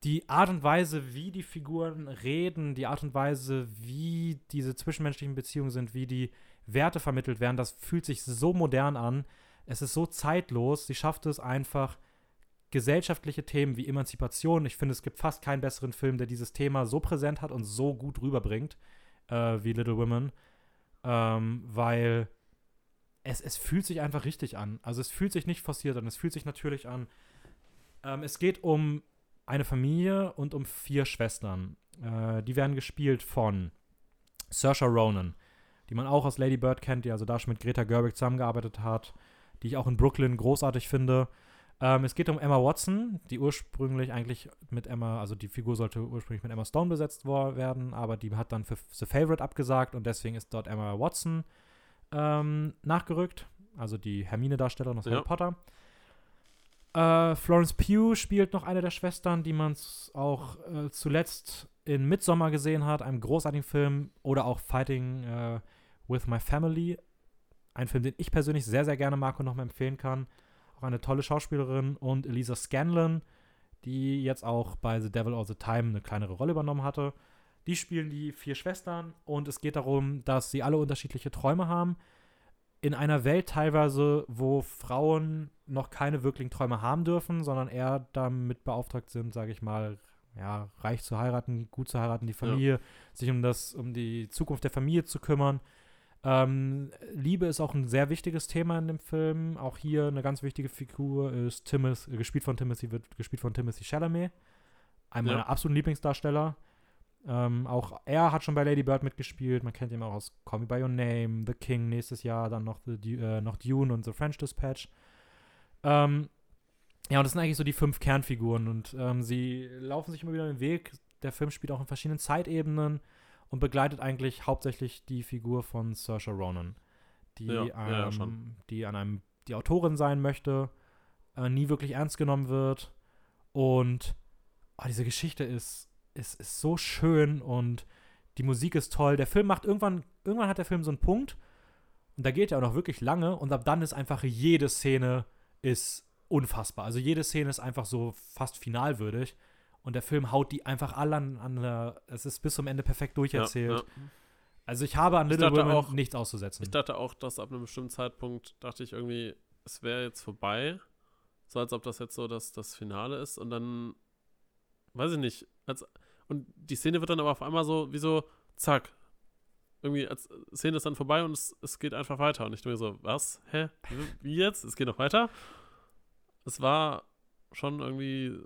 die Art und Weise, wie die Figuren reden, die Art und Weise, wie diese zwischenmenschlichen Beziehungen sind, wie die Werte vermittelt werden, das fühlt sich so modern an. Es ist so zeitlos. Sie schafft es einfach, gesellschaftliche Themen wie Emanzipation. Ich finde, es gibt fast keinen besseren Film, der dieses Thema so präsent hat und so gut rüberbringt äh, wie Little Women. Ähm, weil es, es fühlt sich einfach richtig an. Also es fühlt sich nicht forciert an, es fühlt sich natürlich an. Ähm, es geht um eine Familie und um vier Schwestern. Äh, die werden gespielt von Saoirse Ronan, die man auch aus Lady Bird kennt, die also da schon mit Greta Gerwig zusammengearbeitet hat, die ich auch in Brooklyn großartig finde. Ähm, es geht um Emma Watson, die ursprünglich eigentlich mit Emma, also die Figur sollte ursprünglich mit Emma Stone besetzt werden, aber die hat dann für The Favorite abgesagt und deswegen ist dort Emma Watson ähm, nachgerückt, also die Hermine-Darstellerin aus Ja. Harry Potter. Äh, Florence Pugh spielt noch eine der Schwestern, die man auch äh, zuletzt in Midsommar gesehen hat, einem großartigen Film, oder auch Fighting äh, with My Family, ein Film, den ich persönlich sehr, sehr gerne mag und nochmal empfehlen kann. Auch eine tolle Schauspielerin und Elisa Scanlon, die jetzt auch bei The Devil All the Time eine kleinere Rolle übernommen hatte. Die spielen die vier Schwestern und es geht darum, dass sie alle unterschiedliche Träume haben. In einer Welt teilweise, wo Frauen noch keine wirklichen Träume haben dürfen, sondern eher damit beauftragt sind, sage ich mal, ja, reich zu heiraten, gut zu heiraten, die Familie, sich um das, um die Zukunft der Familie zu kümmern. Ähm, Liebe ist auch ein sehr wichtiges Thema in dem Film. Auch hier eine ganz wichtige Figur ist Timothy, gespielt von Timothy, wird gespielt von Timothy Chalamet, einem Ja. meiner absoluten Lieblingsdarsteller. Ähm, auch er hat schon bei Lady Bird mitgespielt. Man kennt ihn auch aus Call Me By Your Name, The King nächstes Jahr, dann noch, The, äh, noch Dune und The French Dispatch. Ähm, ja, und das sind eigentlich so die fünf Kernfiguren und ähm, sie laufen sich immer wieder den Weg. Der Film spielt auch in verschiedenen Zeitebenen und begleitet eigentlich hauptsächlich die Figur von Saoirse Ronan, die, Ja, ja, ja, ähm, die an einem die Autorin sein möchte, äh, nie wirklich ernst genommen wird und oh, diese Geschichte ist, ist, ist so schön und die Musik ist toll. Der Film macht irgendwann, irgendwann hat der Film so einen Punkt und da geht er auch noch wirklich lange und ab dann ist einfach jede Szene ist unfassbar. Also jede Szene ist einfach so fast finalwürdig und der Film haut die einfach alle an, es ist bis zum Ende perfekt durcherzählt. Ja, ja. Also ich habe an Little Women auch- nichts auszusetzen. Ich dachte auch, dass ab einem bestimmten Zeitpunkt dachte ich irgendwie, es wäre jetzt vorbei. So als ob das jetzt so das, das Finale ist. Und dann, weiß ich nicht. Als, und die Szene wird dann aber auf einmal so, wie so, zack. irgendwie, als Szene ist dann vorbei und es, es geht einfach weiter. Und ich denke so, was? Hä? Wie jetzt? Es geht noch weiter? Es war schon irgendwie.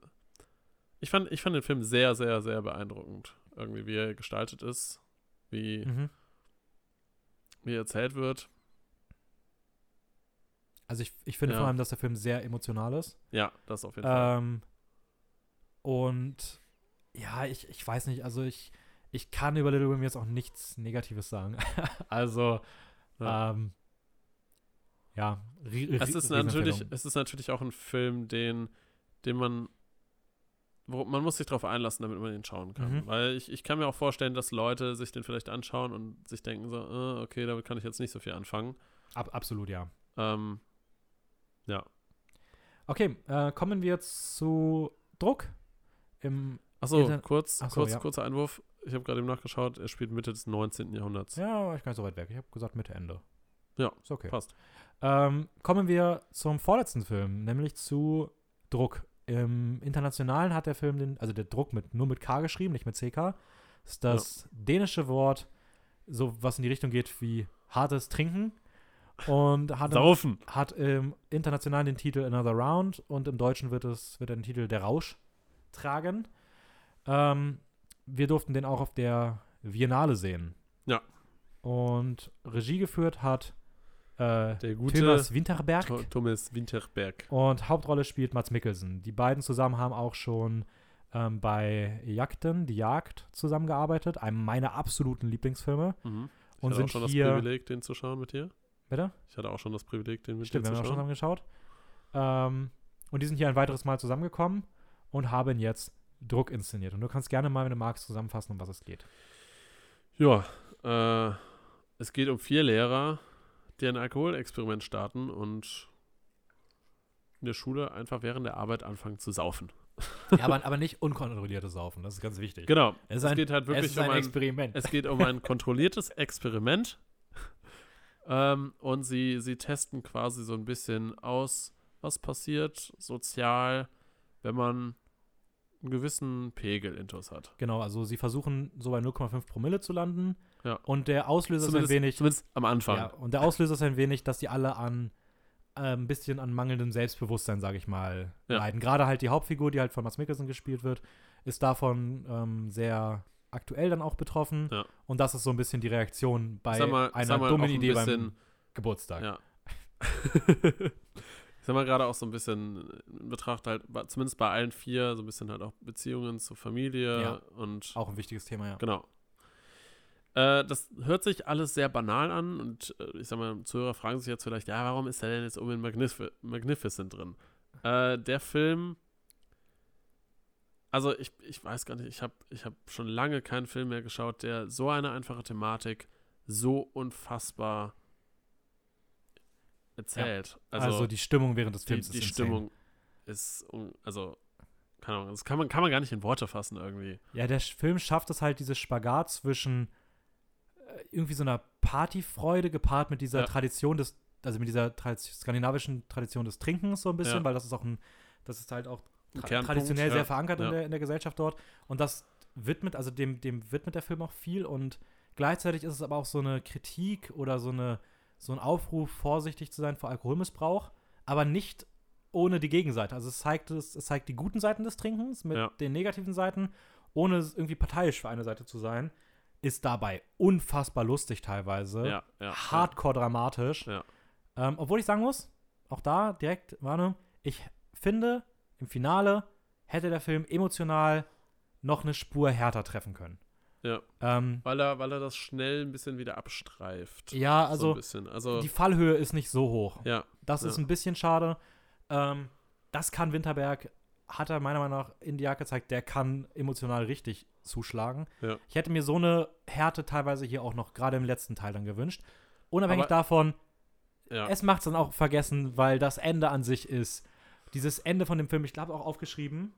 Ich fand, ich fand den Film sehr, sehr, sehr beeindruckend. Irgendwie, wie er gestaltet ist, wie, Mhm. wie er erzählt wird. Also ich, ich finde Ja. vor allem, dass der Film sehr emotional ist. Ja, das auf jeden Fall. Ähm, und ja, ich, ich weiß nicht, also ich, ich kann über Little Women jetzt auch nichts Negatives sagen. <laughs> also, Ja. ähm, ja, Es ist natürlich, es ist natürlich auch ein Film, den, den man, wo, man muss sich darauf einlassen, damit man ihn schauen kann. Mhm. Weil ich, ich kann mir auch vorstellen, dass Leute sich den vielleicht anschauen und sich denken so, äh, okay, damit kann ich jetzt nicht so viel anfangen. Ab, absolut, ja. Ähm, ja. Okay, äh, kommen wir zu Druck. Im, Achso, kurz, Ach so, kurz, ja. kurzer Einwurf. Ich habe gerade eben nachgeschaut, er spielt Mitte des 19. Jahrhunderts. ja, ich gar nicht so weit weg. Ich habe gesagt Mitte, Ende. Ja, Ist okay. passt. Ähm, kommen wir zum vorletzten Film, nämlich zu Druck. Im Internationalen hat der Film den, also der Druck mit, nur mit K geschrieben, nicht mit CK. Ist das dänische Wort, so was in die Richtung geht wie hartes Trinken. Und hat, im, hat im Internationalen den Titel Another Round und im Deutschen wird es wird er den Titel Der Rausch tragen. Ähm, wir durften den auch auf der Viennale sehen. Ja. Und Regie geführt hat äh, Der gute Thomas Winterberg. Tho- Thomas Winterberg. Und Hauptrolle spielt Mats Mikkelsen. Die beiden zusammen haben auch schon ähm, bei Jagden, die Jagd, zusammengearbeitet. Einem meiner absoluten Lieblingsfilme. Mhm. Ich Und hatte sind auch schon hier. das Privileg, den zu schauen mit dir. Bitte? Ich hatte auch schon das Privileg, den mit Stimmt, wir dir haben zu auch schon schauen. zusammengeschaut. Ähm, und die sind hier ein weiteres Mal zusammengekommen und haben jetzt Druck inszeniert. Und du kannst gerne mal, wenn du magst, zusammenfassen, um was es geht. Ja, äh, es geht um vier Lehrer, die ein Alkoholexperiment starten und in der Schule einfach während der Arbeit anfangen zu saufen. Ja, aber, aber nicht unkontrolliertes Saufen, das ist ganz wichtig. Genau. Es Es ein, geht halt es wirklich ist um ein ein, Experiment. es geht um ein kontrolliertes Experiment. Ähm, und sie, sie testen quasi so ein bisschen aus, was passiert sozial, wenn man einen gewissen Pegel intus hat. Genau, also sie versuchen so bei 0,5 Promille zu landen. Ja. Und der Auslöser ist ein Zumindest, wenig. zumindest am Anfang. Ja, und der Auslöser ist ein wenig, dass die alle an äh, ein bisschen an mangelndem Selbstbewusstsein, sage ich mal, Ja. leiden. Gerade halt die Hauptfigur, die halt von Mats Mikkelsen gespielt wird, ist davon ähm, sehr aktuell dann auch betroffen. Ja. Und das ist so ein bisschen die Reaktion bei mal- einer dummen ein Idee beim Geburtstag. Ja. <laughs> ich sag mal gerade auch so ein bisschen in Betracht halt, zumindest bei allen vier, so ein bisschen halt auch Beziehungen zur Familie Ja. und Auch ein wichtiges Thema, ja. genau. Äh, das hört sich alles sehr banal an und äh, ich sag mal, Zuhörer fragen sich jetzt vielleicht, ja, warum ist der denn jetzt in Magnif Magnificent drin? Äh, der Film, also ich, ich weiß gar nicht, ich habe ich hab schon lange keinen Film mehr geschaut, der so eine einfache Thematik so unfassbar erzählt. Also, die Stimmung während des die, Films die ist insane. Stimmung ist, also, keine Ahnung, das kann man, kann man gar nicht in Worte fassen irgendwie. Ja, der Film schafft es halt, dieses Spagat zwischen irgendwie so einer Partyfreude gepaart mit dieser Ja. Tradition des, also mit dieser Tradi skandinavischen Tradition des Trinkens so ein bisschen, Ja. weil das ist auch ein, das ist halt auch tra traditionell sehr verankert in, der, in der Gesellschaft dort. Und das widmet, also dem, dem widmet der Film auch viel und gleichzeitig ist es aber auch so eine Kritik oder so eine, so ein Aufruf, vorsichtig zu sein vor Alkoholmissbrauch, aber nicht ohne die Gegenseite. Also es zeigt, es, es zeigt die guten Seiten des Trinkens mit den negativen Seiten, ohne es irgendwie parteiisch für eine Seite zu sein, ist dabei unfassbar lustig teilweise. Ja, ja. Hardcore dramatisch. Ja. Ähm, obwohl ich sagen muss, auch da direkt Warnung, ich finde, im Finale hätte der Film emotional noch eine Spur härter treffen können. Ja. Ähm, Weil er, weil er das schnell ein bisschen wieder abstreift. ja, so also ein bisschen. Also, die Fallhöhe ist nicht so hoch. ja, Das ist ein bisschen schade. Ähm, das kann Winterberg, hat er meiner Meinung nach in die Jagd gezeigt, der kann emotional richtig zuschlagen. Ja. Ich hätte mir so eine Härte teilweise hier auch noch gerade im letzten Teil dann gewünscht. Unabhängig Aber- davon, ja. es macht es dann auch vergessen, weil das Ende an sich ist. Dieses Ende von dem Film, ich glaube auch aufgeschrieben,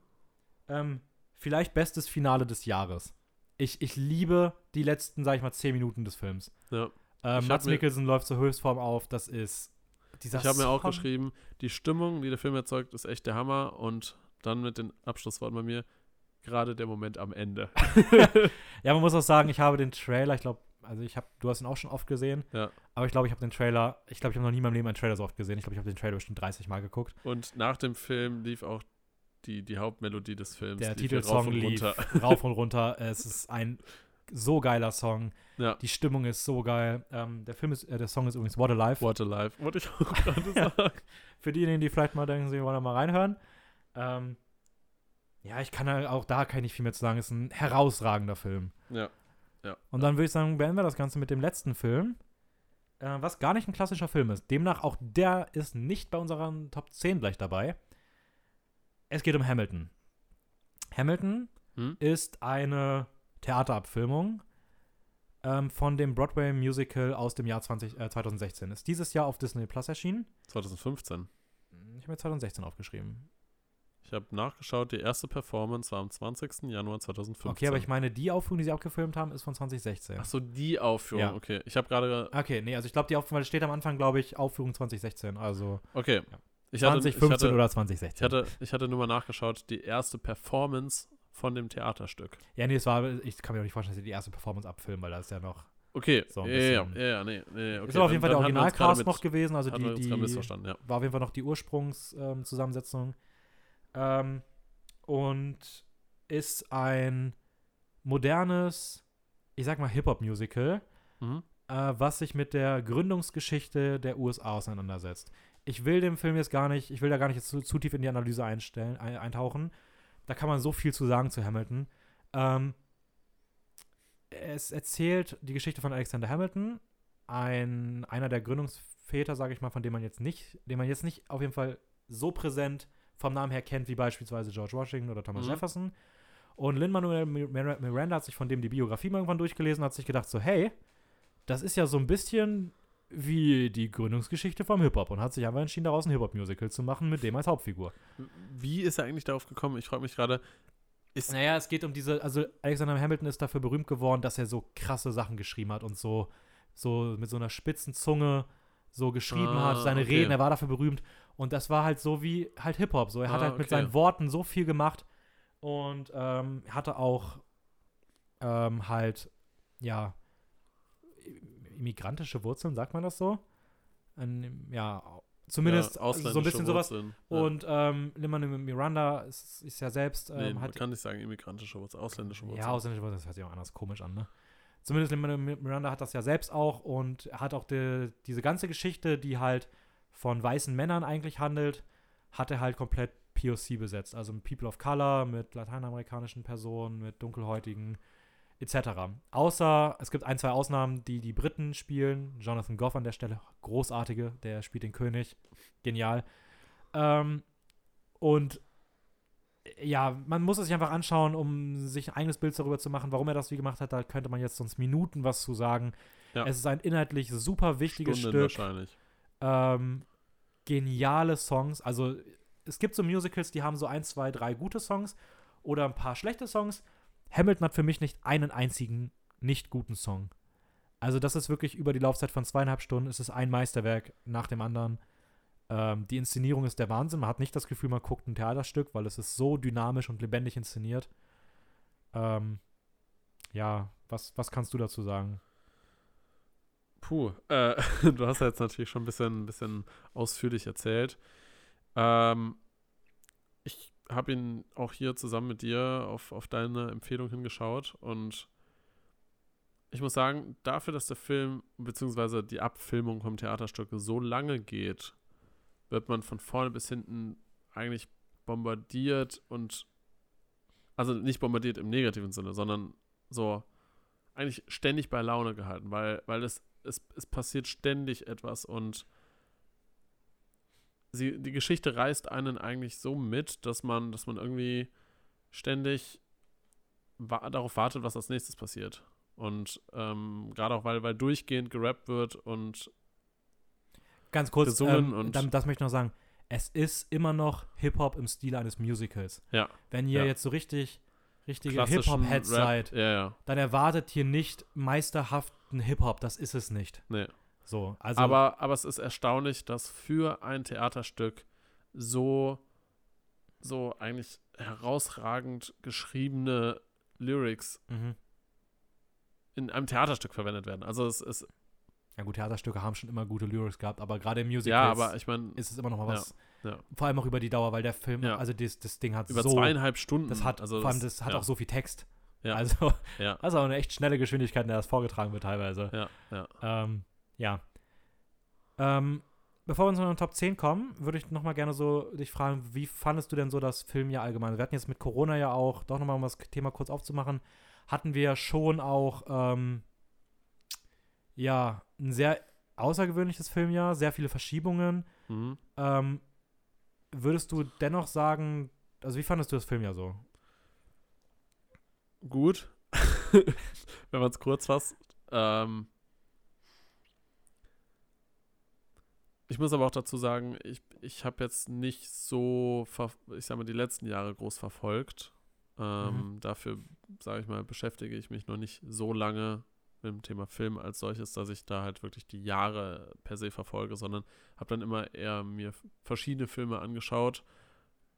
ähm, vielleicht bestes Finale des Jahres. Ich, ich liebe die letzten, sag ich mal, zehn Minuten des Films. ja. Ähm, Mats Mikkelsen läuft zur Höchstform auf, das ist dieser Ich habe mir auch geschrieben, die Stimmung, die der Film erzeugt, ist echt der Hammer. Und dann mit den Abschlussworten bei mir, gerade der Moment am Ende. <laughs> <laughs> Ja, man muss auch sagen, ich habe den Trailer, ich glaube, also ich habe, du hast ihn auch schon oft gesehen, Ja. aber ich glaube, ich habe den Trailer, ich glaube, ich habe noch nie in meinem Leben einen Trailer so oft gesehen. Ich glaube, ich habe den Trailer bestimmt 30 Mal geguckt. Und nach dem Film lief auch die, die Hauptmelodie des Films. Der Titelsong lief rauf und <laughs> runter. Es ist ein so geiler Song. Ja. Die Stimmung ist so geil. Ähm, der Film ist, äh, der Song ist übrigens What Alive. What Alive, wollte ich auch gerade sagen. Für diejenigen, die vielleicht mal denken, sie wollen mal reinhören. Ähm, ja, ich kann halt auch da kann ich nicht viel mehr zu sagen. Ist ein herausragender Film. Ja. Und dann würde ich sagen, beenden wir das Ganze mit dem letzten Film, äh, was gar nicht ein klassischer Film ist. Demnach auch der ist nicht bei unseren Top 10 gleich dabei. Es geht um Hamilton. Hamilton Hm? ist eine Theaterabfilmung ähm, von dem Broadway-Musical aus dem Jahr 20, äh, 2016. Ist dieses Jahr auf Disney Plus erschienen. 2015. Ich habe mir 2016 aufgeschrieben. Ich habe nachgeschaut, die erste Performance war am 20. Januar 2015. Okay, aber ich meine, die Aufführung, die sie abgefilmt haben, ist von 2016. Ach so, die Aufführung, Ja. okay. Ich habe gerade, Okay, nee, also ich glaube, die Aufführung, weil es steht am Anfang, glaube ich, Aufführung 2016. Also okay. Ja. Ich hatte, 2015 ich hatte, oder ich 2016. hatte, ich hatte nur mal nachgeschaut, die erste Performance von dem Theaterstück. ja, nee, es war, ich kann mir auch nicht vorstellen, dass sie die erste Performance abfilmen, weil da ist ja noch. Okay, So ja, ja, ja, nee, nee, okay. ist aber auf jeden Fall der Originalcast noch gewesen, also die, die missverstanden, ja. war auf jeden Fall noch die Ursprungszusammensetzung. Ähm, und ist ein modernes, ich sag mal, Hip-Hop-Musical, Mhm. äh, was sich mit der Gründungsgeschichte der USA auseinandersetzt. Ich will dem Film jetzt gar nicht, ich will da gar nicht zu, zu tief in die Analyse einstellen, ein, eintauchen. Da kann man so viel zu sagen zu Hamilton. Ähm, es erzählt die Geschichte von Alexander Hamilton, ein, einer der Gründungsväter, sage ich mal, von dem man jetzt nicht, den man jetzt nicht auf jeden Fall so präsent vom Namen her kennt, wie beispielsweise George Washington oder Thomas Mhm. Jefferson. Und Lin-Manuel Mir- Miranda hat sich von dem die Biografie mal irgendwann durchgelesen und hat sich gedacht so, hey, das ist ja so ein bisschen wie die Gründungsgeschichte vom Hip-Hop und hat sich einfach entschieden, daraus ein Hip-Hop-Musical zu machen mit dem als Hauptfigur. Wie ist er eigentlich darauf gekommen? Ich frage mich gerade, Naja, es geht um diese, also Alexander Hamilton ist dafür berühmt geworden, dass er so krasse Sachen geschrieben hat und so, so mit so einer spitzen Zunge so geschrieben Ah, hat, seine okay. Reden, er war dafür berühmt und das war halt so wie halt Hip-Hop, so er hat Ah, halt mit okay. seinen Worten so viel gemacht und ähm, hatte auch ähm, halt, ja, immigrantische Wurzeln, sagt man das so? Ein, ja, zumindest ja, so ein bisschen sowas. Wurzeln. Ja. Und ähm, Lin-Manuel Miranda ist, ist ja selbst, nee, ähm, man hat kann nicht sagen immigrantische Wurzeln, ausländische Wurzeln. ja, ausländische Wurzeln, das hört sich auch anders komisch an, ne? Zumindest Miranda hat das ja selbst auch und hat auch die, diese ganze Geschichte, die halt von weißen Männern eigentlich handelt, hat er halt komplett POC besetzt. Also mit People of Color, mit lateinamerikanischen Personen, mit dunkelhäutigen etc. Außer, es gibt ein, zwei Ausnahmen, die die Briten spielen. Jonathan Goff an der Stelle, großartige, der spielt den König. Genial. Ähm, und ja, man muss es sich einfach anschauen, um sich ein eigenes Bild darüber zu machen, warum er das wie gemacht hat. Da könnte man jetzt sonst Minuten was zu sagen. Ja. Es ist ein inhaltlich super wichtiges Stunden Stück. wahrscheinlich. Ähm, geniale Songs. Also es gibt so Musicals, die haben so ein, zwei, drei gute Songs oder ein paar schlechte Songs. Hamilton hat für mich nicht einen einzigen nicht guten Song. Also das ist wirklich über die Laufzeit von zweieinhalb Stunden. Es ist ein Meisterwerk nach dem anderen. Ähm, die Inszenierung ist der Wahnsinn. Man hat nicht das Gefühl, man guckt ein Theaterstück, weil es ist so dynamisch und lebendig inszeniert. Ähm, ja, was, was kannst du dazu sagen? Puh, äh, <laughs> du hast ja jetzt natürlich schon ein bisschen, ein bisschen ausführlich erzählt. Ähm, ich habe ihn auch hier zusammen mit dir auf, auf deine Empfehlung hingeschaut und ich muss sagen, dafür, dass der Film bzw. die Abfilmung vom Theaterstück so lange geht, wird man von vorne bis hinten eigentlich bombardiert und also nicht bombardiert im negativen Sinne, sondern so eigentlich ständig bei Laune gehalten, weil, weil es, es, es passiert ständig etwas und sie, die Geschichte reißt einen eigentlich so mit, dass man, dass man irgendwie ständig wa darauf wartet, was als nächstes passiert. Und ähm, gerade auch, weil, weil durchgehend gerappt wird und Ganz kurz, ähm, und- dann, das möchte ich noch sagen. Es ist immer noch Hip-Hop im Stil eines Musicals. Ja. Wenn ihr Ja. jetzt so richtig, richtige Hip-Hop-Heads seid, Ja, ja. dann erwartet hier nicht meisterhaften Hip-Hop. Das ist es nicht. Nee. So, also aber, aber es ist erstaunlich, dass für ein Theaterstück so, so eigentlich herausragend geschriebene Lyrics mhm. in einem Theaterstück verwendet werden. Also es ist, Ja gut, Theaterstücke haben schon immer gute Lyrics gehabt, aber gerade im Musical ja, aber ich meine, ist es immer noch mal was. ja. Vor allem auch über die Dauer, weil der Film, Ja. also das, das Ding hat über so, zweieinhalb Stunden. das hat, also vor allem das hat ja, auch so viel Text. Ja. Also, <laughs> Ja. das auch eine echt schnelle Geschwindigkeit, in der das vorgetragen wird teilweise. Ja, ja. Ähm, ja. Ähm, bevor wir uns in den Top 10 kommen, würde ich noch mal gerne so dich fragen, wie fandest du denn so das Filmjahr allgemein? Wir hatten jetzt mit Corona ja auch, doch noch mal um das Thema kurz aufzumachen, hatten wir ja schon auch, ähm, ja, ein sehr außergewöhnliches Filmjahr, sehr viele Verschiebungen. Mhm. Ähm, würdest du dennoch sagen, also wie fandest du das Filmjahr so? Gut. <laughs> Wenn man es kurz fasst. Ähm, ich muss aber auch dazu sagen, ich, ich habe jetzt nicht so, ich sag mal, die letzten Jahre groß verfolgt. Ähm, Dafür, sage ich mal, beschäftige ich mich noch nicht so lange mit dem Thema Film als solches, dass ich da halt wirklich die Jahre per se verfolge, sondern habe dann immer eher mir verschiedene Filme angeschaut,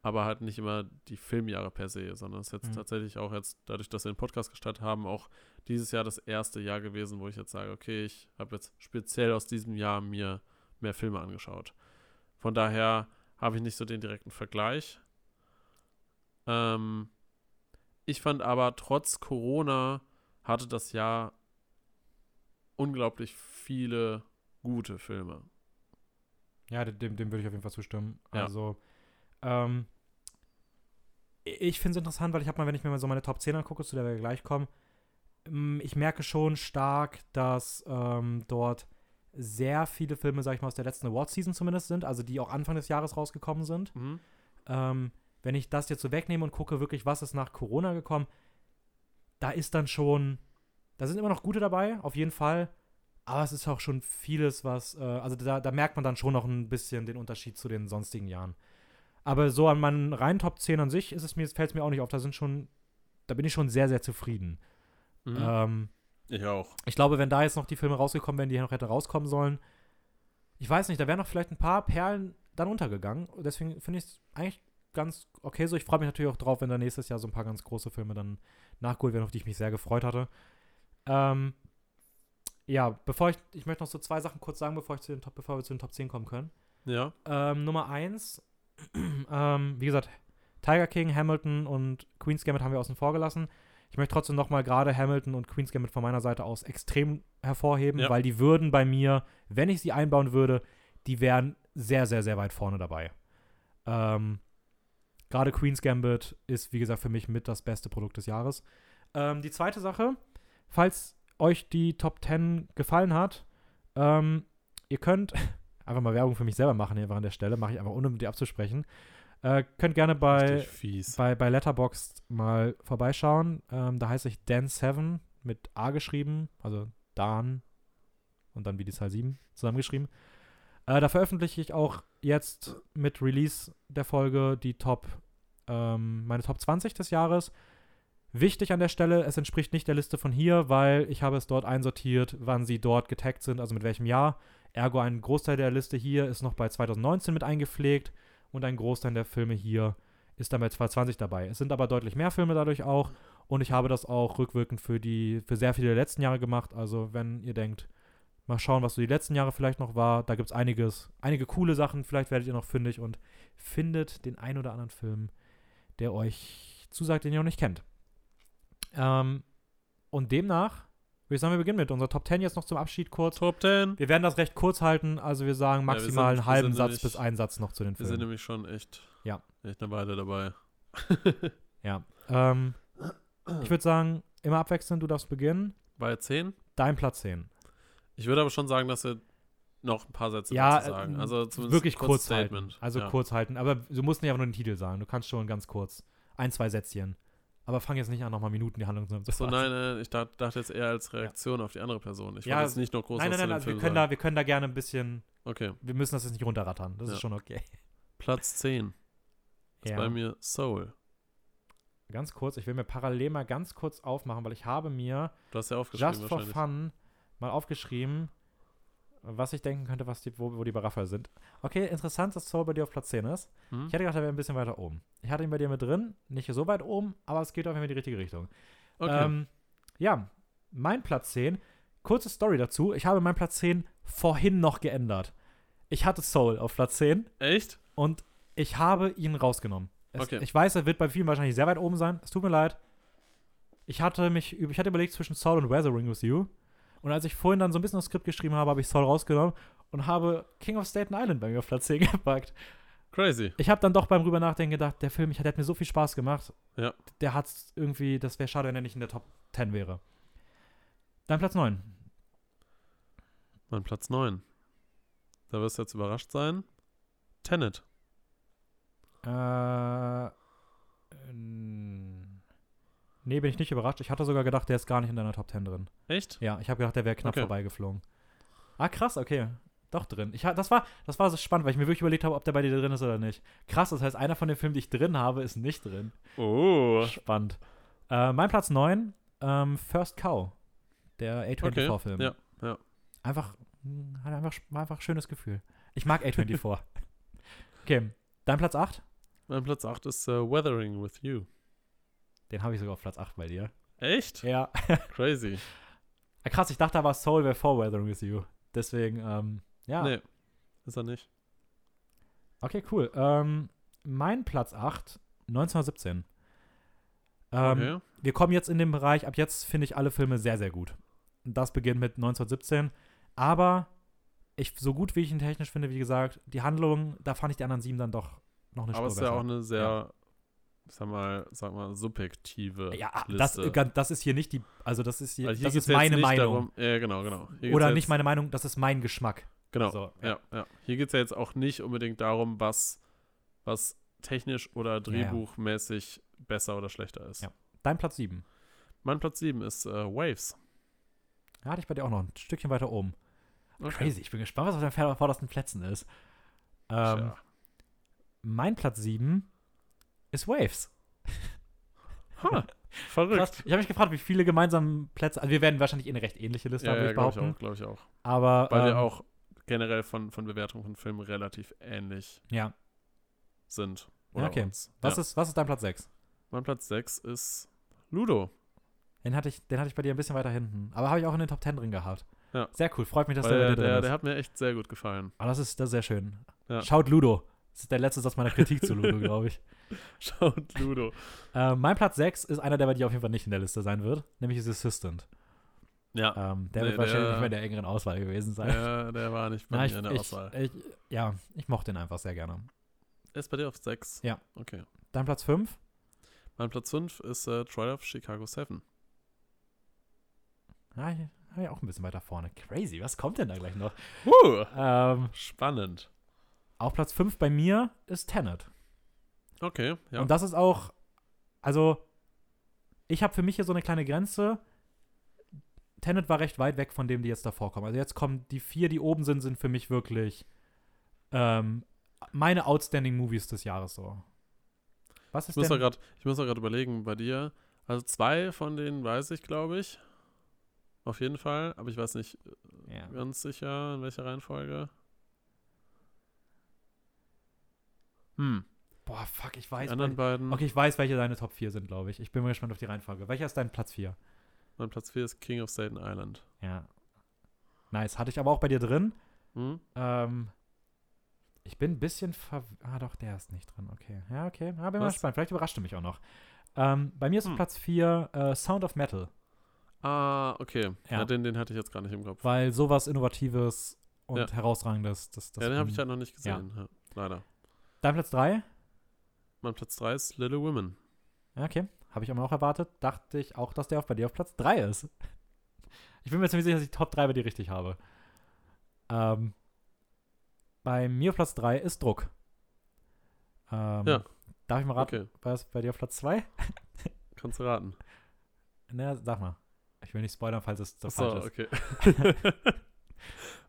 aber halt nicht immer die Filmjahre per se, sondern es ist jetzt Mhm. tatsächlich auch jetzt, dadurch, dass wir den Podcast gestartet haben, auch dieses Jahr das erste Jahr gewesen, wo ich jetzt sage, okay, ich habe jetzt speziell aus diesem Jahr mir mehr Filme angeschaut. Von daher habe ich nicht so den direkten Vergleich. Ähm, ich fand aber trotz Corona hatte das Jahr unglaublich viele gute Filme. Ja, dem, dem würde ich auf jeden Fall zustimmen. Ja. Also, ähm, ich finde es interessant, weil ich habe mal, wenn ich mir mal so meine Top 10 angucke, zu der wir gleich kommen, ähm, ich merke schon stark, dass ähm, dort sehr viele Filme, sag ich mal, aus der letzten Award-Season zumindest sind, also die auch Anfang des Jahres rausgekommen sind. Mhm. Ähm, wenn ich das jetzt so wegnehme und gucke wirklich, was ist nach Corona gekommen, da ist dann schon, da sind immer noch gute dabei, auf jeden Fall. Aber es ist auch schon vieles, was, äh, also da, da merkt man dann schon noch ein bisschen den Unterschied zu den sonstigen Jahren. Aber so an meinen reinen Top 10 an sich ist es mir, fällt es mir auch nicht auf. Da sind schon, da bin ich schon sehr, sehr zufrieden. Mhm. Ähm, ich auch. ich glaube, wenn da jetzt noch die Filme rausgekommen wären, die noch hätte rauskommen sollen, ich weiß nicht, da wären noch vielleicht ein paar Perlen dann untergegangen. Deswegen finde ich es eigentlich ganz okay so. Ich freue mich natürlich auch drauf, wenn da nächstes Jahr so ein paar ganz große Filme dann nachgeholt werden, auf die ich mich sehr gefreut hatte. Ähm, ja, bevor ich, ich möchte noch so zwei Sachen kurz sagen, bevor, ich zu den Top, bevor wir zu den Top 10 kommen können. Ja. Ähm, Nummer 1, <clears throat> ähm, wie gesagt, Tiger King, Hamilton und Queen's Gambit haben wir außen vor gelassen. Ich möchte trotzdem nochmal gerade Hamilton und Queen's Gambit von meiner Seite aus extrem hervorheben, Ja. weil die würden bei mir, wenn ich sie einbauen würde, die wären sehr, sehr, sehr weit vorne dabei. Ähm, gerade Queen's Gambit ist, wie gesagt, für mich mit das beste Produkt des Jahres. Ähm, die zweite Sache, falls euch die Top 10 gefallen hat, ähm, ihr könnt <laughs> einfach mal Werbung für mich selber machen hier an der Stelle, mache ich einfach ohne mit dir abzusprechen. Äh, könnt gerne bei, bei, bei Letterboxd mal vorbeischauen. Ähm, da heiße ich Dan7 mit A geschrieben, also Dan und dann wie die Zahl 7 zusammengeschrieben. Äh, da veröffentliche ich auch jetzt mit Release der Folge die Top, ähm, meine Top 20 des Jahres. Wichtig an der Stelle, es entspricht nicht der Liste von hier, weil ich habe es dort einsortiert, wann sie dort getaggt sind, also mit welchem Jahr. Ergo ein Großteil der Liste hier ist noch bei 2019 mit eingepflegt und ein Großteil der Filme hier ist dann bei 2020 dabei. Es sind aber deutlich mehr Filme dadurch auch und ich habe das auch rückwirkend für die für sehr viele der letzten Jahre gemacht. Also wenn ihr denkt, mal schauen, was so die letzten Jahre vielleicht noch war, da gibt es einiges, einige coole Sachen. Vielleicht werdet ihr noch fündig und findet den ein oder anderen Film, der euch zusagt, den ihr noch nicht kennt. Ähm, und demnach würde ich sagen, wir beginnen mit unserer Top 10 jetzt noch zum Abschied kurz. Top 10. Wir werden das recht kurz halten, also wir sagen wir maximal sind- einen wir halben Satz nämlich- bis einen Satz noch zu den Wir sind Filmen. nämlich schon echt, Ja. echt eine Weile dabei. <laughs> Ja. Ähm, ich würde sagen, immer abwechselnd, du darfst beginnen. Bei 10? Dein Platz 10. Ich würde aber schon sagen, dass wir noch ein paar Sätze Ja, dazu sagen. äh, Also zumindest Wirklich kurz kurzes halten. Also ja. kurz halten. Aber du musst nicht einfach nur den Titel sagen. Du kannst schon ganz kurz. Ein, zwei Sätzchen. Aber fang jetzt nicht an, nochmal Minuten die Handlung zu So, nein, nein, ich dacht- dachte jetzt eher als Reaktion auf die andere Person. Ich Ja, wollte jetzt nicht noch groß Nein, nein, nein, also wir können, da, wir können da gerne ein bisschen. Okay, Wir müssen das jetzt nicht runterrattern. Das Ja. ist schon okay. Platz 10 ist bei mir Soul. Ganz kurz, ich will mir parallel mal ganz kurz aufmachen, weil ich habe mir Du hast ja aufgeschrieben just for fun mal aufgeschrieben, was ich denken könnte, was die, wo, wo die Baraffa sind. Okay, interessant, dass Soul bei dir auf Platz 10 ist. Hm? Ich hätte gedacht, er wäre ein bisschen weiter oben. Ich hatte ihn bei dir mit drin, nicht so weit oben, aber es geht auf jeden Fall in die richtige Richtung. Okay. Ähm, ja, mein Platz 10, kurze Story dazu. Ich habe meinen Platz 10 vorhin noch geändert. Ich hatte Soul auf Platz 10 Echt? und ich habe ihn rausgenommen. Es, Okay. Ich weiß, er wird bei vielen wahrscheinlich sehr weit oben sein. Es tut mir leid. Ich hatte mich, ich hatte überlegt zwischen Soul und Weathering with You. Und als ich vorhin dann so ein bisschen das Skript geschrieben habe, habe ich Soul rausgenommen und habe King of Staten Island bei mir auf Platz 10 <laughs> gepackt. Crazy. Ich habe dann doch beim rüber nachdenken gedacht, der Film, ich, der hat mir so viel Spaß gemacht. Ja. Der hat irgendwie, das wäre schade, wenn er nicht in der Top 10 wäre. Dein Platz 9. Mein Platz 9. Da wirst du jetzt überrascht sein. Tenet. Äh, nee, bin ich nicht überrascht. Ich hatte sogar gedacht, der ist gar nicht in deiner Top 10 drin. Echt? Ja, ich habe gedacht, der wäre knapp Okay. vorbeigeflogen. Ah, krass, okay. Doch drin. Ich, das, war, das war so spannend, weil ich mir wirklich überlegt habe, ob der bei dir drin ist oder nicht. Krass, das heißt, einer von den Filmen, die ich drin habe, ist nicht drin. Oh. Spannend. Äh, mein Platz 9, ähm, First Cow. Der A24-Film. Ja, ja. Einfach, mh, hat einfach, war einfach ein schönes Gefühl. Ich mag A24. <laughs> okay, dein Platz 8? Mein Platz 8 ist äh, Weathering with You. Den habe ich sogar auf Platz 8 bei dir. Echt? Ja. <laughs> Crazy. Ah, krass, ich dachte, da war Soul wäre vor Weathering with You. Deswegen, ähm, ja. Nee, ist er nicht. Okay, cool. Ähm, mein Platz 8, 1917. Ähm, Okay. Wir kommen jetzt in den Bereich, ab jetzt finde ich alle Filme sehr, sehr gut. Das beginnt mit 1917. Aber ich, so gut wie ich ihn technisch finde, wie gesagt, die Handlung, da fand ich die anderen sieben dann doch noch eine Aber es Spur ist ja auch eine sehr, sag mal, sag mal, subjektive Ja, das, Liste. äh, das ist hier nicht die, also das ist hier, Also das geht's ist jetzt meine nicht Meinung. Darum, ja, genau, genau. Hier geht's Oder jetzt, nicht meine Meinung, das ist mein Geschmack. Genau, So, ja, ja. Hier geht es ja jetzt auch nicht unbedingt darum, was, was technisch oder drehbuchmäßig besser oder schlechter ist. Ja. Dein Platz 7. Mein Platz 7 ist äh, Waves. Da hatte ich bei dir auch noch ein Stückchen weiter oben. Okay. Crazy, ich bin gespannt, was auf den vordersten Plätzen ist. Ähm, mein Platz 7 ist Waves. <laughs> Ha, verrückt. Krass. Ich habe mich gefragt, wie viele gemeinsame Plätze. Also, wir werden wahrscheinlich eh eine recht ähnliche Liste Ja, haben, würde ja ich glaube ich auch, glaube ich auch. Aber. Weil ähm, wir auch generell von, von Bewertungen von Filmen relativ ähnlich Ja. sind. Okay. uns. Was, ja. ist, was ist dein Platz 6? Mein Platz 6 ist Ludo. Den hatte, ich, den hatte ich bei dir ein bisschen weiter hinten. Aber habe ich auch in den Top 10 drin gehabt. Ja. Sehr cool. Freut mich, dass Weil der bei der, der, ist. der hat mir echt sehr gut gefallen. Aber das ist, das ist sehr schön. Schaut Ludo. Das ist der letzte Satz meiner Kritik zu Ludo, glaube ich. <laughs> Schaut Ludo. Äh, mein Platz 6 ist einer, der bei dir auf jeden Fall nicht in der Liste sein wird, nämlich ist Assistant. Ja, Ähm, der Nee, wird wahrscheinlich der- nicht mehr in der engeren Auswahl gewesen sein. der, der war nicht bei Na, mir ich, in der ich, Auswahl. ich, ja, ich mochte ihn einfach sehr gerne. Er ist bei dir auf 6? Ja. Okay. Dein Platz 5? Mein Platz 5 ist äh, Trial of Chicago 7. Ja, ich, hab ich auch ein bisschen weiter vorne. Crazy, was kommt denn da gleich noch? Uh, Ähm, spannend. Auf Platz 5 bei mir ist Tenet. Okay, ja. Und das ist auch, also, ich habe für mich hier so eine kleine Grenze. Tenet war recht weit weg von dem, die jetzt davor kommen. Also jetzt kommen die vier, die oben sind, sind für mich wirklich ähm, meine Outstanding Movies des Jahres so. Was ich ist muss da denn? grad, ich muss da gerade überlegen, bei dir, also zwei von denen weiß ich, glaube ich. Auf jeden Fall, aber ich weiß nicht äh, Ja. ganz sicher, in welcher Reihenfolge. Hm, Boah, fuck, ich die weiß. anderen Wel beiden. okay, ich weiß, welche deine Top 4 sind, glaube ich. Ich bin mal gespannt auf die Reihenfolge. Welcher ist dein Platz 4? Mein Platz 4 ist King of Staten Island. Ja. Nice. Hatte ich aber auch bei dir drin. Hm? Ähm, ich bin ein bisschen ver... Ah, doch, der ist nicht drin. Okay. Ja, okay. Ja, bin mal Was? gespannt. Vielleicht überrascht du mich auch noch. Ähm, bei mir ist auf Hm. Platz 4 äh, Sound of Metal, Ah, okay. Ja. Ja, den, den hatte ich jetzt gar nicht im Kopf. weil sowas Innovatives und Ja. Herausragendes, das, das ja, den habe ich bin- halt noch nicht gesehen. Ja. leider. Dein Platz 3? Mein Platz 3 ist Little Women. Ja, okay. Habe ich aber auch erwartet. Dachte ich auch, dass der auch bei dir auf Platz 3 ist. <laughs> Ich bin mir ziemlich sicher, dass ich die Top 3 bei dir richtig habe. Ähm, bei mir auf Platz 3 ist Druck. Ähm, Ja. Darf ich mal raten, Okay, was bei dir auf Platz 2? <laughs> kannst du raten. Na, sag mal. Ich will nicht spoilern, falls es so Achso, falsch ist. okay. <laughs>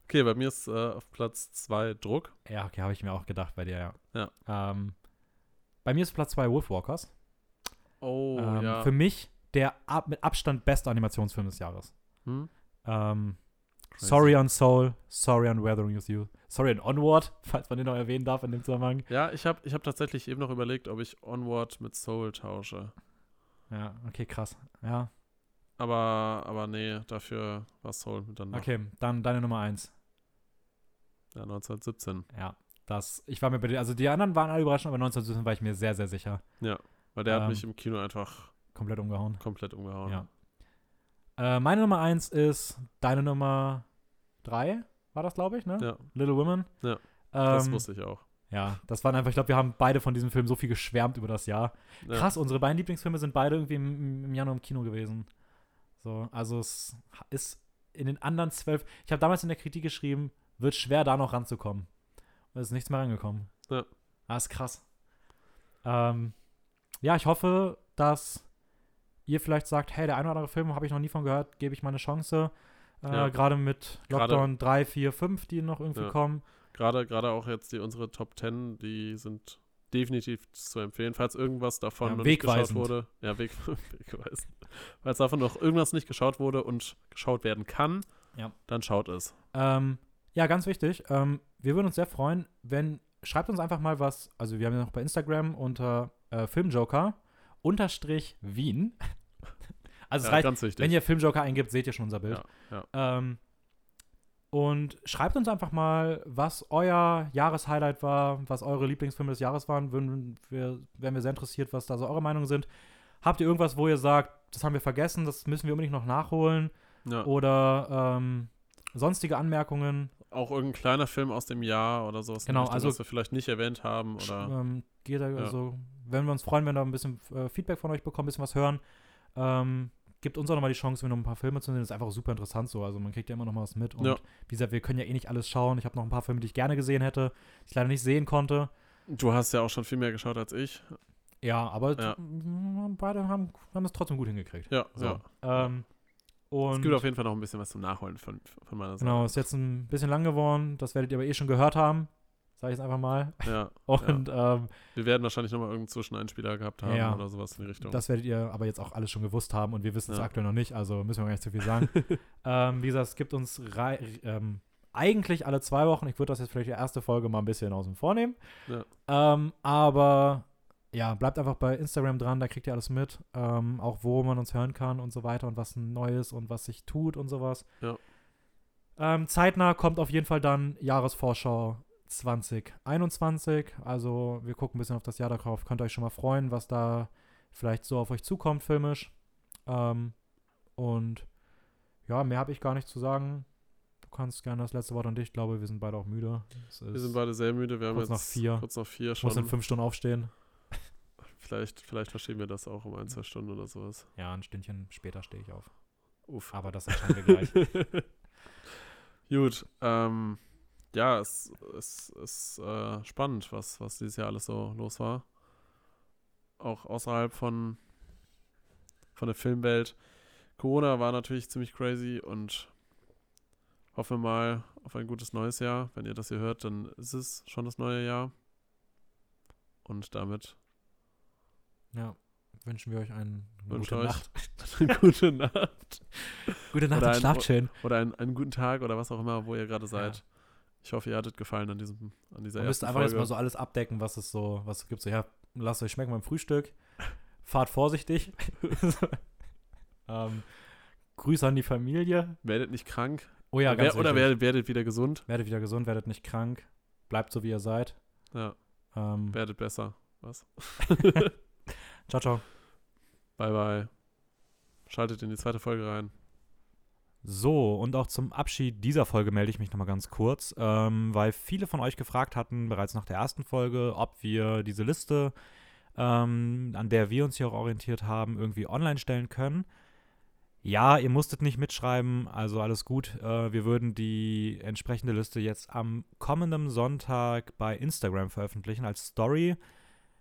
Okay, bei mir ist äh, auf Platz 2 Druck. Ja, okay, habe ich mir auch gedacht bei dir, ja. ja. Ähm, bei mir ist Platz 2 Wolfwalkers. Oh, ähm, ja. Für mich der ab, mit Abstand beste Animationsfilm des Jahres. Hm? Ähm, sorry on Soul, Sorry on Weathering With You, Sorry on Onward, <laughs> falls man den noch erwähnen darf in dem Zusammenhang. Ja, ich habe ich hab tatsächlich eben noch überlegt, ob ich Onward mit Soul tausche. Ja, okay, krass. Ja. Aber, aber nee, dafür war Soul mit dann. Noch. Okay, dann deine Nummer 1. Ja, 1917. Ja, das, ich war mir bei dir, also die anderen waren alle überrascht, aber 1917 war ich mir sehr, sehr sicher. Ja, weil der ähm, hat mich im Kino einfach komplett umgehauen. Komplett umgehauen. Ja. Äh, meine Nummer 1 ist deine Nummer 3, war das, glaube ich, ne? Ja. Little Women. Ja. Ähm, das wusste ich auch. Ja, das waren einfach, ich glaube, wir haben beide von diesem Film so viel geschwärmt über das Jahr. Ja. Krass, unsere beiden Lieblingsfilme sind beide irgendwie im, im Januar im Kino gewesen. So, also es ist in den anderen zwölf. Ich habe damals in der Kritik geschrieben, wird schwer da noch ranzukommen. Und es ist nichts mehr rangekommen. Ja. Ah, ist krass. Ähm, ja, ich hoffe, dass ihr vielleicht sagt, hey, der eine oder andere Film habe ich noch nie von gehört, gebe ich mal eine Chance. Äh, Ja. Gerade mit Lockdown 3, 4, 5, die noch irgendwie Ja. kommen. Gerade, gerade auch jetzt die, unsere Top 10, die sind definitiv zu empfehlen, falls irgendwas davon Ja, noch nicht geschaut wurde. Ja, weg, <laughs> wegweisend. Falls davon noch irgendwas nicht geschaut wurde und geschaut werden kann, Ja. dann schaut es. Ähm, ja, ganz wichtig. Ähm, wir würden uns sehr freuen, wenn, schreibt uns einfach mal was, also wir haben ja noch bei Instagram unter äh, Filmjoker unterstrich Wien. <laughs> Also es Ja, reicht, ganz wichtig. wenn ihr Filmjoker eingibt, seht ihr schon unser Bild. Ja, Ähm, und schreibt uns einfach mal, was euer Jahreshighlight war, was eure Lieblingsfilme des Jahres waren. Würden wir, wären wir sehr interessiert, was da so eure Meinungen sind. Habt ihr irgendwas, wo ihr sagt, das haben wir vergessen, das müssen wir unbedingt noch nachholen? ja. Oder ähm, sonstige Anmerkungen? Auch irgendein kleiner Film aus dem Jahr oder sowas, Genau, Richtung, also- was wir vielleicht nicht erwähnt haben. Oder, Ähm, geht da, also, wenn wir uns freuen, wenn wir da ein bisschen äh, Feedback von euch bekommen, ein bisschen was hören. Ähm, gibt uns auch nochmal die Chance, wenn noch ein paar Filme zu sehen. Das ist einfach super interessant so. Also man kriegt ja immer noch mal was mit. Und Ja. wie gesagt, wir können ja eh nicht alles schauen. Ich habe noch ein paar Filme, die ich gerne gesehen hätte, die ich leider nicht sehen konnte. du hast ja auch schon viel mehr geschaut als ich. Ja, aber Ja. beide haben, haben es trotzdem gut hingekriegt. Ja, So. ja. Ähm, und Es gibt auf jeden Fall noch ein bisschen was zum Nachholen von, von meiner Seite. genau, ist jetzt ein bisschen lang geworden. Das werdet ihr aber eh schon gehört haben. Sag ich jetzt einfach mal. Ja. <laughs> Und ähm, Wir werden wahrscheinlich nochmal irgendeinen Zwischeneinspieler gehabt haben Ja. oder sowas in die Richtung. Das werdet ihr aber jetzt auch alles schon gewusst haben und wir wissen es Ja. aktuell noch nicht, also müssen wir gar nicht zu viel sagen. <laughs> ähm, wie gesagt, es gibt uns ähm, eigentlich alle zwei Wochen. Ich würde das jetzt vielleicht die erste Folge mal ein bisschen außen vor nehmen. Ja. Ähm, aber ja, bleibt einfach bei Instagram dran, da kriegt ihr alles mit. Ähm, auch wo man uns hören kann und so weiter und was Neues und was sich tut und sowas. Ja. Ähm, zeitnah kommt auf jeden Fall dann Jahresvorschau 2021. Also wir gucken ein bisschen auf das Jahr darauf. Könnt ihr euch schon mal freuen, was da vielleicht so auf euch zukommt, filmisch. Ähm, und ja, mehr habe ich gar nicht zu sagen. Du kannst gerne das letzte Wort an dich. Ich glaube, wir sind beide auch müde. Wir sind beide sehr müde. Wir haben kurz jetzt nach vier. kurz nach vier ich muss in schon. fünf Stunden aufstehen. Vielleicht, vielleicht verschieben wir das auch um ein, zwei Stunden oder sowas. Ja, ein Stündchen später stehe ich auf. Uff. Aber das entscheiden wir gleich. <laughs> Gut, ähm, ja, es es ist äh, spannend, was, was dieses Jahr alles so los war. Auch außerhalb von, von der Filmwelt. Corona war natürlich ziemlich crazy und hoffen wir mal auf ein gutes neues Jahr. Wenn ihr das hier hört, dann ist es schon das neue Jahr. Und damit Ja, wünschen wir euch eine Wünsche gute euch Nacht. <laughs> eine gute Nacht. Gute Nacht Oder und ein- schlaft schön. Oder einen, einen guten Tag oder was auch immer, wo ihr gerade seid. Ich hoffe, ihr hattet Gefallen an, diesem, an dieser Ihr müsst einfach Folge. jetzt mal so alles abdecken, was es so, was es gibt. So, ja, lasst euch schmecken beim Frühstück. Fahrt vorsichtig. <laughs> ähm, Grüße an die Familie. Werdet nicht krank. Oh ja, ganz Wer, oder werdet, werdet wieder gesund. werdet wieder gesund, werdet nicht krank. Bleibt so, wie ihr seid. Ja, Ähm, werdet besser. Was? <laughs> ciao, ciao. Bye, bye. Schaltet in die zweite Folge rein. So, und auch zum Abschied dieser Folge melde ich mich nochmal ganz kurz, ähm, weil viele von euch gefragt hatten, bereits nach der ersten Folge, ob wir diese Liste, ähm, an der wir uns hier auch orientiert haben, irgendwie online stellen können. Ja, ihr musstet nicht mitschreiben, also alles gut. Äh, wir würden die entsprechende Liste jetzt am kommenden Sonntag bei Instagram veröffentlichen als Story.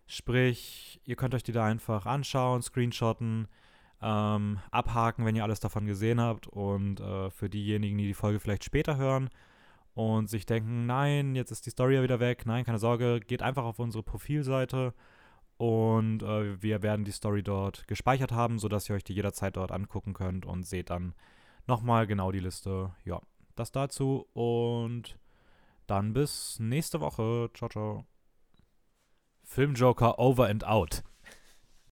Sprich, ihr könnt euch die da einfach anschauen, screenshotten, ähm, abhaken, wenn ihr alles davon gesehen habt. Und äh, für diejenigen, die die Folge vielleicht später hören und sich denken, nein, jetzt ist die Story ja wieder weg, nein, keine Sorge, geht einfach auf unsere Profilseite und äh, wir werden die Story dort gespeichert haben, sodass ihr euch die jederzeit dort angucken könnt und seht dann nochmal genau die Liste. Ja, das dazu und dann bis nächste Woche. Ciao, ciao. Filmjoker over and out.